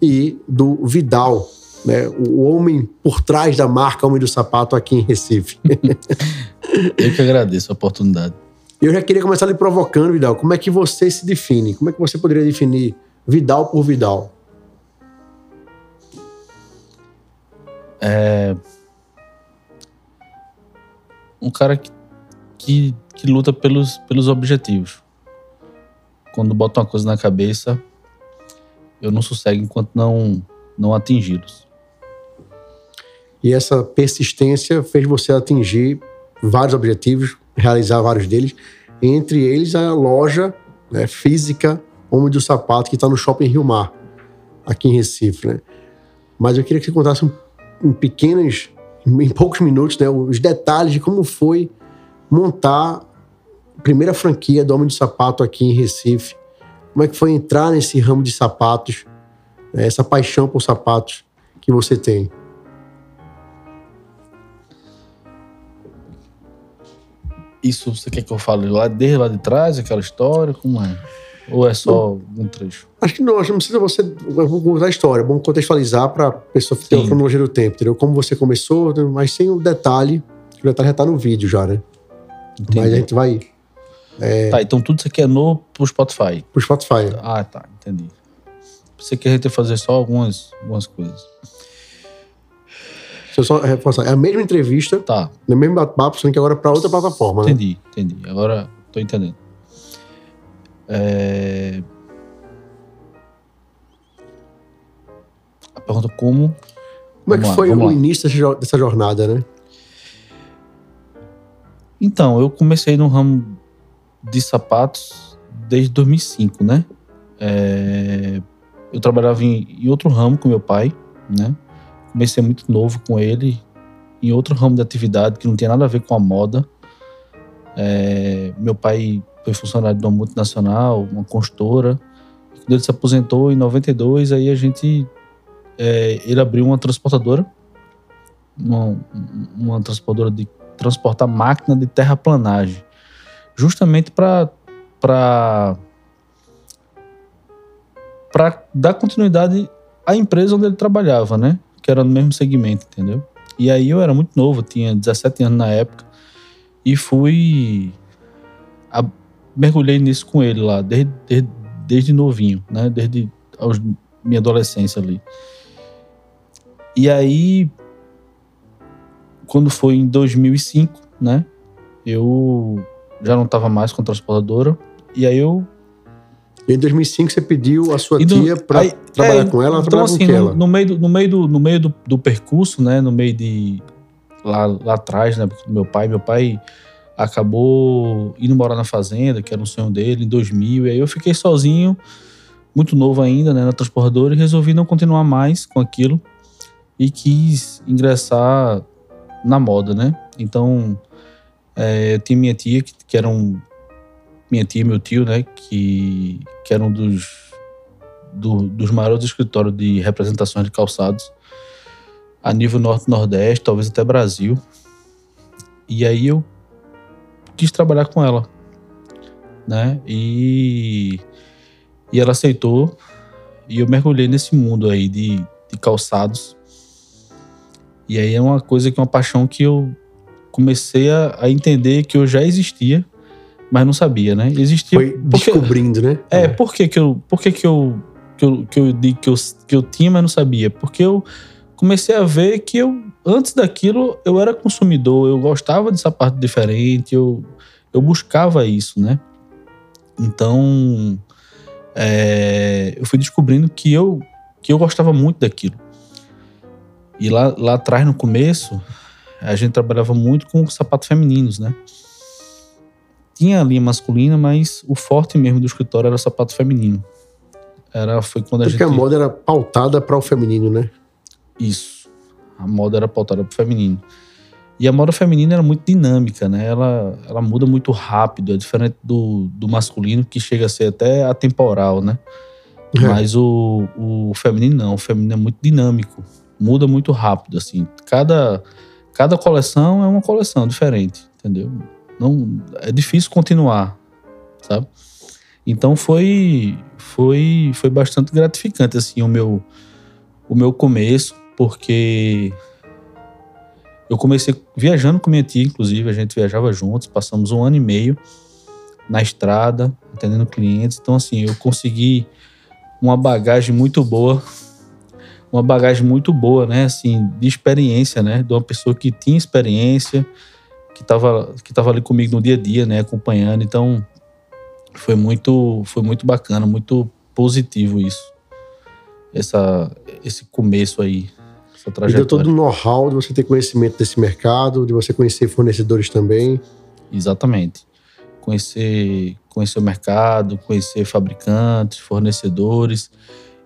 e do Vidal, né? o homem por trás da marca Homem do Sapato aqui em Recife. Eu que agradeço a oportunidade. Eu já queria começar lhe provocando, Vidal. Como é que você se define? Como é que você poderia definir Vidal por Vidal? um cara que, que, que luta pelos, pelos objetivos. Quando bota uma coisa na cabeça, eu não sossego enquanto não, não atingi-los. E essa persistência fez você atingir vários objetivos, realizar vários deles, entre eles a loja né, física Homem do Sapato, que está no Shopping Rio Mar, aqui em Recife. Né? Mas eu queria que você contasse em pequenos, em poucos minutos, né, os detalhes de como foi montar a primeira franquia do Homem do Sapato aqui em Recife. Como é que foi entrar nesse ramo de sapatos, né, essa paixão por sapatos que você tem? Isso você quer que eu fale lá desde lá de trás, aquela história? Como é? Ou é só um trecho? Acho que não, acho que não precisa você. Eu vou contar a história, é bom contextualizar para a pessoa ter uma cronologia do tempo, entendeu? Como você começou, mas sem o detalhe, o detalhe já tá no vídeo já, né? Entendi. Mas a gente vai. É... Tá, então tudo isso aqui é novo pro Spotify. Pro Spotify. Ah, tá, entendi. Você quer fazer só algumas, algumas coisas. Eu só reforçar. É a mesma entrevista. Tá. No mesmo bate-papo, só que agora para outra plataforma, entendi, né? Entendi, entendi. Agora tô entendendo. É... A pergunta como. Como é que lá, foi o lá. início dessa jornada, né? Então, eu comecei no ramo de sapatos desde 2005, né? É... Eu trabalhava em, em outro ramo com meu pai, né? Comecei muito novo com ele, em outro ramo de atividade que não tinha nada a ver com a moda. É... Meu pai foi funcionário de uma multinacional, uma construtora. Quando ele se aposentou em 92, aí a gente. É, ele abriu uma transportadora, uma, uma transportadora de transportar máquina de terraplanagem, justamente para para dar continuidade à empresa onde ele trabalhava, né? Que era no mesmo segmento, entendeu? E aí eu era muito novo, tinha 17 anos na época, e fui mergulhei nisso com ele lá, desde, desde, desde novinho, né? Desde aos, minha adolescência ali. E aí, quando foi em 2005, né? Eu já não estava mais com a transportadora. E aí eu. E em 2005 você pediu a sua do, tia para trabalhar é, com ela? Então, assim, no, ela? no, meio, do, no meio, do, no meio do, do percurso, né? No meio de. Lá, lá atrás, né? Meu pai, meu pai acabou indo morar na fazenda, que era um sonho dele, em 2000. E aí eu fiquei sozinho, muito novo ainda, né, na transportadora, e resolvi não continuar mais com aquilo e quis ingressar na moda, né? Então, é, eu tinha minha tia, que, que era um. Minha tia e meu tio, né? Que, que eram dos, do, dos maiores escritórios de representações de calçados a nível norte-nordeste, talvez até Brasil. E aí eu quis trabalhar com ela, né? E, e ela aceitou e eu mergulhei nesse mundo aí de, de calçados. E aí é uma coisa que é uma paixão que eu comecei a, a, entender que eu já existia, mas não sabia, né? Existia. Foi porque, descobrindo, né? É, por que, que eu. Por que, que eu. Que eu, que eu que eu, que eu tinha, mas não sabia? Porque eu comecei a ver que eu, antes daquilo, eu era consumidor, eu gostava de sapato diferente, eu, eu buscava isso, né? Então, é, eu fui descobrindo que eu, que eu gostava muito daquilo. E lá, lá atrás, no começo, a gente trabalhava muito com sapatos femininos, né? Tinha a linha masculina, mas o forte mesmo do escritório era o sapato feminino. Era, foi quando a Porque gente... a moda era pautada para o feminino, né? Isso. A moda era pautada para o feminino. E a moda feminina era muito dinâmica, né? Ela, ela muda muito rápido, é diferente do, do masculino, que chega a ser até atemporal, né? É. Mas o, o feminino não, o feminino é muito dinâmico, muda muito rápido, assim. Cada, cada coleção é uma coleção diferente, entendeu? Não, é difícil continuar, sabe? Então foi, foi, foi bastante gratificante, assim, o meu, o meu começo porque eu comecei viajando com minha tia, inclusive, a gente viajava juntos, passamos um ano e meio na estrada, atendendo clientes. Então, assim, eu consegui uma bagagem muito boa, uma bagagem muito boa, né, assim, de experiência, né, de uma pessoa que tinha experiência, que estava que tava ali comigo no dia a dia, né, acompanhando. Então foi muito foi muito bacana, muito positivo isso. Essa esse começo aí, essa E trajetória. deu todo o know-how de você ter conhecimento desse mercado, de você conhecer fornecedores também. Exatamente. Conhecer, conhecer o mercado, conhecer fabricantes, fornecedores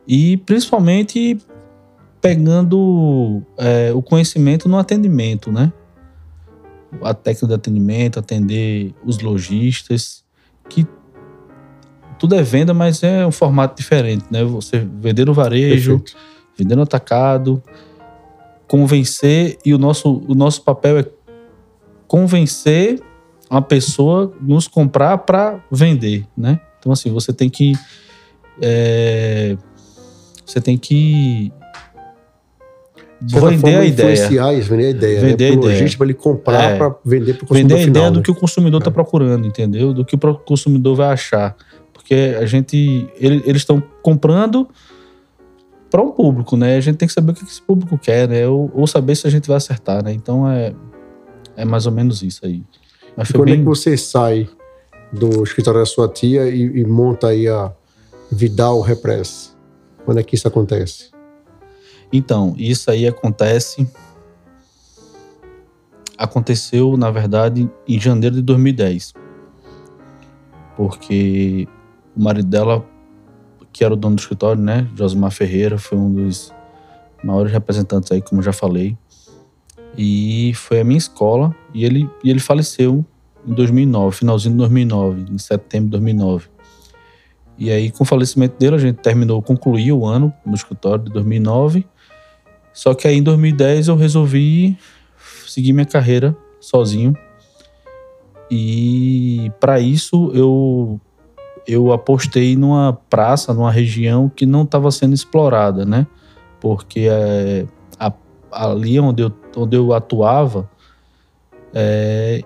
e principalmente pegando é, o conhecimento no atendimento, né? A técnica de atendimento, atender os lojistas, que tudo é venda, mas é um formato diferente, né? Você vender no varejo, Perfeito. vender no atacado, convencer, e o nosso, o nosso papel é convencer uma pessoa nos comprar para vender, né? Então assim, você tem que é, você tem que vender forma, a ideia, Influenciar isso, vender a ideia. Vender né? a Pro ideia. para ele comprar É. para vender para o vender consumidor a final. ideia do né? que o consumidor está procurando, entendeu? Do que o consumidor vai achar, porque a gente ele- eles estão comprando para um público, né? A gente tem que saber o que esse público quer, né? Ou, ou saber se a gente vai acertar, né? Então é é mais ou menos isso aí. Mas quando é bem que você sai do escritório da sua tia e, e monta aí a Vidal Repress? Quando é que isso acontece? Então, isso aí acontece. Aconteceu, na verdade, em janeiro de 2010. Porque o marido dela, que era o dono do escritório, né? Josimar Ferreira, foi um dos maiores representantes aí, como já falei. E foi a minha escola. E ele, e ele faleceu em 2009, finalzinho de 2009, em setembro de 2009. E aí, com o falecimento dele, a gente terminou, concluiu o ano no escritório de 2009. Só que aí em 2010 eu resolvi seguir minha carreira sozinho. E para isso eu eu apostei numa praça, numa região que não estava sendo explorada, né? Porque é, a- ali onde eu, onde eu atuava é,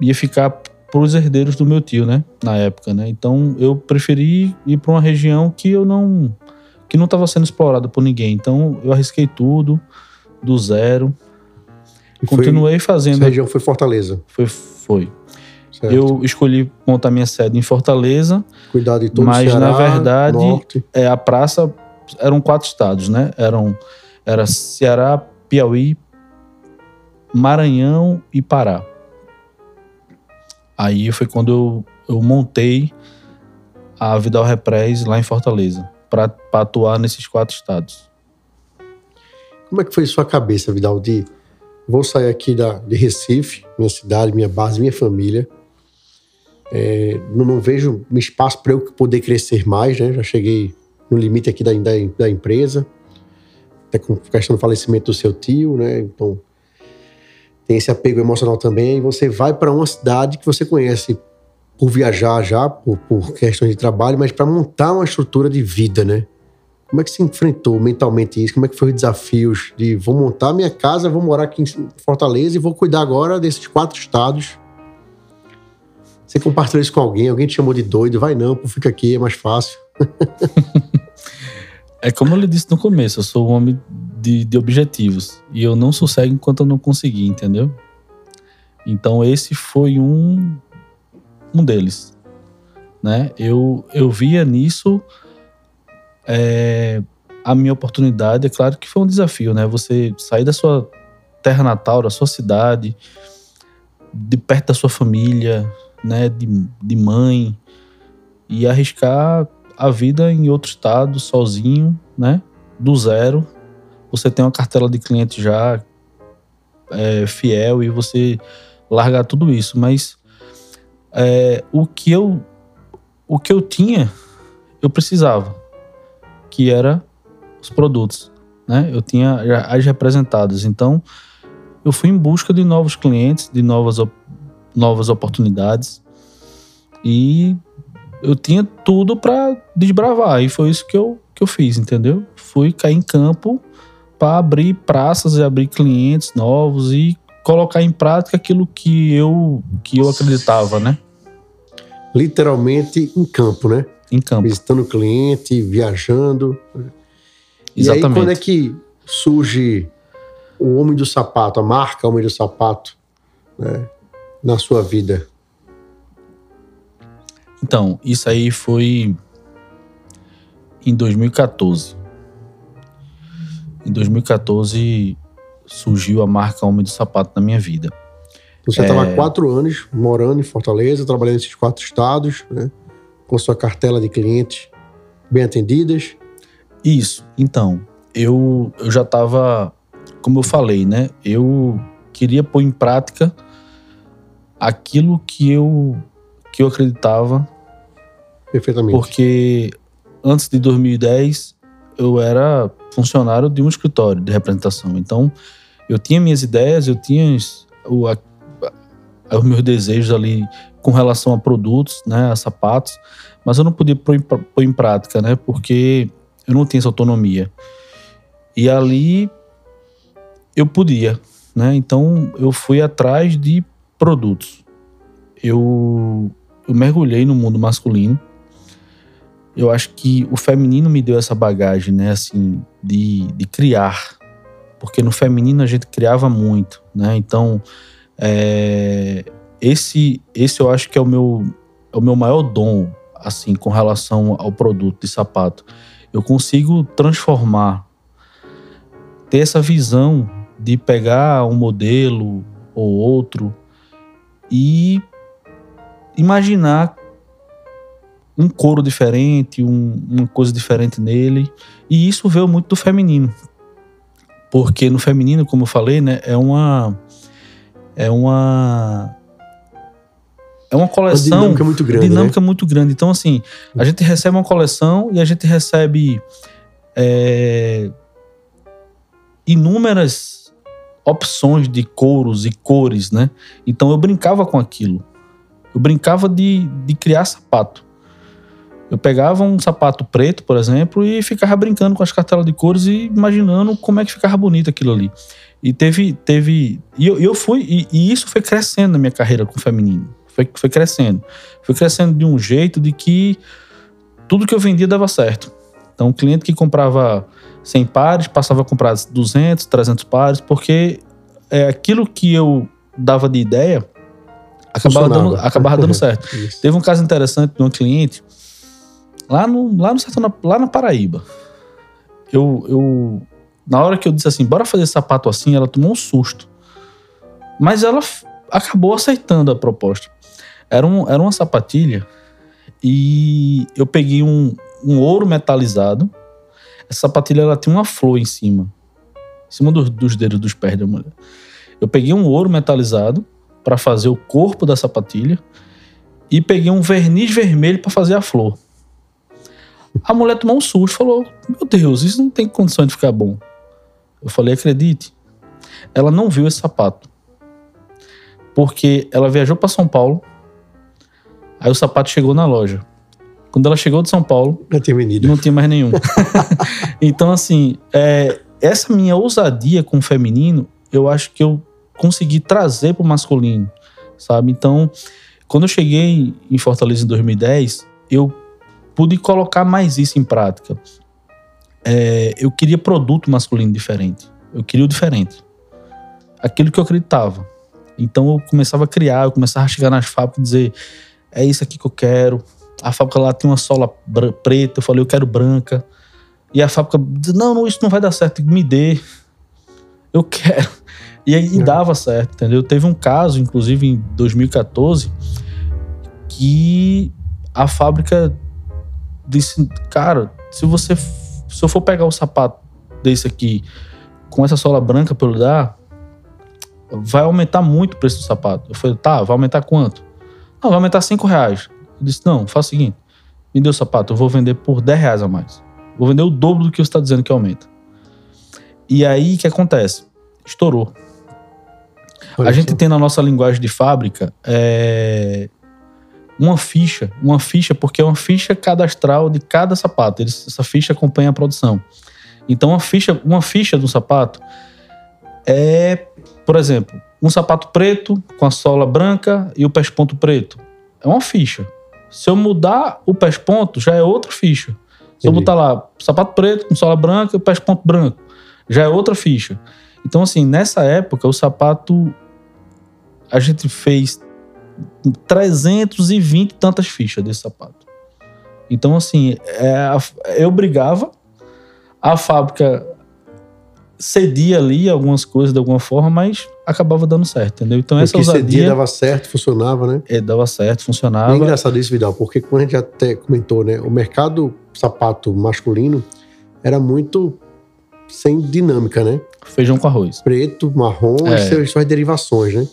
ia ficar para os herdeiros do meu tio, né? Na época, né? Então eu preferi ir para uma região que eu não que não estava sendo explorada por ninguém. Então eu arrisquei tudo do zero, E foi- continuei essa fazendo. região foi Fortaleza. Foi, foi. Certo? Eu escolhi montar minha sede em Fortaleza. Cuidar de todo Mas, Ceará, na verdade, Norte. É, a praça eram quatro estados, né? Eram era Ceará, Piauí, Maranhão e Pará. Aí foi quando eu, eu montei a Vidal Repress lá em Fortaleza para atuar nesses quatro estados. Como é que foi sua cabeça, Vidal, de vou sair aqui da, de Recife, minha cidade, minha base, minha família. É, não, não vejo espaço para eu poder crescer mais, né? Já cheguei no limite aqui da, da, da empresa, até com questão do falecimento do seu tio, né? Então tem esse apego emocional também. E você vai para uma cidade que você conhece por viajar já, por, por questões de trabalho, mas para montar uma estrutura de vida, né? Como é que você enfrentou mentalmente isso? Como é que foi os desafios de vou montar minha casa, vou morar aqui em Fortaleza e vou cuidar agora desses quatro estados? Você compartilhou isso com alguém? Alguém te chamou de doido? Vai não, fica aqui, é mais fácil. É como eu lhe disse no começo, eu sou um homem de, de objetivos. E eu não sossego enquanto eu não conseguir, entendeu? Então esse foi um, um deles. Né? Eu, eu via nisso é, a minha oportunidade. É claro que foi um desafio, né? Você sair da sua terra natal, da sua cidade, de perto da sua família, né? De, de mãe, e arriscar a vida em outro estado, sozinho, né? Do zero. Você tem uma cartela de clientes já é, fiel e você largar tudo isso. Mas é, o que eu o que eu tinha, eu precisava, que era os produtos, né? Eu tinha as representadas. Então, eu fui em busca de novos clientes, de novas op- novas oportunidades e eu tinha tudo para desbravar e foi isso que eu, que eu fiz, entendeu? Fui cair em campo para abrir praças e abrir clientes novos e colocar em prática aquilo que eu que eu acreditava, né? Literalmente em campo, né? Em campo. Visitando cliente, viajando. E aí, Exatamente. quando é que surge o Homem do Sapato, a marca Homem do Sapato? né? Na sua vida? Então, isso aí foi em 2014. Em 2014 surgiu a marca Homem do Sapato na minha vida. Você estava há quatro anos morando em Fortaleza, trabalhando nesses quatro estados, né? com sua cartela de clientes bem atendidas. Isso. Então, eu, eu já estava, como eu falei, né? Eu queria pôr em prática aquilo que eu, que eu acreditava. Perfeitamente. Porque antes de 2010, eu era funcionário de um escritório de representação. Então, eu tinha minhas ideias, eu tinha o, a, os meus desejos ali com relação a produtos, né, a sapatos, mas eu não podia pôr em, pôr em prática, né, porque eu não tinha essa autonomia. E ali eu podia, né, então eu fui atrás de produtos. Eu, eu mergulhei no mundo masculino. Eu acho que o feminino me deu essa bagagem, né, assim, de, de criar. Porque no feminino a gente criava muito, né, então é, esse, esse eu acho que é o meu, é o meu maior dom, assim, com relação ao produto de sapato. Eu consigo transformar, ter essa visão de pegar um modelo ou outro e imaginar um couro diferente, um, uma coisa diferente nele. E isso veio muito do feminino. Porque no feminino, como eu falei, né, é uma é uma é uma coleção. Uma dinâmica muito grande. Dinâmica né? muito grande. Então, assim, a gente recebe uma coleção e a gente recebe é, inúmeras opções de couros e cores, né? Então eu brincava com aquilo. Eu brincava de, de criar sapato. Eu pegava um sapato preto, por exemplo, e ficava brincando com as cartelas de cores e imaginando como é que ficava bonito aquilo ali. E teve. teve e eu, eu fui. E, e, isso foi crescendo na minha carreira com o feminino. Foi, foi crescendo. Foi crescendo de um jeito de que tudo que eu vendia dava certo. Então, o cliente que comprava 100 pares passava a comprar 200, 300 pares, porque é, aquilo que eu dava de ideia acabava dando, acabava dando certo. Teve um caso interessante de um cliente lá no, lá no sertão, lá na Paraíba. Eu, eu na hora que eu disse assim, bora fazer sapato assim, ela tomou um susto. Mas ela acabou aceitando a proposta. Era, um, era uma sapatilha e eu peguei um, um ouro metalizado. Essa sapatilha ela tinha uma flor em cima, em cima dos, dos dedos dos pés da mulher. Eu peguei um ouro metalizado para fazer o corpo da sapatilha e peguei um verniz vermelho para fazer a flor. A mulher tomou um susto, falou: Meu Deus, isso não tem condição de ficar bom. Eu falei, acredite. Ela não viu esse sapato. Porque ela viajou para São Paulo. Aí o sapato chegou na loja. Quando ela chegou de São Paulo, não tinha, menino. Não tinha mais nenhum. então, assim, é, essa minha ousadia com o feminino, eu acho que eu consegui trazer para o masculino, sabe? Então, quando eu cheguei em Fortaleza em 2010, eu pude colocar mais isso em prática é, eu queria produto masculino diferente. Eu queria o diferente. Aquilo que eu acreditava. Então eu começava a criar, eu começava a chegar nas fábricas e dizer: é isso aqui que eu quero. A fábrica lá tem uma sola preta, eu falei: eu quero branca. E a fábrica disse: não, não, isso não vai dar certo, me dê. Eu quero. E aí é. dava certo, entendeu? Teve um caso, inclusive em 2014, que a fábrica disse: cara, se você se eu for pegar o sapato desse aqui com essa sola branca pelo dar, vai aumentar muito o preço do sapato. Eu falei, tá, vai aumentar quanto? Não, vai aumentar 5 reais. Eu disse, não, faz o seguinte, me dê o sapato, eu vou vender por 10 reais a mais. Vou vender o dobro do que você está dizendo que aumenta. E aí, o que acontece? Estourou. a gente tem na nossa linguagem de fábrica é, uma ficha, uma ficha, porque é uma ficha cadastral de cada sapato. Eles, essa ficha acompanha a produção. Então, uma ficha, uma ficha do sapato é, por exemplo, um sapato preto com a sola branca e o pés-ponto preto. É uma ficha. Se eu mudar o pés-ponto, já é outra ficha. Se Entendi. eu botar lá sapato preto com sola branca e o pés-ponto branco, já é outra ficha. Então, assim, nessa época, o sapato a gente fez 320 e tantas fichas desse sapato. Então, assim, é, eu brigava, a fábrica cedia ali algumas coisas de alguma forma, mas acabava dando certo, entendeu? Então essa Porque ousadia... cedia dava certo, funcionava, né? É, dava certo, funcionava. É engraçado isso, Vidal, porque como a gente até comentou, né? O mercado sapato masculino era muito sem dinâmica, né? Feijão com arroz. Preto, marrom É. e suas, suas derivações, né?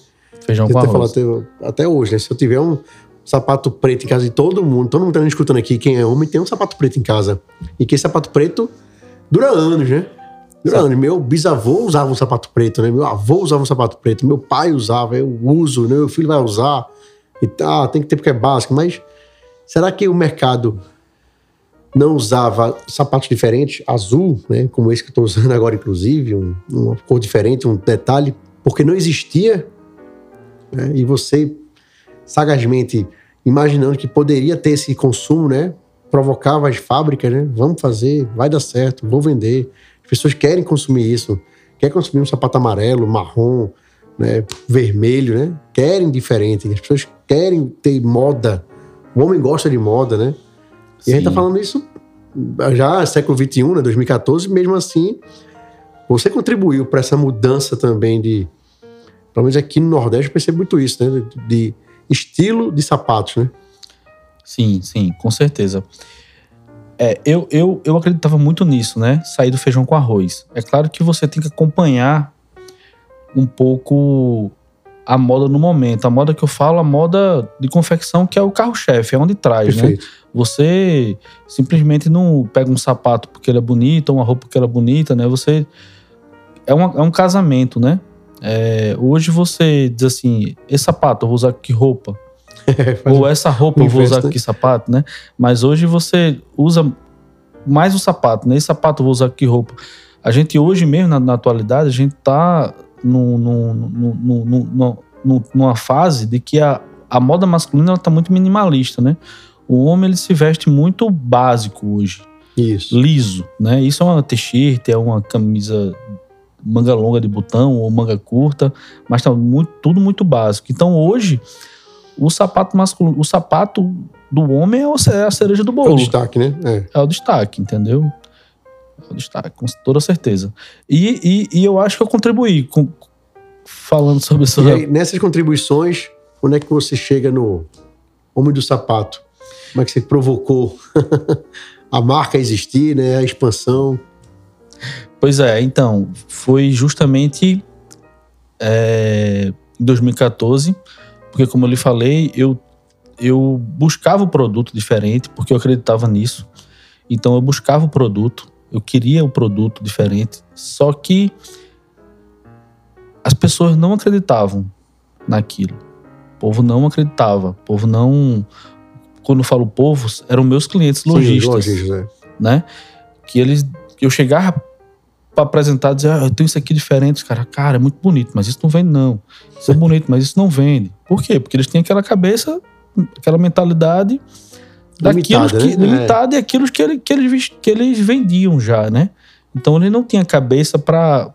Feijão com arroz. falou até, até hoje, né? Se eu tiver um sapato preto em casa de todo mundo, todo mundo tá escutando aqui, quem é homem tem um sapato preto em casa. E que esse sapato preto dura anos, né? Meu bisavô usava um sapato preto, né? Meu avô usava um sapato preto, meu pai usava, eu uso, né? meu filho vai usar. E tá, tem que ter porque é básico, mas será que o mercado não usava sapatos diferentes, azul, né? Como esse que eu tô usando agora, inclusive, um- uma cor diferente, um detalhe, porque não existia né? E você, sagazmente, imaginando que poderia ter esse consumo, né? Provocava as fábricas, né? Vamos fazer, vai dar certo, vou vender. As pessoas querem consumir isso. Quer consumir um sapato amarelo, marrom, né? vermelho, né? Querem diferente. As pessoas querem ter moda. O homem gosta de moda, né? E a gente tá Sim. falando isso já século XXI, né? 2014, mesmo assim, você contribuiu para essa mudança também de. Pelo menos aqui no Nordeste eu percebo muito isso, né? De, de estilo de sapatos, né? Sim, sim, com certeza. É, eu, eu, eu acreditava muito nisso, né? Sair do feijão com arroz. É claro que você tem que acompanhar um pouco a moda no momento. A moda que eu falo, a moda de confecção, que é o carro-chefe, é onde traz, né? Perfeito. Você simplesmente não pega um sapato porque ele é bonito, ou uma roupa porque ela é bonita, né? Você. É, uma- é um casamento, né? É, hoje você diz assim: esse sapato, eu vou usar que roupa? Faz Ou essa roupa eu vou usar que sapato, né? Mas hoje você usa mais o sapato, né? Esse sapato eu vou usar que roupa. A gente hoje mesmo, na, na atualidade, a gente tá num- num- num- num- numa fase de que a, a moda masculina ela tá muito minimalista, né? O homem ele se veste muito básico hoje, Isso. liso, né? Isso é uma t-shirt, é uma camisa manga longa de botão ou manga curta, mas tá muito, tudo muito básico. Então hoje o sapato masculino, o sapato do homem é é a cereja do É o bolo. destaque, né? É. É o destaque, entendeu? É o destaque, com toda certeza. E, e, e eu acho que eu contribuí com, falando sobre isso. E aí, nessas contribuições, onde é que você chega no Homem do Sapato? Como é que você provocou a marca existir, né? A expansão. Pois é, então, foi justamente é, em 2014, porque como eu lhe falei, eu, eu buscava o produto diferente, porque eu acreditava nisso. Então eu buscava o produto, eu queria o produto diferente, só que as pessoas não acreditavam naquilo. O povo não acreditava, o povo não... Quando eu falo povo, eram meus clientes Sim, lojistas lojistas, é. né? Que eles. Eu chegava pra apresentar e dizer, ah, eu tenho isso aqui diferente. Os caras, cara, é muito bonito, mas isso não vende, não. Isso é bonito, mas isso não vende. Por quê? Porque eles têm aquela cabeça, aquela mentalidade daquilo Limitada, que. né? limitada e aquilo que, ele- que, eles, que eles vendiam já, né? Então ele não tinha cabeça pra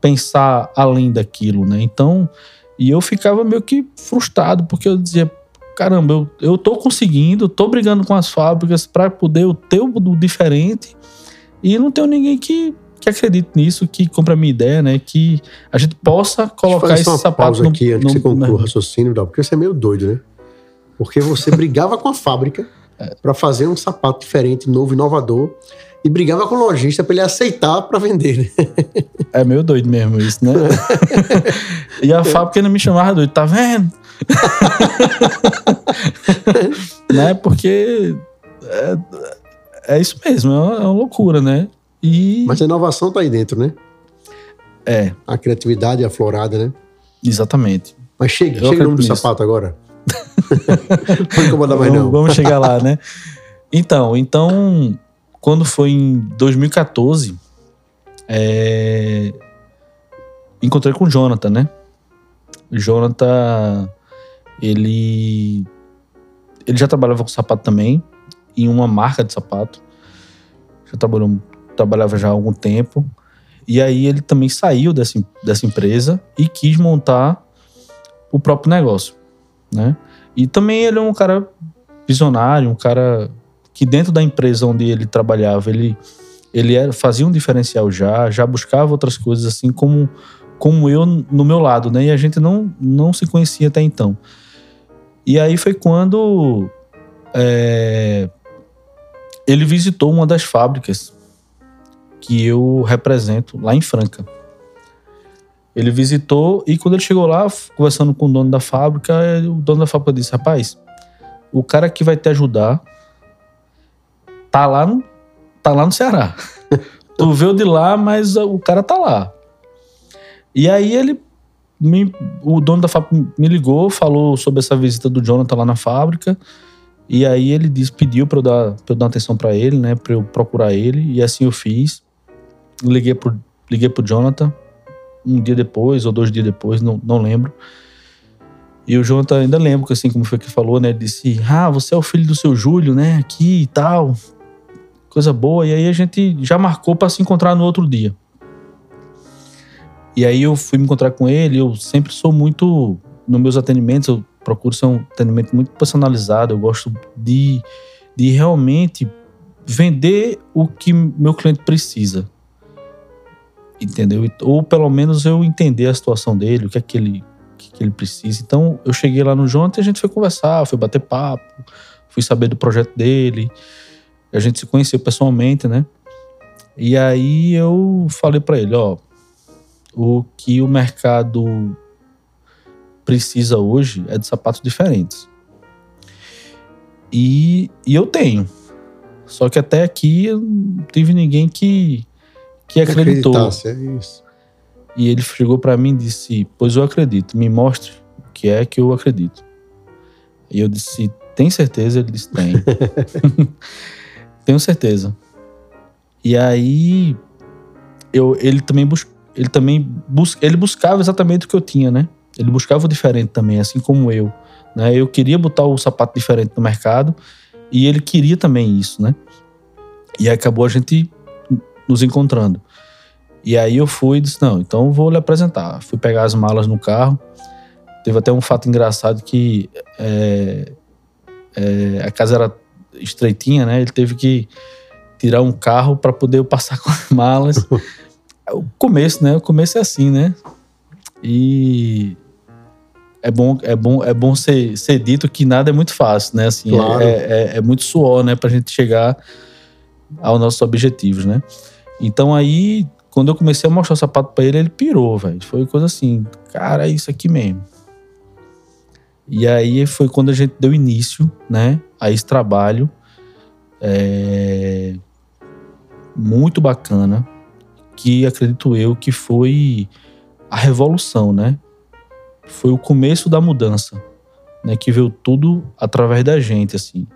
pensar além daquilo, né? Então. E eu ficava meio que frustrado, porque eu dizia, caramba, eu, eu tô conseguindo, tô brigando com as fábricas para poder eu ter o diferente e não tenho ninguém que, que acredite nisso, que compre a minha ideia, né? Que a gente possa colocar fazer esse sapato pausa no, aqui antes no, que você conclua o na- raciocínio, porque você é meio doido, né? Porque você brigava com a fábrica É. pra fazer um sapato diferente, novo, inovador, e brigava com o lojista pra ele aceitar pra vender, né? É meio doido mesmo isso, né? e a fábrica ainda me chamava doido, tá vendo? né? Porque é, é isso mesmo, é uma, é uma loucura, né? E Mas a inovação tá aí dentro, né? é, A criatividade aflorada, né? exatamente. Mas chega, Eu chega o nome do sapato agora. não incomodar mais vamos, não. vamos chegar lá, né? Então, então, quando foi em 2014, é, encontrei com o Jonathan, né? O Jonathan, ele, ele já trabalhava com sapato também, em uma marca de sapato. Já trabalhou, trabalhava já há algum tempo. E aí ele também saiu dessa, dessa empresa e quis montar o próprio negócio. né? E também ele é um cara visionário, um cara que dentro da empresa onde ele trabalhava, ele ele era, fazia um diferencial já, já buscava outras coisas assim como como eu no meu lado, né? E a gente não não se conhecia até então. E aí foi quando é, ele visitou uma das fábricas que eu represento lá em Franca. Ele visitou e quando ele chegou lá, conversando com o dono da fábrica, o dono da fábrica disse: Rapaz, o cara que vai te ajudar tá lá no, tá lá no Ceará. tu veio de lá, mas o cara tá lá. E aí ele me, o dono da fábrica me ligou, falou sobre essa visita do Jonathan lá na fábrica. E aí ele disse, pediu para eu pra eu dar atenção para ele, né, para eu procurar ele, e assim eu fiz. Liguei pro, liguei pro Jonathan um dia depois ou dois dias depois, não, não lembro. E o Jonathan ainda lembro que assim como foi que falou, né, disse: "Ah, você é o filho do seu Júlio, né, aqui e tal". Coisa boa. E aí a gente já marcou para se encontrar no outro dia. E aí eu fui me encontrar com ele, eu sempre sou muito nos meus atendimentos, eu procuro ser um atendimento muito personalizado, eu gosto de, de realmente vender o que meu cliente precisa. Entendeu? Ou pelo menos eu entender a situação dele, o que é que ele, que, que ele precisa. Então eu cheguei lá no Jonathan e a gente foi conversar, foi bater papo, fui saber do projeto dele. A gente se conheceu pessoalmente, né? E aí eu falei para ele, ó, o que o mercado precisa hoje é de sapatos diferentes. E, e eu tenho. Só que até aqui não tive ninguém que, que acreditou. É isso. E ele chegou para mim e disse: Pois eu acredito, me mostre o que é que eu acredito. E eu disse: Tem certeza? Ele disse: Tem. Tenho certeza. E aí eu, ele também bus, ele também bus, ele buscava exatamente o que eu tinha, né? Ele buscava o diferente também, assim como eu. Né? Eu queria botar o sapato diferente no mercado e ele queria também isso, né? E acabou a gente nos encontrando. E aí eu fui e disse: Não, então eu vou lhe apresentar. Fui pegar as malas no carro. Teve até um fato engraçado que é, é, a casa era estreitinha, né? Ele teve que tirar um carro para poder passar com as malas. o começo, né? O começo é assim, né? E é bom, é bom, é bom ser, ser dito que nada é muito fácil, né? Assim, Claro. é, é, é muito suor, né? Pra gente chegar aos nossos objetivos, né? Então aí, quando eu comecei a mostrar o sapato pra ele, ele pirou, velho. Foi coisa assim, cara, é isso aqui mesmo. E aí foi quando a gente deu início, né? A esse trabalho é, muito bacana, que acredito eu que foi a revolução, né? Foi o começo da mudança, né? Que veio tudo através da gente, assim.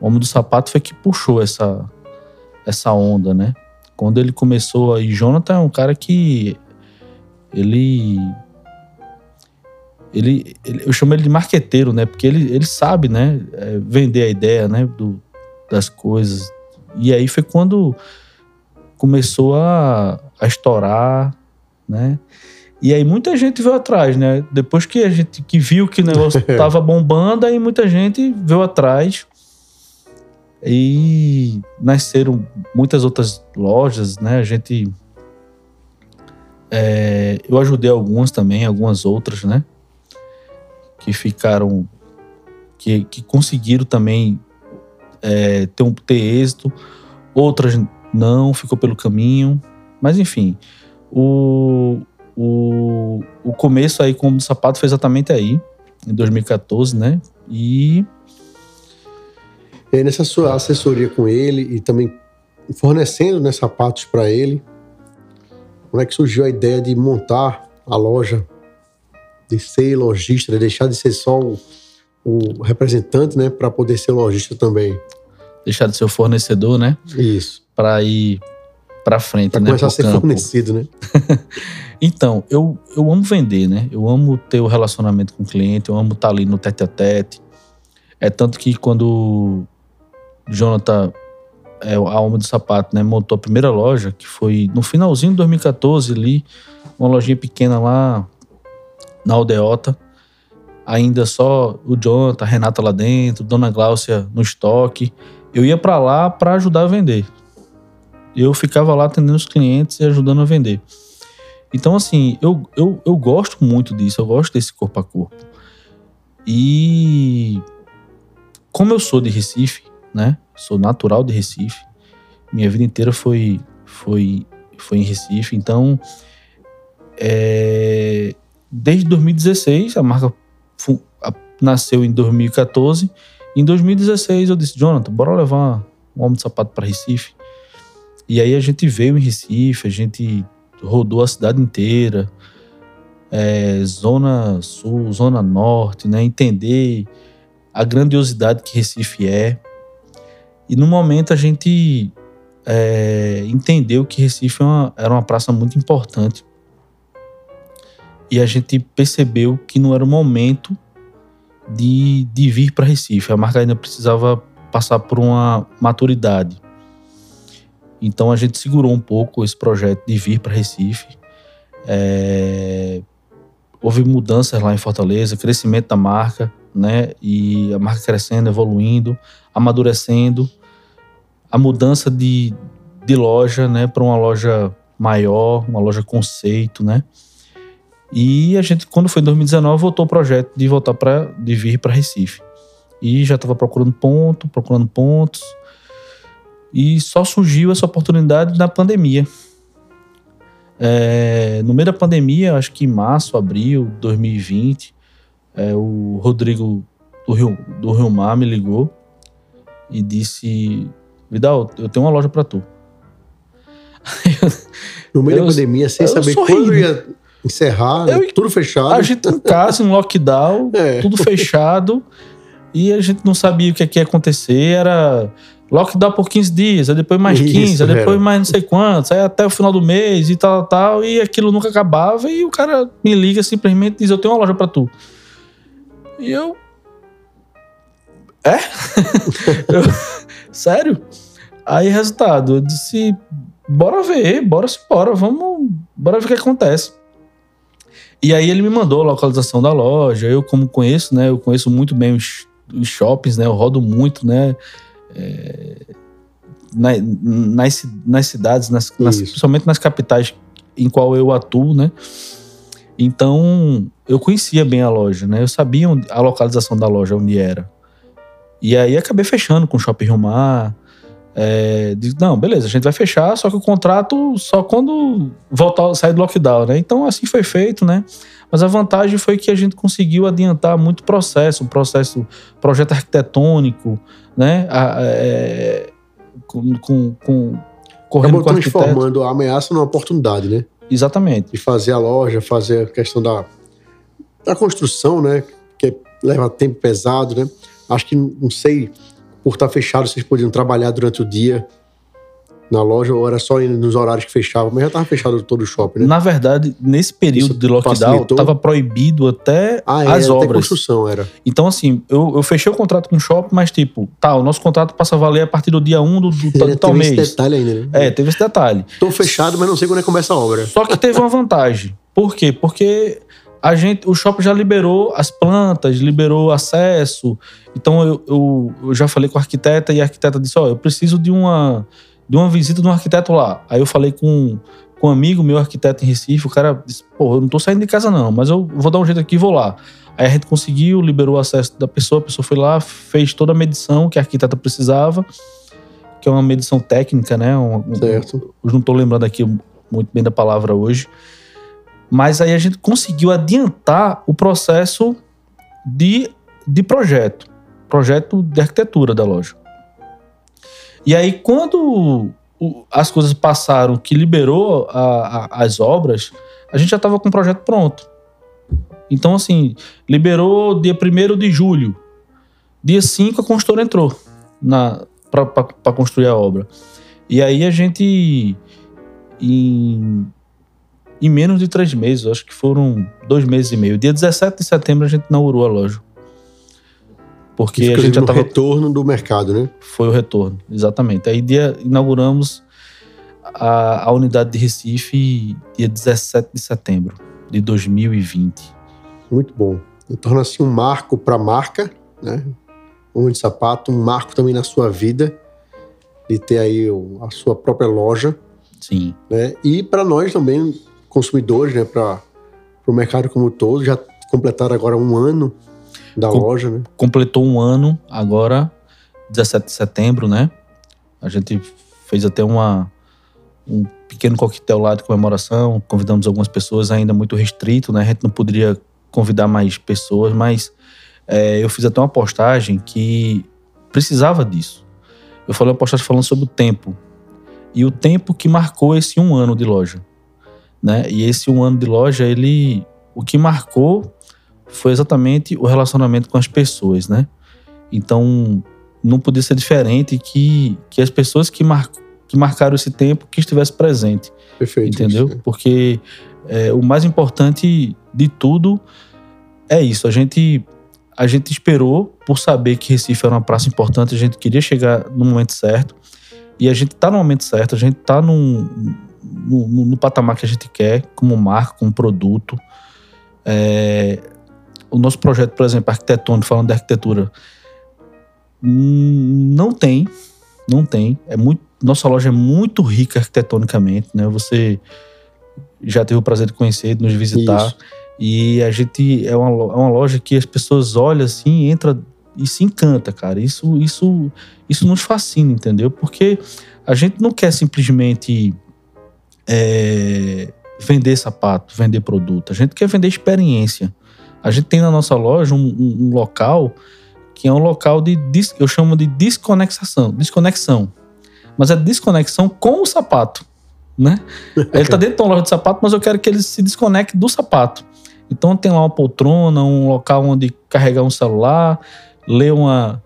O Homem do Sapato foi que puxou essa, essa onda, né? Quando ele começou aí, Jonathan é um cara que ele, ele, ele- eu chamo ele de marqueteiro, né? Porque ele, ele sabe, né? é, vender a ideia, né? Do, das coisas. E aí foi quando começou a, a estourar, né? E aí muita gente veio atrás, né? Depois que a gente que viu que o negócio tava bombando, aí muita gente veio atrás. E nasceram muitas outras lojas, né? A gente. é, eu ajudei algumas também, algumas outras, né? Que ficaram. Que, que conseguiram também é, ter, um, ter êxito. Outras não, ficou pelo caminho. Mas enfim, o, o, o começo aí com o do sapato foi exatamente aí, em 2014, né? E E aí, nessa sua assessoria com ele e também fornecendo né, sapatos para ele, como é que surgiu a ideia de montar a loja, de ser lojista, de deixar de ser só o, o representante, né, para poder ser lojista também? deixar de ser o fornecedor, né? Isso. Para ir para frente, Para né? começar a ser campo. fornecido, né? Então, eu, eu amo vender, né? Eu amo ter o relacionamento com o cliente, eu amo estar ali no tete a tete. É tanto que quando Jonathan, é, a alma do sapato, né, montou a primeira loja, que foi no finalzinho de 2014 ali, uma lojinha pequena lá na Aldeota. ainda só o Jonathan, a Renata lá dentro, Dona Gláucia no estoque. Eu ia para lá para ajudar a vender. Eu ficava lá atendendo os clientes e ajudando a vender. Então, assim, eu, eu, eu gosto muito disso, eu gosto desse corpo a corpo. E como eu sou de Recife, né? Sou natural de Recife. Minha vida inteira foi foi foi em Recife. Então, é, desde 2016 a marca nasceu em 2014. Em 2016 eu disse, Jonathan, bora levar um homem de sapato para Recife. E aí a gente veio em Recife, a gente rodou a cidade inteira, é, zona sul, zona norte, né? Entender a grandiosidade que Recife é. E no momento a gente é, entendeu que Recife é uma, era uma praça muito importante. E a gente percebeu que não era o momento de, de vir para Recife. A marca ainda precisava passar por uma maturidade. Então a gente segurou um pouco esse projeto de vir para Recife. É, houve mudanças lá em Fortaleza, crescimento da marca, né? E a marca crescendo, evoluindo, amadurecendo. A mudança de, de loja, né, para uma loja maior, uma loja conceito, né? E a gente, quando foi em 2019, voltou o projeto de voltar para de vir para Recife. E já estava procurando ponto, procurando pontos. E só surgiu essa oportunidade na pandemia. É, no meio da pandemia, acho que em março, abril de 2020, é, o Rodrigo do Rio, do Rio Mar me ligou e disse: Vidal, eu tenho uma loja para tu. No meio eu, da pandemia, sem saber quando ia encerrar, eu, tudo fechado. A gente em casa, em lockdown, é. tudo fechado. E a gente não sabia o que, é que ia acontecer. Era lockdown por 15 dias, aí depois mais 15, Isso, aí depois era. mais não sei quantos, aí até o final do mês e tal, tal, e aquilo nunca acabava. E o cara me liga simplesmente e diz: Eu tenho uma loja pra tu. E eu. É? eu... Sério? Aí, resultado, eu disse: Bora ver, bora se bora, vamos, bora ver o que acontece. E aí ele me mandou a localização da loja. Eu, como conheço, né? Eu conheço muito bem os, os shoppings, né? Eu rodo muito, né? É, na, nas, nas cidades, nas, nas, principalmente nas capitais em qual eu atuo, né? Então, eu conhecia bem a loja, né? Eu sabia a localização da loja, onde era. E aí acabei fechando com o Shopping Rio Mar, é, não, beleza, a gente vai fechar, só que o contrato só quando voltar, sair do lockdown, né? Então assim foi feito, né? Mas a vantagem foi que a gente conseguiu adiantar muito processo, processo, projeto arquitetônico, né? A, é, com, com, com correndo Acabou com transformando a ameaça numa oportunidade, né? Exatamente. De fazer a loja, fazer a questão da, da construção, né? Que leva tempo pesado, né? Acho que, não sei, por estar fechado, vocês podiam trabalhar durante o dia na loja ou era só nos horários que fechava, mas já estava fechado todo o shopping, né? Na verdade, nesse período Isso de lockdown, estava proibido até ah, é, as obras. Até construção era. Então, assim, eu, eu fechei o contrato com o shopping, mas tipo, tá, o nosso contrato passa a valer a partir do dia 1 do, do, tal mês. Teve esse detalhe ainda, né? É, teve esse detalhe. Estou fechado, mas não sei quando é que começa a obra. Só que teve uma vantagem. Por quê? Porque a gente, o shopping já liberou as plantas, liberou acesso. Então eu, eu, eu já falei com a arquiteta e a arquiteta disse: Ó, oh, eu preciso de uma, de uma visita de um arquiteto lá. Aí eu falei com, com um amigo meu, arquiteto em Recife. O cara disse: Pô, eu não tô saindo de casa não, mas eu vou dar um jeito aqui e vou lá. Aí a gente conseguiu, liberou o acesso da pessoa, a pessoa foi lá, fez toda a medição que a arquiteta precisava, que é uma medição técnica, né? Um, certo. Eu não tô lembrando aqui muito bem da palavra hoje. Mas aí a gente conseguiu adiantar o processo de, de projeto, projeto de arquitetura da loja. E aí, quando as coisas passaram, que liberou a, a, as obras, a gente já estava com o projeto pronto. Então, assim, liberou dia 1 de julho. Dia 5 a construtora entrou para construir a obra. E aí a gente, em em menos de três meses, acho que foram dois meses e meio. Dia 17 de setembro a gente inaugurou a loja. Porque a gente já tava... retorno do mercado, né? Foi o retorno, exatamente. Aí dia, inauguramos a, a unidade de Recife dia 17 de setembro de 2020. Muito bom. torna-se um marco para a marca, né? Um de sapato, um marco também na sua vida, de ter aí a sua própria loja. Sim. Né? E para nós também, consumidores, né? Para o mercado como um todo, já completaram agora um ano da Com, loja, né? Completou um ano agora, 17 de setembro, né? A gente fez até uma, um pequeno coquetel lá de comemoração, convidamos algumas pessoas ainda muito restrito, né? A gente não poderia convidar mais pessoas, mas é, eu fiz até uma postagem que precisava disso. Eu falei uma postagem falando sobre o tempo e o tempo que marcou esse um ano de loja, né? E esse um ano de loja, ele, o que marcou foi exatamente o relacionamento com as pessoas, né? Então não podia ser diferente que, que as pessoas que, mar, que marcaram esse tempo que estivesse presente. Perfeito. Entendeu? Isso, Porque é, o mais importante de tudo é isso. A gente, a gente esperou por saber que Recife era uma praça importante, a gente queria chegar no momento certo. E a gente tá no momento certo, a gente tá num, no, no, patamar que a gente quer, como marca, como produto. É, o nosso projeto, por exemplo, arquitetônico, falando de arquitetura, hum, não tem, não tem. É muito, nossa loja é muito rica arquitetonicamente, né? Você já teve o prazer de conhecer, de nos visitar. Isso. E a gente é uma, é uma loja que as pessoas olham assim, entra e se encanta, cara. Isso, isso, isso nos fascina, entendeu? Porque a gente não quer simplesmente é, vender sapato, vender produto. A gente quer vender experiência. A gente tem na nossa loja um, um, um local que é um local de eu chamo de desconexão, desconexão. Mas é desconexão com o sapato, né? Ele está dentro de uma loja de sapato, mas eu quero que ele se desconecte do sapato. Então tem lá uma poltrona, um local onde carregar um celular, ler uma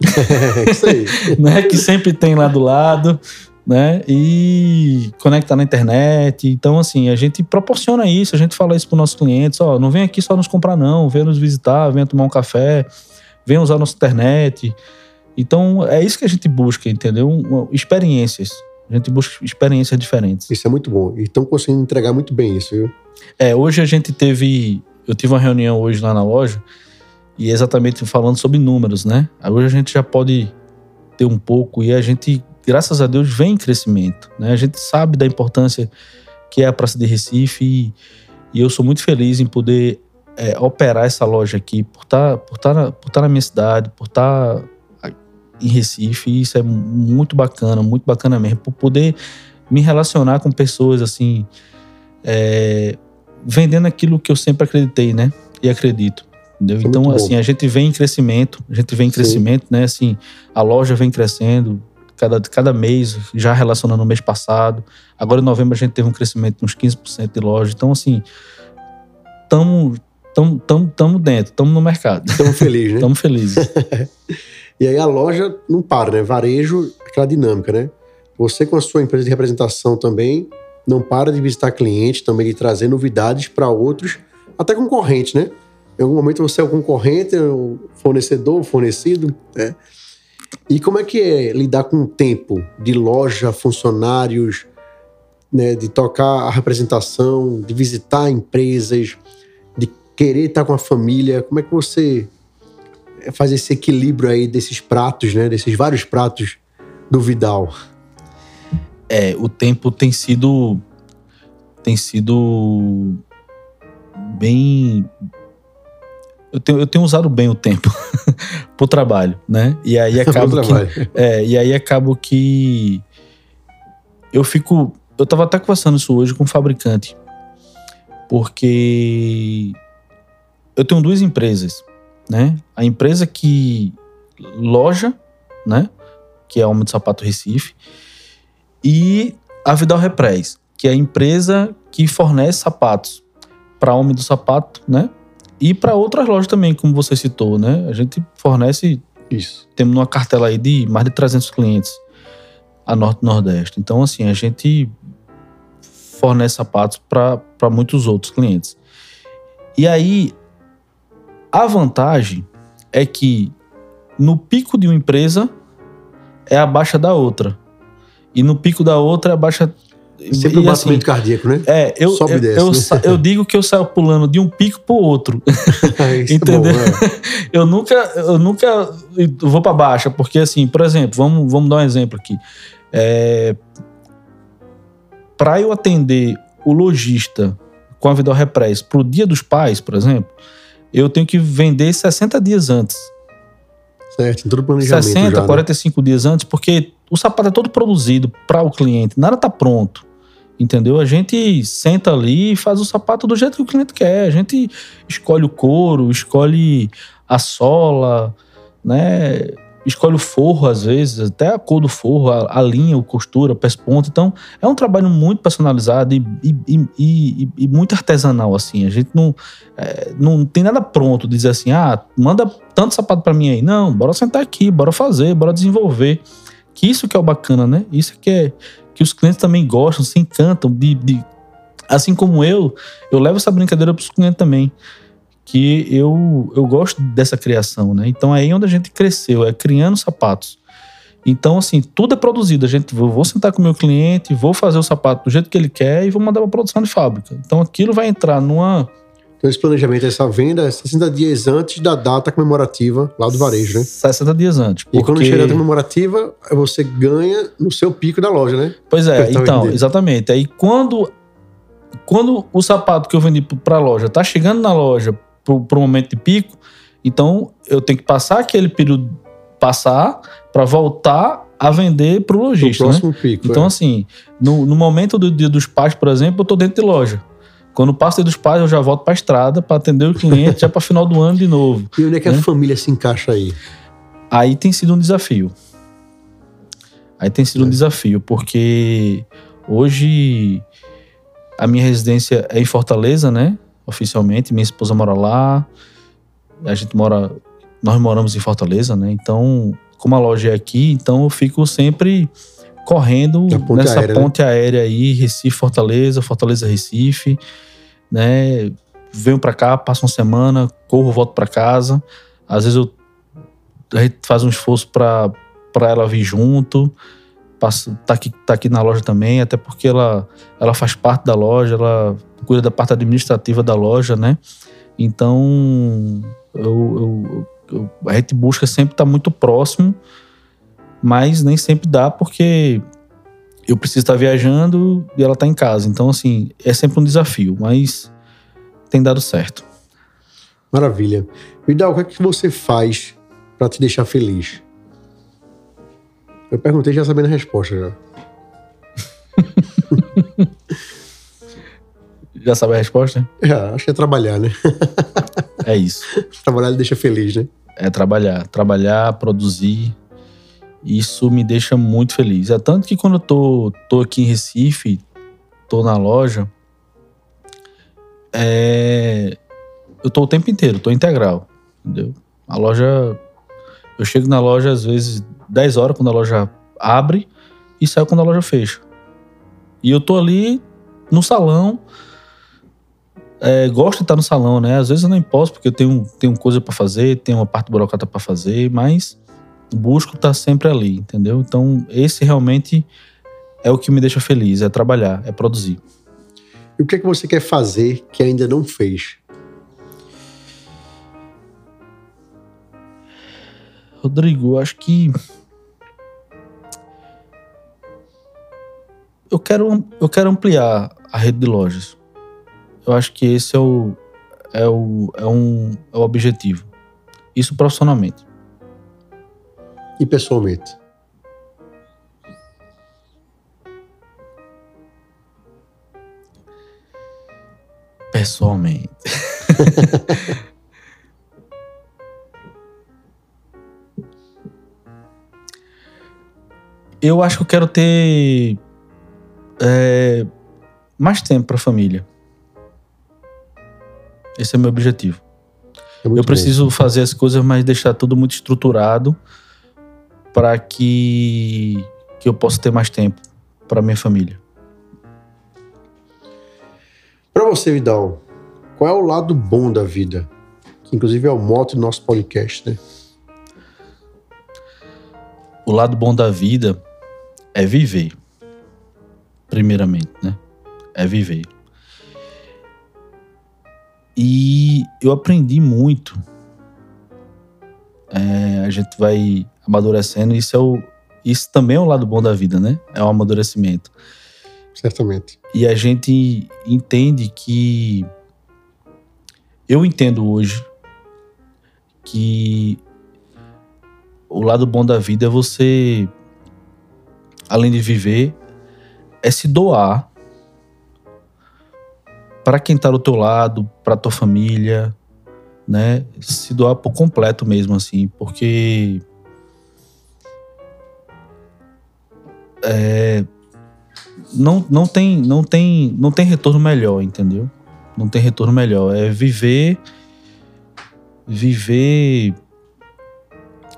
aí. né, que sempre tem lá do lado, né? E conectar na internet. Então, assim, a gente proporciona isso, a gente fala isso para os nossos clientes: ó, não vem aqui só nos comprar, não, vem nos visitar, vem tomar um café, vem usar nossa internet. Então, é isso que a gente busca, entendeu? Experiências. A gente busca experiências diferentes. Isso é muito bom. E estão conseguindo entregar muito bem isso, viu? É, hoje a gente teve. Eu tive uma reunião hoje lá na loja e exatamente falando sobre números, né? Hoje a gente já pode ter um pouco e a gente graças a Deus, vem em crescimento. Né? A gente sabe da importância que é a Praça de Recife e, e eu sou muito feliz em poder é, operar essa loja aqui, por estar tá, por tá na, por tá na minha cidade, por estar tá em Recife. Isso é muito bacana, muito bacana mesmo, por poder me relacionar com pessoas assim, é, vendendo aquilo que eu sempre acreditei, né? E acredito. Entendeu? Então, assim, a gente vem em crescimento, a gente vem em crescimento, Sim. né? Assim, a loja vem crescendo, cada, cada mês, já relacionando o mês passado. Agora em novembro a gente teve um crescimento de uns 15% de loja. Então, assim, estamos tamo, tamo, tamo dentro, estamos no mercado. Estamos felizes, né? Estamos felizes. e aí a loja não para, né? Varejo, aquela dinâmica, né? Você com a sua empresa de representação também não para de visitar clientes, também de trazer novidades para outros, até concorrentes, né? Em algum momento você é o concorrente, o fornecedor, o fornecido, né? E como é que é lidar com o tempo de loja, funcionários, né, de tocar a representação, de visitar empresas, de querer estar com a família? Como é que você faz esse equilíbrio aí desses pratos, né, desses vários pratos do Vidal? É, o tempo tem sido tem sido bem eu tenho, eu tenho usado bem o tempo pro trabalho, né? E aí acaba que, é, e aí acabo que eu fico, eu tava até conversando isso hoje com um fabricante, porque eu tenho duas empresas, né? A empresa que loja, né? Que é a Homem de Sapato Recife, e a Vidal Repress, que é a empresa que fornece sapatos para Homem do Sapato, né? E para outras lojas também, como você citou, né? A gente fornece. Isso. Temos uma cartela aí de mais de 300 clientes a Norte e Nordeste. Então, assim, a gente fornece sapatos para muitos outros clientes. E aí, a vantagem é que no pico de uma empresa é a baixa da outra. E no pico da outra é a baixa Sempre o um batimento assim, cardíaco, né? É, eu, Sobe eu, desce, eu, né? eu, digo que eu saio pulando de um pico pro outro. É Entendeu? É bom, é. Eu nunca, eu nunca vou para baixa, porque assim, por exemplo, vamos, vamos dar um exemplo aqui. É, para eu atender o lojista com a Vidal Repress pro Dia dos Pais, por exemplo, eu tenho que vender 60 dias antes. Certo, todo planejamento 60, já, 45 né? dias antes, porque o sapato é todo produzido para o cliente, nada tá pronto. Entendeu? A gente senta ali e faz o sapato do jeito que o cliente quer. A gente escolhe o couro, escolhe a sola, né? escolhe o forro às vezes, até a cor do forro, a, a linha, o costura, pés ponto. Então, é um trabalho muito personalizado e, e, e, e muito artesanal, assim. A gente não, é, não tem nada pronto, dizer assim, ah, manda tanto sapato para mim aí. Não, bora sentar aqui, bora fazer, bora desenvolver. Que isso que é o bacana, né? Isso que é que os clientes também gostam, se encantam de, de assim como eu, eu levo essa brincadeira para os clientes também que eu, eu gosto dessa criação, né? Então é aí onde a gente cresceu, é criando sapatos. Então, assim, tudo é produzido. A gente vou sentar com o meu cliente, vou fazer o sapato do jeito que ele quer e vou mandar para produção de fábrica. Então, aquilo vai entrar numa. Então, esse planejamento, essa venda é 60 dias antes da data comemorativa lá do varejo, né? 60 dias antes. Porque... E quando chega a data comemorativa, você ganha no seu pico da loja, né? Pois é, então, exatamente. Aí, quando, quando o sapato que eu vendi para a loja tá chegando na loja para o momento de pico. Então, eu tenho que passar aquele período, passar para voltar a vender para o lojista. Né? Pico, então, é. assim, no, no, momento do dia dos pais, por exemplo, eu estou dentro de loja. Quando passo dia dos pais, eu já volto para a estrada para atender o cliente já para final do ano de novo. E onde é que né? a família se encaixa aí? Aí tem sido um desafio. Aí tem sido é. um desafio, porque hoje a minha residência é em Fortaleza, né? oficialmente. Minha esposa mora lá. A gente mora. Nós moramos em Fortaleza, né? Então, como a loja é aqui, então eu fico sempre correndo ponte nessa aérea, né? ponte né? aérea aí, Recife, Fortaleza, Fortaleza, Recife, né? Venho para cá, passo uma semana, corro, volto para casa. Às vezes eu a gente faz um esforço para ela vir junto. Passa, tá, aqui, tá aqui na loja também, até porque ela, ela faz parte da loja, ela cuida da parte administrativa da loja, né? Então, eu, eu, eu, a gente busca sempre estar muito próximo, mas nem sempre dá porque eu preciso estar viajando e ela está em casa. Então, assim, é sempre um desafio, mas tem dado certo. Maravilha. Vidal, o que é que você faz para te deixar feliz? Eu perguntei já sabendo a resposta já. Já sabe a resposta? É, acho que é trabalhar, né? é isso. Trabalhar deixa feliz, né? É trabalhar. Trabalhar, produzir. Isso me deixa muito feliz. É tanto que quando eu tô, tô aqui em Recife, tô na loja, é, eu tô o tempo inteiro, tô integral, entendeu? A loja, eu chego na loja às vezes 10 horas quando a loja abre e saio quando a loja fecha. E eu tô ali no salão, é, gosto de estar no salão, né? Às vezes eu não posso porque eu tenho, tenho coisa para fazer, tenho uma parte burocrata para fazer, mas busco estar sempre ali, entendeu? Então, esse realmente é o que me deixa feliz, é trabalhar, é produzir. E o que é que você quer fazer que ainda não fez? Rodrigo, acho que eu quero, eu quero ampliar a rede de lojas. Eu acho que esse é o, é o, é um, é o objetivo. Isso profissionalmente. E pessoalmente? Pessoalmente. eu acho que eu quero ter é, mais tempo para a família. Esse é o meu objetivo. É eu preciso bom. fazer as coisas, mas deixar tudo muito estruturado para que, que eu possa ter mais tempo para minha família. Para você, Vidal, qual é o lado bom da vida? Que inclusive é o moto do nosso podcast, né? O lado bom da vida é viver. primeiramente, né? É viver. E eu aprendi muito. É, a gente vai amadurecendo, isso é o, isso também é o lado bom da vida, né? É o amadurecimento. Certamente. E a gente entende que. Eu entendo hoje que o lado bom da vida é você, além de viver, é se doar para quem está do teu lado, para tua família, né? Se doar por completo mesmo, assim, porque é, não, não, tem, não, tem, não tem retorno melhor, entendeu? Não tem retorno melhor. É viver. Viver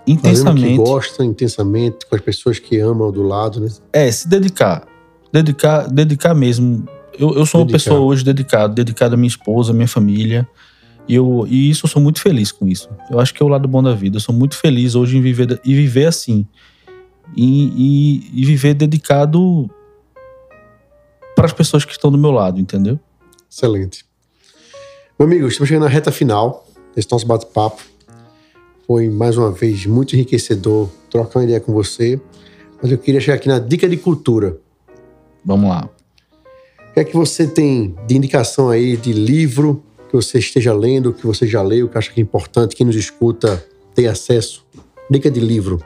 intensamente. Que gosta intensamente, com as pessoas que amam do lado, né? É, se dedicar. Dedicar, dedicar mesmo. Eu, eu sou dedicar. uma pessoa hoje dedicada, dedicada à minha esposa, à minha família. E, eu, e isso eu sou muito feliz com isso. Eu acho que é o lado bom da vida. Eu sou muito feliz hoje em viver e viver assim e, e, e viver dedicado para as pessoas que estão do meu lado, entendeu? Excelente. Meu amigo, estamos chegando na reta final desse nosso bate-papo. Foi mais uma vez muito enriquecedor trocar uma ideia com você. Mas eu queria chegar aqui na dica de cultura. Vamos lá. O que é que você tem de indicação aí de livro que você esteja lendo, que você já leu, que acha que é importante, quem nos escuta ter acesso? Dica de livro.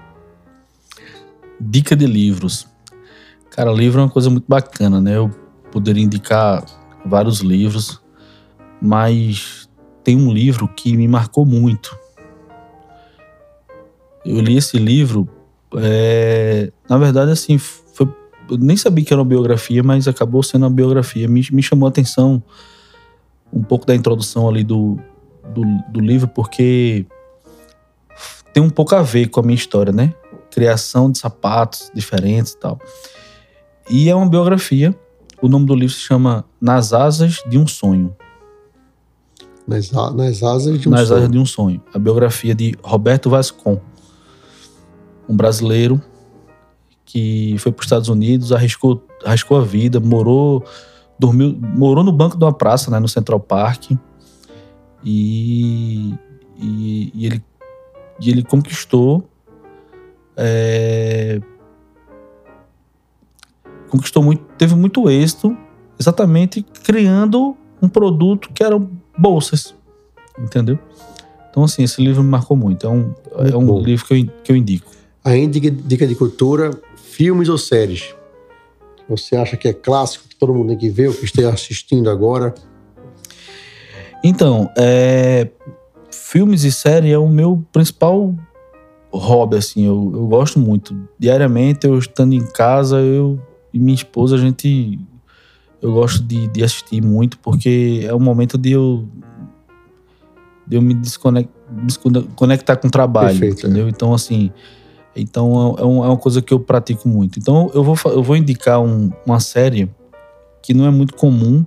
Dica de livros. Cara, livro é uma coisa muito bacana, né? Eu poderia indicar vários livros, mas tem um livro que me marcou muito. Eu li esse livro, é, na verdade, assim, foi, eu nem sabia que era uma biografia, mas acabou sendo uma biografia. Me, me chamou a atenção um pouco da introdução ali do, do, do livro, porque tem um pouco a ver com a minha história, né? Criação de sapatos diferentes e tal. E é uma biografia. O nome do livro se chama Nas Asas de um Sonho. Nas, nas Asas de um Nas Sonho. Asas de um Sonho. A biografia de Roberto Vascon, um brasileiro que foi para os Estados Unidos, arriscou, arriscou a vida, morou, dormiu, morou no banco de uma praça, né, no Central Park. E, e, e ele, e ele conquistou é, conquistou muito, teve muito êxito, exatamente criando um produto que eram bolsas, entendeu? Então, assim, esse livro me marcou muito. É um, é um livro que eu, que eu indico. Aí, dica de cultura, filmes ou séries? Você acha que é clássico, que todo mundo tem que ver, o que esteja assistindo agora? Então, é, filmes e séries é o meu principal hobby, assim, eu, eu gosto muito. Diariamente, eu estando em casa, eu e minha esposa, a gente. Eu gosto de, de assistir muito, porque é o momento de eu. de eu me desconectar, desconectar com o trabalho, Perfeito, entendeu? É. Então, assim. Então, é, é, uma coisa que eu pratico muito. Então, eu vou, eu vou indicar um, uma série que não é muito comum,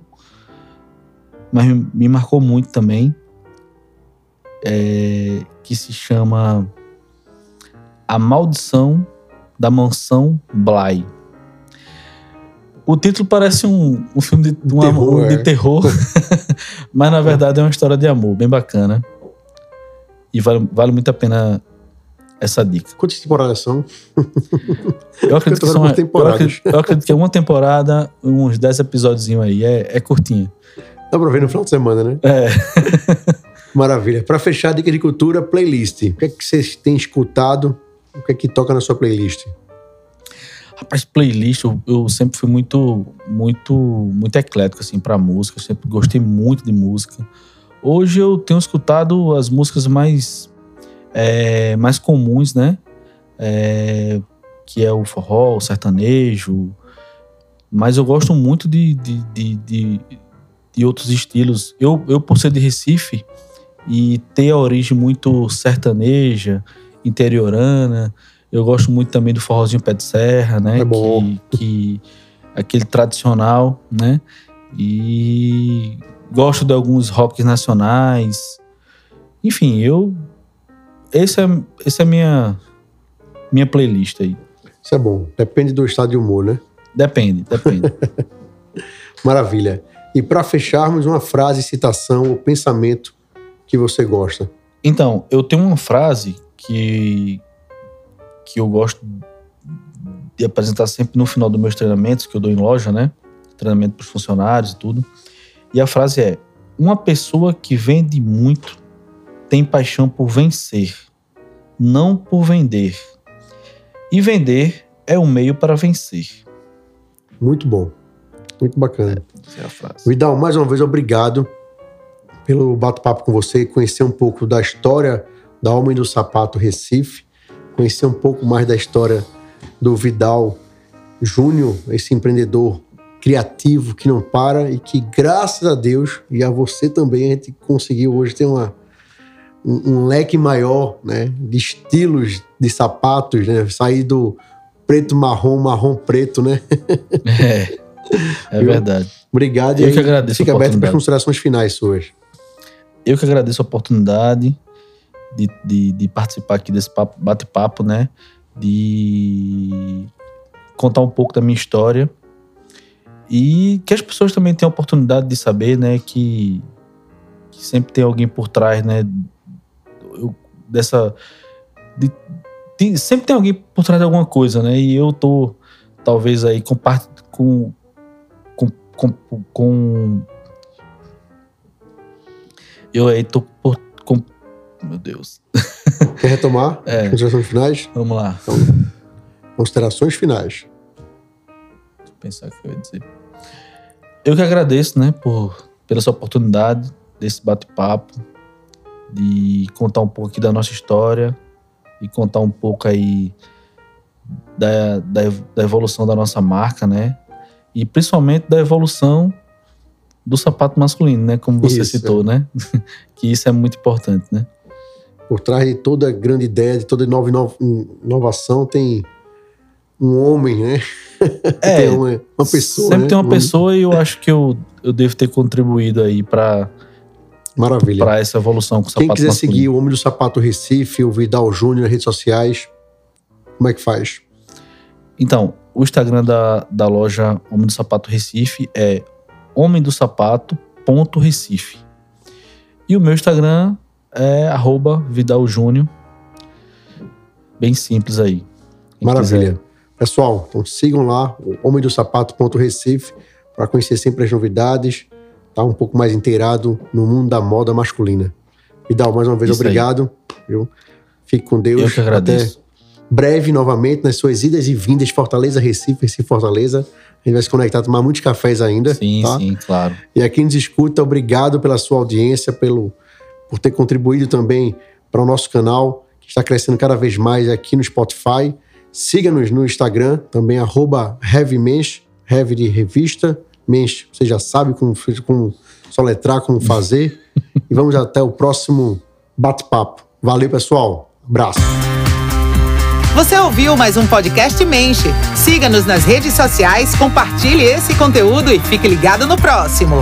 mas me marcou muito também. É, que se chama a Maldição da Mansão Bly. O título parece um, um filme de, de, um terror, de é. terror mas na verdade é uma história de amor bem bacana. E vale, vale muito a pena essa dica. Quantas temporadas são? Eu acredito, que, são, eu acredito, eu acredito que é uma temporada, uns 10 episódios aí. É, é curtinha. Dá pra ver no final de semana, né? É. Maravilha. Para fechar a dica de cultura, playlist. O que é que vocês têm escutado o que é que toca na sua playlist? Rapaz, playlist, eu, eu sempre fui muito, muito, muito eclético, assim, pra música. Eu sempre gostei muito de música. Hoje eu tenho escutado as músicas mais, é, mais comuns, né? É, que é o forró, o sertanejo. Mas eu gosto muito de, de, de, de, de outros estilos. Eu, eu, por ser de Recife e ter a origem muito sertaneja, interiorana. Eu gosto muito também do forrozinho pé de serra, né? É bom. Que, que aquele tradicional, né? E gosto de alguns rocks nacionais. Enfim, eu esse é esse é a minha minha playlist aí. Isso é bom. Depende do estado de humor, né? Depende, depende. Maravilha. E para fecharmos, uma frase, citação ou pensamento que você gosta. Então, eu tenho uma frase que, que eu gosto de apresentar sempre no final dos meus treinamentos, que eu dou em loja, né? Treinamento para os funcionários e tudo. E a frase é: Uma pessoa que vende muito tem paixão por vencer, não por vender. E vender é o um meio para vencer. Muito bom. Muito bacana. Essa é a frase. Vidal, mais uma vez, obrigado pelo bate-papo com você, conhecer um pouco da história da Homem do Sapato Recife, conhecer um pouco mais da história do Vidal Júnior, esse empreendedor criativo que não para e que, graças a Deus, e a você também, a gente conseguiu hoje ter uma, um, um leque maior né, de estilos de sapatos, né? Sair do preto marrom, marrom preto, né? É, é verdade. Obrigado. Eu e que agradeço Fica aberto para as considerações finais suas. Eu que agradeço a oportunidade de, de, de participar aqui desse papo- bate-papo, né? De contar um pouco da minha história. E que as pessoas também tenham a oportunidade de saber, né? Que, que sempre tem alguém por trás, né? eu- dessa. de- tem- sempre tem alguém por trás de alguma coisa, né? E eu tô, talvez, aí com. com, com, com eu aí tô por. Meu Deus. Quer retomar É. considerações finais? Vamos lá. Considerações finais. Deixa eu pensar o que eu ia dizer. Eu que agradeço, né, por, pela essa oportunidade desse bate-papo, de contar um pouco aqui da nossa história e contar um pouco aí da, da, da evolução da nossa marca, né? E principalmente da evolução do sapato masculino, né? Como você Isso, citou, né? que isso é muito importante, né? Por trás de toda grande ideia, de toda nova inova- inovação, tem um homem, né? É, tem uma, uma pessoa. Sempre né? tem uma Um- pessoa e eu acho que eu, eu devo ter contribuído aí para Maravilha. para essa evolução com o Quem sapato quiser masculino. seguir o Homem do Sapato Recife, o Vidal Júnior nas redes sociais, como é que faz? Então, o Instagram da, da loja Homem do Sapato Recife é homem do sapato ponto Recife. E o meu Instagram é arroba Vidal Júnior. Bem simples aí. Maravilha. quiser. Pessoal, então sigam lá o Homem do Sapato.recife para conhecer sempre as novidades, estar um pouco mais inteirado no mundo da moda masculina. Vidal, mais uma vez, Isso obrigado. Viu? Fique com Deus. Eu que agradeço. Até breve, novamente, nas suas idas e vindas Fortaleza, Recife, Recife, Fortaleza. A gente vai se conectar, tomar muitos cafés ainda. Sim, tá? sim, claro. E a quem nos escuta, obrigado pela sua audiência, pelo, por ter contribuído também para o nosso canal, que está crescendo cada vez mais aqui no Spotify. Siga-nos no Instagram, também arroba HeavyMensch, Heavy de revista, Mensch, você já sabe como, como soletrar, como fazer. e vamos até o próximo bate-papo. Valeu, pessoal. Abraço. Você ouviu mais um podcast Menche. Siga-nos nas redes sociais, compartilhe esse conteúdo e fique ligado no próximo.